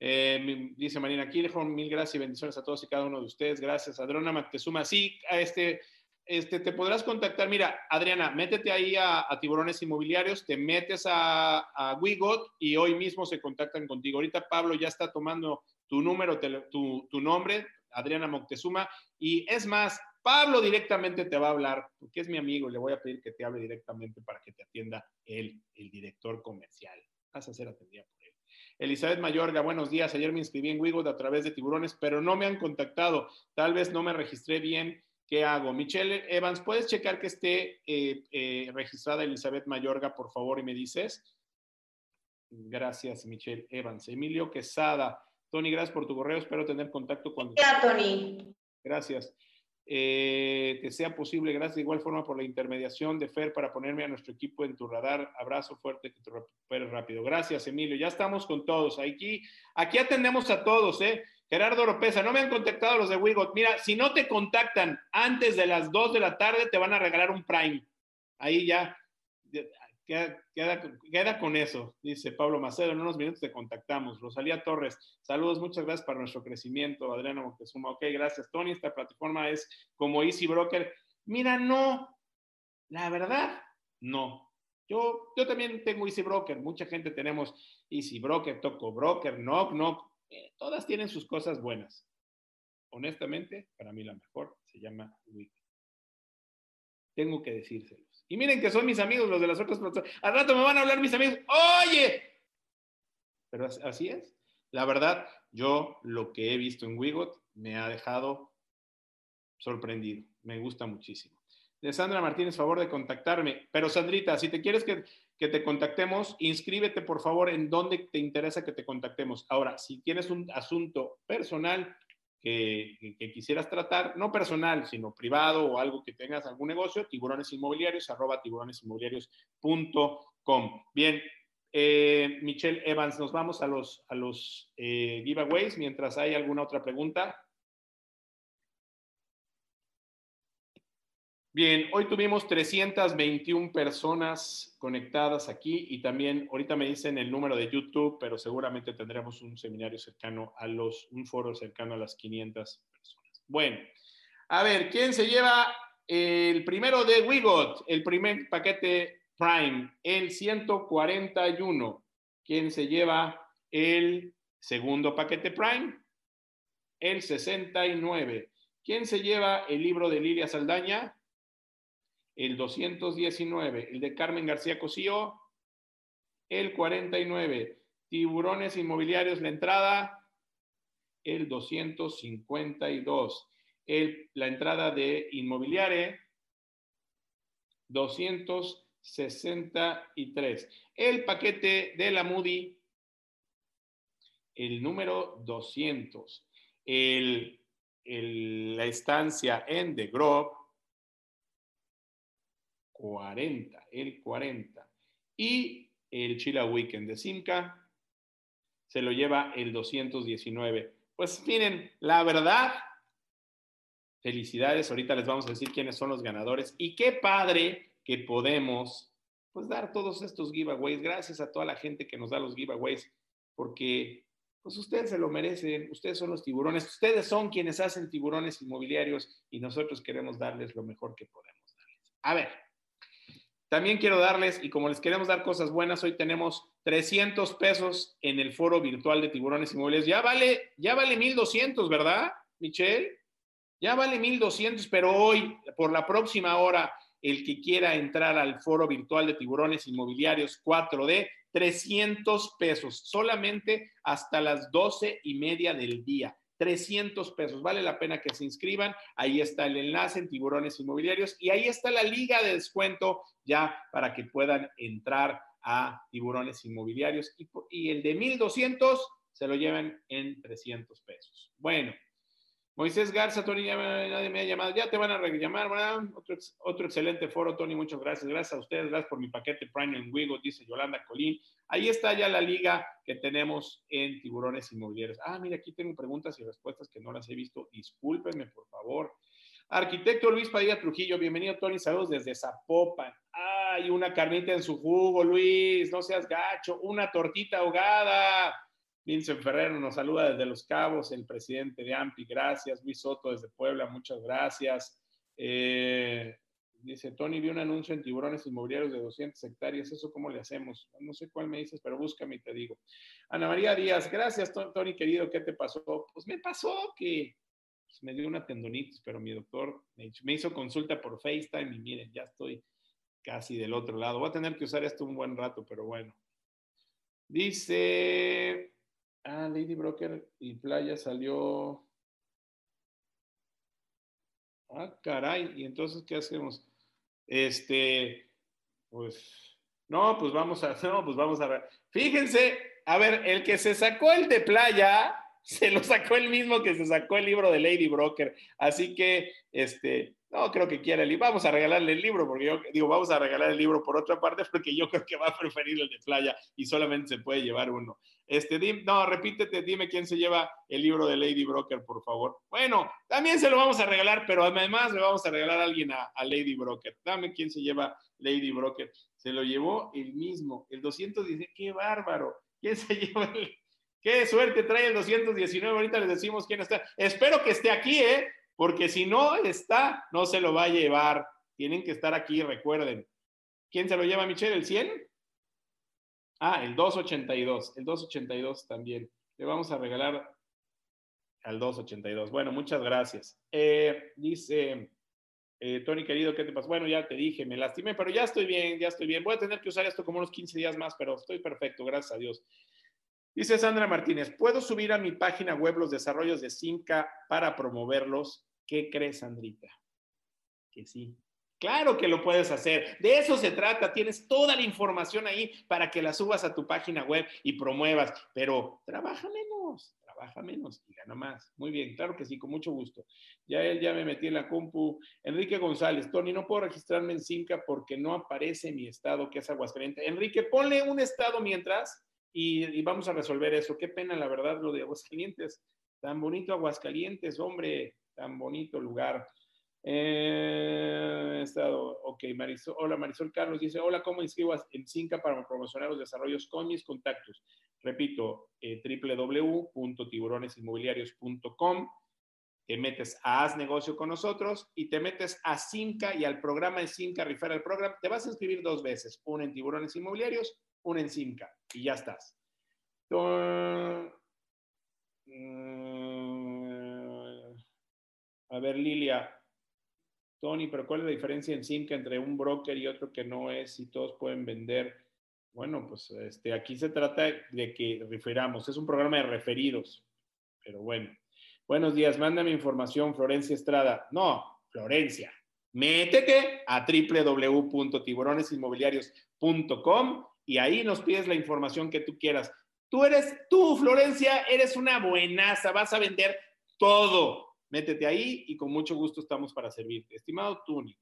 Eh, dice Marina Kirchhoff, mil gracias y bendiciones a todos y cada uno de ustedes. Gracias. Adriana Mactezuma, sí, a este, este, te podrás contactar. Mira, Adriana, métete ahí a, Tiburones Inmobiliarios, te metes a, Wigot y hoy mismo se contactan contigo. Ahorita Pablo ya está tomando tu número, tu, nombre, Adriana Moctezuma, y es más, Pablo directamente te va a hablar, porque es mi amigo, le voy a pedir que te hable directamente para que te atienda él, el director comercial. Vas a ser atendida Elizabeth Mayorga, buenos días. Ayer me inscribí en Wigo a través de Tiburones, pero no me han contactado. Tal vez no me registré bien. ¿Qué hago? Michelle Evans, ¿puedes checar que esté eh, eh, registrada Elizabeth Mayorga, por favor, y me dices? Gracias, Michelle Evans. Emilio Quesada. Tony, gracias por tu correo. Espero tener contacto con.
Hola, Tony.
Gracias eh, que sea posible. Gracias de igual forma por la intermediación de Fer para ponerme a nuestro equipo en tu radar. Abrazo fuerte, que te recuperes rápido. Gracias, Emilio. Ya estamos con todos. Aquí, aquí atendemos a todos, ¿eh? Gerardo Oropesa, no me han contactado los de Wigot. Mira, si no te contactan antes de las 2 de la tarde, te van a regalar un Prime. Ahí ya, Queda, queda, con eso, dice Pablo Macedo. En unos minutos te contactamos. Rosalía Torres, saludos, muchas gracias para nuestro crecimiento. Adriano Moctezuma, ok, gracias. Tony, esta plataforma es como Easy Broker. Mira, no, la verdad, no. Yo, yo también tengo Easy Broker. Mucha gente tenemos Easy Broker, Toco Broker, Knock, Knock. Eh, todas tienen sus cosas buenas. Honestamente, para mí la mejor se llama Wiki. Tengo que decírselo. Y miren que son mis amigos los de las otras plataformas. Al rato me van a hablar mis amigos, oye. Pero así es. La verdad, yo lo que he visto en Wigot me ha dejado sorprendido. Me gusta muchísimo. De Sandra Martínez, favor de contactarme. Pero Sandrita, si te quieres que, que, te contactemos, inscríbete por favor en donde te interesa que te contactemos. Ahora, si tienes un asunto personal, que, quisieras tratar, no personal, sino privado o algo que tengas algún negocio, tiburones inmobiliarios, arroba tiburonesinmobiliarios.com. Bien, Eh, Michelle Evans, nos vamos a los, a los eh, giveaways mientras hay alguna otra pregunta. Bien, hoy tuvimos 321 personas conectadas aquí y también ahorita me dicen el número de YouTube, pero seguramente tendremos un seminario cercano a los, un foro cercano a las 500 personas. Bueno, a ver, ¿quién se lleva el primero de Wigot, el primer paquete Prime, el 141? ¿Quién se lleva el segundo paquete Prime? El 69. ¿Quién se lleva el libro de Lilia Saldaña? El 219, el de Carmen García Cosío, el 49, tiburones inmobiliarios, la entrada, el 252, el, la entrada de inmobiliare, 263, el paquete de la Moody, el número 200, el, la estancia en The Grove, 40, el 40. Y el Chila Weekend de Simca se lo lleva el 219. Pues miren, la verdad, felicidades. Ahorita les vamos a decir quiénes son los ganadores. Y qué padre que podemos pues dar todos estos giveaways. Gracias a toda la gente que nos da los giveaways, porque pues ustedes se lo merecen, ustedes son los tiburones, ustedes son quienes hacen tiburones inmobiliarios y nosotros queremos darles lo mejor que podemos darles. A ver, también quiero darles, y como les queremos dar cosas buenas, hoy tenemos 300 pesos en el foro virtual de tiburones inmobiliarios. Ya vale, ya vale 1200, ¿verdad, Michelle? Ya vale 1200, pero hoy, por la próxima hora, el que quiera entrar al foro virtual de tiburones inmobiliarios 4D, 300 pesos, solamente hasta las 12 y media del día. 300 pesos. Vale la pena que se inscriban. Ahí está el enlace en Tiburones Inmobiliarios y ahí está la liga de descuento ya para que puedan entrar a Tiburones Inmobiliarios. Y, el de 1200 se lo lleven en 300 pesos. Bueno, Moisés Garza, Tony, nadie me ha llamado. Ya te van a llamar. Otro, excelente foro, Tony. Muchas gracias. Gracias a ustedes. Gracias por mi paquete Prime en Wigo, dice Yolanda Colín. Ahí está ya la liga que tenemos en Tiburones Inmobiliarios. Ah, mira, aquí tengo preguntas y respuestas que no las he visto. Discúlpenme, por favor. Arquitecto Luis Padilla Trujillo, bienvenido, Tony. Saludos desde Zapopan. Ay, una carnita en su jugo, Luis. No seas gacho. Una tortita ahogada. Vincent Ferrero nos saluda desde Los Cabos, el presidente de AMPI, gracias. Luis Soto desde Puebla, muchas gracias. Eh, dice, Tony, vi un anuncio en tiburones inmobiliarios de 200 hectáreas, ¿eso cómo le hacemos? No sé cuál me dices, pero búscame y te digo. Ana María Díaz, gracias, Tony, querido, ¿qué te pasó? Pues me pasó que pues, me dio una tendonitis, pero mi doctor me hizo consulta por FaceTime y miren, ya estoy casi del otro lado. Voy a tener que usar esto un buen rato, pero bueno. Dice, Ah, Lady Broker y Playa salió. Ah, caray. ¿Y entonces qué hacemos? Este, pues, no, pues vamos a, no, pues vamos a ver. Fíjense, a ver, el que se sacó el de Playa, se lo sacó el mismo que se sacó el libro de Lady Broker. Así que, este, no creo que quiera el libro. Vamos a regalarle el libro, porque yo digo, vamos a regalar el libro por otra parte, porque yo creo que va a preferir el de playa y solamente se puede llevar uno. Este, no, repítete, dime quién se lleva el libro de Lady Broker, por favor. Bueno, también se lo vamos a regalar, pero además le vamos a regalar a alguien a, Lady Broker. Dame quién se lleva Lady Broker. Se lo llevó el mismo, el 219. ¡Qué bárbaro! ¿Quién se lleva el.? ¡Qué suerte trae el 219! Ahorita les decimos quién está. Espero que esté aquí, ¿eh? porque si no está, no se lo va a llevar. Tienen que estar aquí, recuerden. ¿Quién se lo lleva, Michelle? ¿El 100? Ah, el 282. El 282 también. Le vamos a regalar al 282. Bueno, muchas gracias. Eh, dice eh, Tony, querido, ¿qué te pasa? Bueno, ya te dije, me lastimé, pero ya estoy bien, ya estoy bien. Voy a tener que usar esto como unos 15 días más, pero estoy perfecto, gracias a Dios. Dice Sandra Martínez, ¿puedo subir a mi página web los desarrollos de Simca para promoverlos? ¿Qué crees, Sandrita? Que sí. Claro que lo puedes hacer. De eso se trata. Tienes toda la información ahí para que la subas a tu página web y promuevas. Pero trabaja menos, trabaja menos y gana más. Muy bien, claro que sí, con mucho gusto. Ya él ya me metí en la compu. Enrique González, Tony, no puedo registrarme en Simca porque no aparece mi estado, que es Aguascalientes. Enrique, ponle un estado mientras y, y vamos a resolver eso. Qué pena, la verdad, lo de Aguascalientes. Tan bonito Aguascalientes, hombre, tan bonito lugar. Eh, estado, ok, Marisol, hola Marisol Carlos dice, hola, ¿cómo inscribo en Cinca para promocionar los desarrollos con mis contactos? Repito, eh, www.tiburonesinmobiliarios.com, te metes a Haz Negocio con nosotros y te metes a Cinca y al programa de Cinca Referral Program, te vas a inscribir dos veces, una en Tiburones Inmobiliarios, una en Cinca y ya estás. Mm, a ver, Lilia, Tony, pero ¿cuál es la diferencia en Simca entre un broker y otro que no es y todos pueden vender? Bueno, pues este, aquí se trata de que referamos, es un programa de referidos, pero bueno. Buenos días, mándame información, Florencia Estrada. No, Florencia, métete a www.tiburonesinmobiliarios.com y ahí nos pides la información que tú quieras. Tú eres, tú, Florencia, eres una buenaza, vas a vender todo Métete ahí y con mucho gusto estamos para servirte. Estimado Tuni,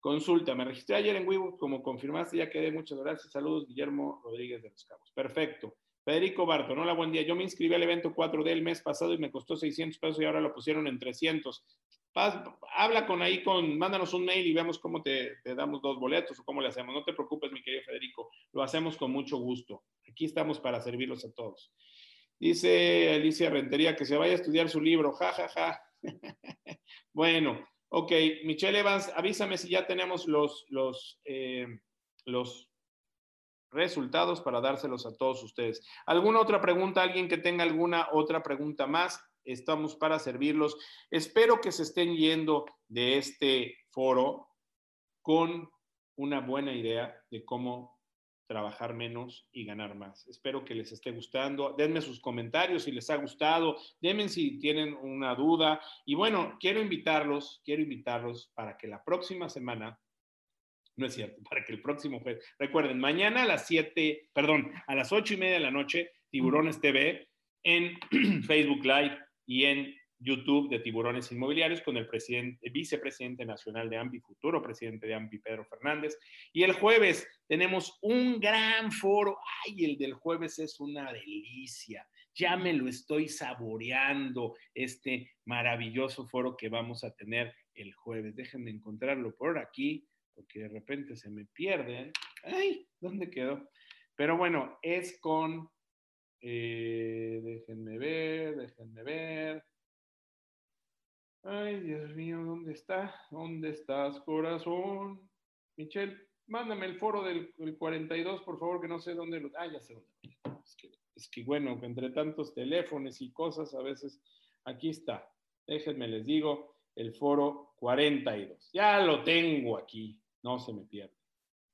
consulta, me registré ayer en Weibo, como confirmaste, ya quedé, muchas gracias. Saludos, Guillermo Rodríguez de los Cabos. Perfecto. Federico Barton, hola, buen día. Yo me inscribí al evento 4D el mes pasado y me costó 600 pesos y ahora lo pusieron en 300. habla con ahí, con, mándanos un mail y vemos cómo te, te, damos dos boletos o cómo le hacemos. No te preocupes, mi querido Federico, lo hacemos con mucho gusto. Aquí estamos para servirlos a todos. Dice Alicia Rentería que se vaya a estudiar su libro, ja, ja, ja. bueno, ok, Michelle Evans, avísame si ya tenemos los, los, eh, los resultados para dárselos a todos ustedes. ¿Alguna otra pregunta? ¿Alguien que tenga alguna otra pregunta más? Estamos para servirlos. Espero que se estén yendo de este foro con una buena idea de cómo trabajar menos y ganar más. Espero que les esté gustando. Denme sus comentarios si les ha gustado. Denme si tienen una duda. Y bueno, quiero invitarlos, quiero invitarlos para que la próxima semana, no es cierto, para que el próximo jueves, recuerden, mañana a las 7, perdón, a las 8 y media de la noche, Tiburones TV en Facebook Live y en YouTube de Tiburones Inmobiliarios con el, presidente, vicepresidente nacional de AMPI, futuro presidente de AMPI, Pedro Fernández. Y el jueves tenemos un gran foro. Ay, el del jueves es una delicia. Ya me lo estoy saboreando, este maravilloso foro que vamos a tener el jueves. Déjenme encontrarlo por aquí, porque de repente se me pierden. Ay, ¿dónde quedó? Pero bueno, es con... Eh, déjenme ver, déjenme ver. Ay, Dios mío, ¿dónde está? ¿Dónde estás, corazón? Michelle, mándame el foro del, 42, por favor, que no sé dónde lo... Ah, ya sé dónde. Es que, es que, bueno, entre tantos teléfonos y cosas, a veces... Aquí está. Déjenme, les digo, el foro 42. Ya lo tengo aquí. No se me pierde.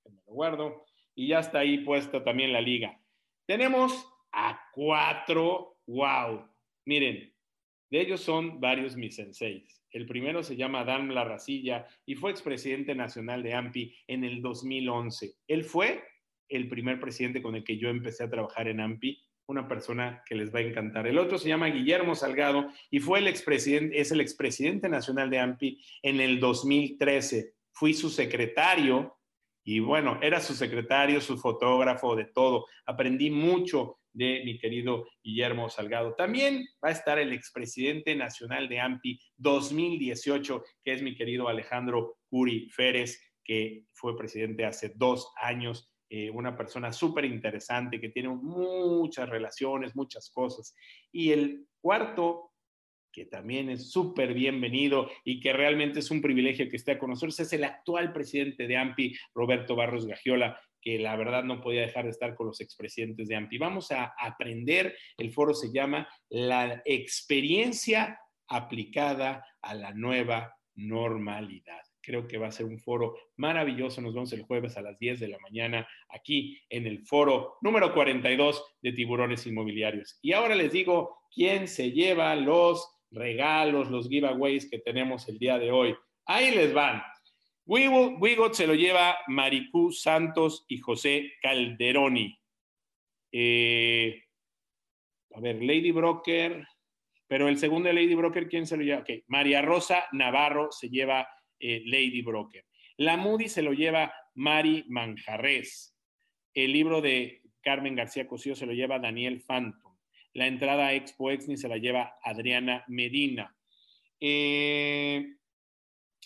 Me lo guardo. Y ya está ahí puesta también la liga. Tenemos a cuatro. ¡Wow! Miren, de ellos son varios mis senseis. El primero se llama Dan Larracilla y fue expresidente nacional de AMPI en el 2011. Él fue el primer presidente con el que yo empecé a trabajar en AMPI, una persona que les va a encantar. El otro se llama Guillermo Salgado y fue el expresidente, es el expresidente nacional de AMPI en el 2013. Fui su secretario y bueno, era su secretario, su fotógrafo, de todo. Aprendí mucho de mi querido Guillermo Salgado. También va a estar el expresidente nacional de AMPI 2018, que es mi querido Alejandro Curi Férez, que fue presidente hace dos años. Eh, una persona súper interesante que tiene muchas relaciones, muchas cosas. Y el cuarto que también es súper bienvenido y que realmente es un privilegio que esté con nosotros, es el actual presidente de AMPI, Roberto Barros Gagiola, que la verdad no podía dejar de estar con los expresidentes de AMPI. Vamos a aprender, el foro se llama La experiencia aplicada a la nueva normalidad. Creo que va a ser un foro maravilloso. Nos vemos el jueves a las 10 de la mañana aquí en el foro número 42 de Tiburones Inmobiliarios. Y ahora les digo quién se lleva los regalos, los giveaways que tenemos el día de hoy. Ahí les van. Wigot se lo lleva Maricú Santos y José Calderoni. Eh, a ver, Lady Broker, pero el segundo de Lady Broker, ¿quién se lo lleva? Ok, María Rosa Navarro se lleva eh, Lady Broker. La Moody se lo lleva Mari Manjarres. El libro de Carmen García Cosío se lo lleva Daniel Phantom. La entrada a Expo Exni se la lleva Adriana Medina. Eh,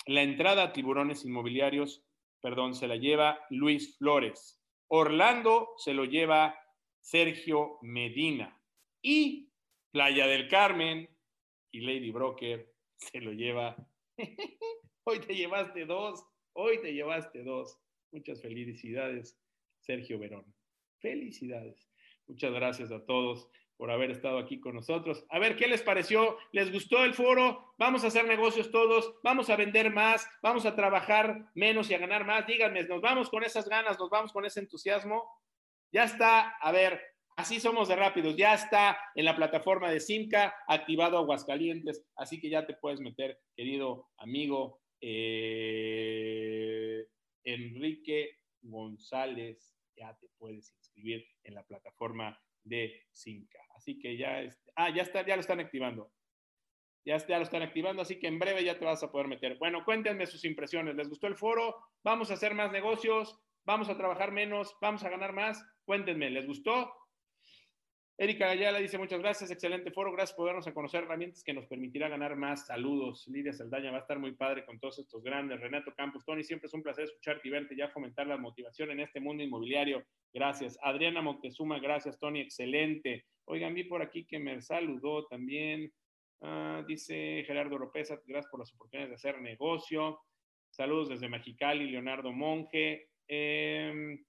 la entrada a Tiburones Inmobiliarios, perdón, se la lleva Luis Flores. Orlando se lo lleva Sergio Medina. Y Playa del Carmen y Lady Broker se lo lleva. Hoy te llevaste dos, hoy te llevaste dos. Muchas felicidades, Sergio Verón. Felicidades. Muchas gracias a todos por haber estado aquí con nosotros. A ver, ¿qué les pareció? ¿Les gustó el foro? Vamos a hacer negocios todos, vamos a vender más, vamos a trabajar menos y a ganar más. Díganme, ¿nos vamos con esas ganas, nos vamos con ese entusiasmo? Ya está, a ver, así somos de rápidos, ya está en la plataforma de Simca activado Aguascalientes, así que ya te puedes meter, querido amigo eh, Enrique González, ya te puedes inscribir en la plataforma de Simca. Así que ya, ah, ya está, ya lo están activando. Ya, ya lo están activando, así que en breve ya te vas a poder meter. Bueno, cuéntenme sus impresiones. ¿Les gustó el foro? ¿Vamos a hacer más negocios? ¿Vamos a trabajar menos? ¿Vamos a ganar más? Cuéntenme, ¿les gustó? Erika Gayala dice muchas gracias, excelente foro, gracias por darnos a conocer herramientas que nos permitirá ganar más. Saludos, Lidia Saldaña, va a estar muy padre con todos estos grandes. Renato Campos, Tony, siempre es un placer escucharte y verte ya fomentar la motivación en este mundo inmobiliario. Gracias. Adriana Montezuma, gracias, Tony, excelente. Oigan, vi por aquí que me saludó también. Ah, dice Gerardo Ropeza, gracias por las oportunidades de hacer negocio. Saludos desde Mexicali, Leonardo Monge. Eh,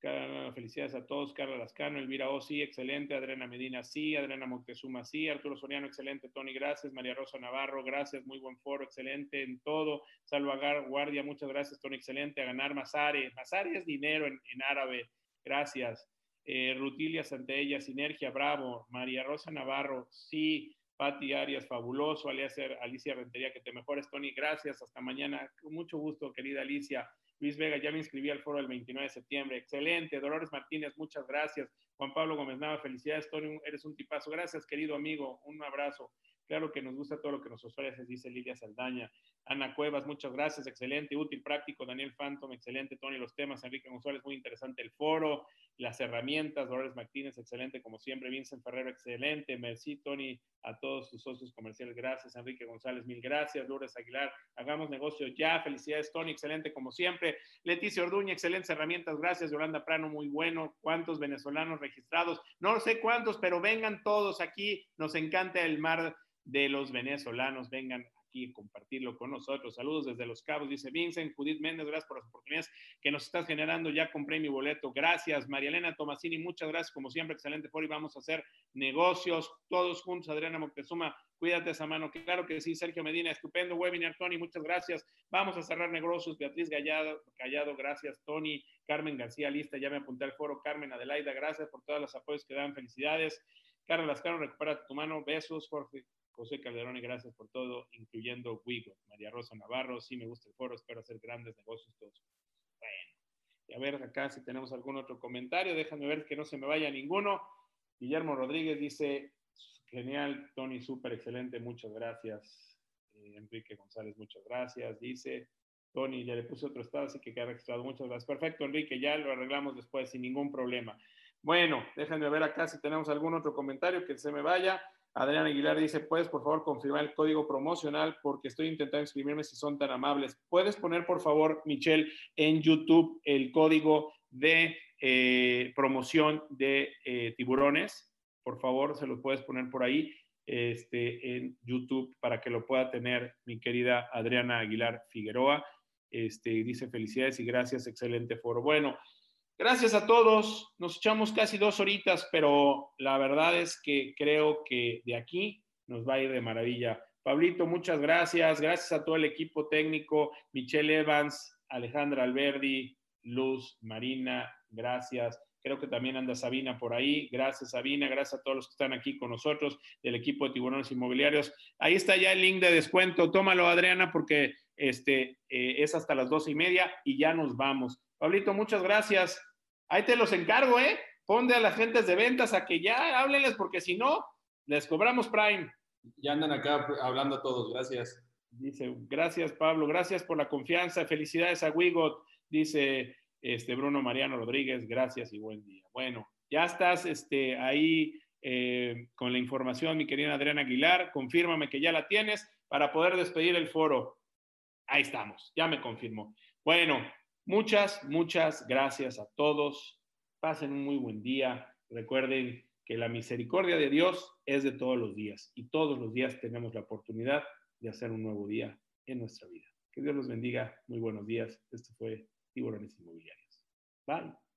felicidades a todos. Carla Lascano, Elvira O, sí, excelente. Adriana Medina, sí. Adriana Montezuma, sí. Arturo Soriano, excelente. Tony, gracias. María Rosa Navarro, gracias. Muy buen foro, excelente en todo. Salvagar Guardia, muchas gracias. Tony, excelente. A ganar Masare. Masare es dinero en, árabe. Gracias. Eh, Rutilia Santeella, Sinergia, bravo. María Rosa Navarro, sí. Pati Arias, fabuloso. Alicia, Alicia Rentería, que te mejores, Tony. Gracias. Hasta mañana. Con mucho gusto, querida Alicia. Luis Vega, ya me inscribí al foro el 29 de septiembre. Excelente. Dolores Martínez, muchas gracias. Juan Pablo Gómez Nava, felicidades, Tony, eres un tipazo. Gracias, querido amigo. Un abrazo. Claro que nos gusta todo lo que nos ofreces, dice Lidia Saldaña. Ana Cuevas, muchas gracias, excelente, útil, práctico. Daniel Phantom, excelente. Tony, los temas. Enrique González, muy interesante el foro. Las herramientas. Dolores Martínez, excelente, como siempre. Vincent Ferrero, excelente. Merci, Tony, a todos sus socios comerciales. Gracias, Enrique González, mil gracias. Lourdes Aguilar, hagamos negocio ya. Felicidades, Tony, excelente, como siempre. Leticia Orduña, excelentes herramientas. Gracias, Yolanda Prano, muy bueno. ¿Cuántos venezolanos registrados? No sé cuántos, pero vengan todos aquí. Nos encanta el mar de los venezolanos vengan aquí compartirlo con nosotros. Saludos desde Los Cabos, dice Vincent. Judith Méndez, gracias por las oportunidades que nos estás generando. Ya compré mi boleto. Gracias. María Elena Tomasini, muchas gracias. Como siempre, excelente foro y vamos a hacer negocios todos juntos. Adriana Moctezuma, cuídate esa mano. Claro que sí. Sergio Medina, estupendo webinar. Tony, muchas gracias. Vamos a cerrar negocios. Beatriz Gallado, Callado, gracias. Tony, Carmen García, lista. Ya me apunté al foro. Carmen Adelaida, gracias por todos los apoyos que dan. Felicidades. Carlos Lascano, recupera tu mano. Besos, Jorge. José Calderón, y gracias por todo, incluyendo Wigo. María Rosa Navarro, sí me gusta el foro, espero hacer grandes negocios todos. Bueno, y a ver acá si tenemos algún otro comentario, déjame ver que no se me vaya ninguno. Guillermo Rodríguez dice, genial, Tony, súper excelente, muchas gracias. Eh, Enrique González, muchas gracias. Dice, Tony, ya le puse otro estado, así que queda registrado. Muchas gracias. Perfecto, Enrique, ya lo arreglamos después sin ningún problema. Bueno, déjenme ver acá si tenemos algún otro comentario que se me vaya. Adrián Aguilar dice, ¿puedes por favor confirmar el código promocional? Porque estoy intentando inscribirme si son tan amables. ¿Puedes poner por favor, Michelle, en YouTube el código de eh, promoción de eh, tiburones? Por favor, se lo puedes poner por ahí este, en YouTube para que lo pueda tener mi querida Adriana Aguilar Figueroa. Este, dice felicidades y gracias, excelente foro. Bueno, Gracias a todos. Nos echamos casi dos horitas, pero la verdad es que creo que de aquí nos va a ir de maravilla. Pablito, muchas gracias. Gracias a todo el equipo técnico, Michelle Evans, Alejandra Alberdi, Luz, Marina, gracias. Creo que también anda Sabina por ahí. Gracias, Sabina. Gracias a todos los que están aquí con nosotros del equipo de tiburones inmobiliarios. Ahí está ya el link de descuento. Tómalo, Adriana, porque este, eh, es hasta las doce y media y ya nos vamos. Pablito, muchas gracias. Ahí te los encargo, ¿eh? ponte a las gentes de ventas a que ya háblenles, porque si no, les cobramos Prime.
Ya andan acá hablando todos, gracias.
Dice, gracias Pablo, gracias por la confianza, felicidades a Wigot, dice este Bruno Mariano Rodríguez, gracias y buen día. Bueno, ya estás este, ahí eh, con la información, mi querida Adriana Aguilar, confírmame que ya la tienes para poder despedir el foro. Ahí estamos, ya me confirmó. Bueno, muchas, muchas gracias a todos. Pasen un muy buen día. Recuerden que la misericordia de Dios es de todos los días y todos los días tenemos la oportunidad de hacer un nuevo día en nuestra vida. Que Dios los bendiga. Muy buenos días. Esto fue Tiburones Inmobiliarios. Bye.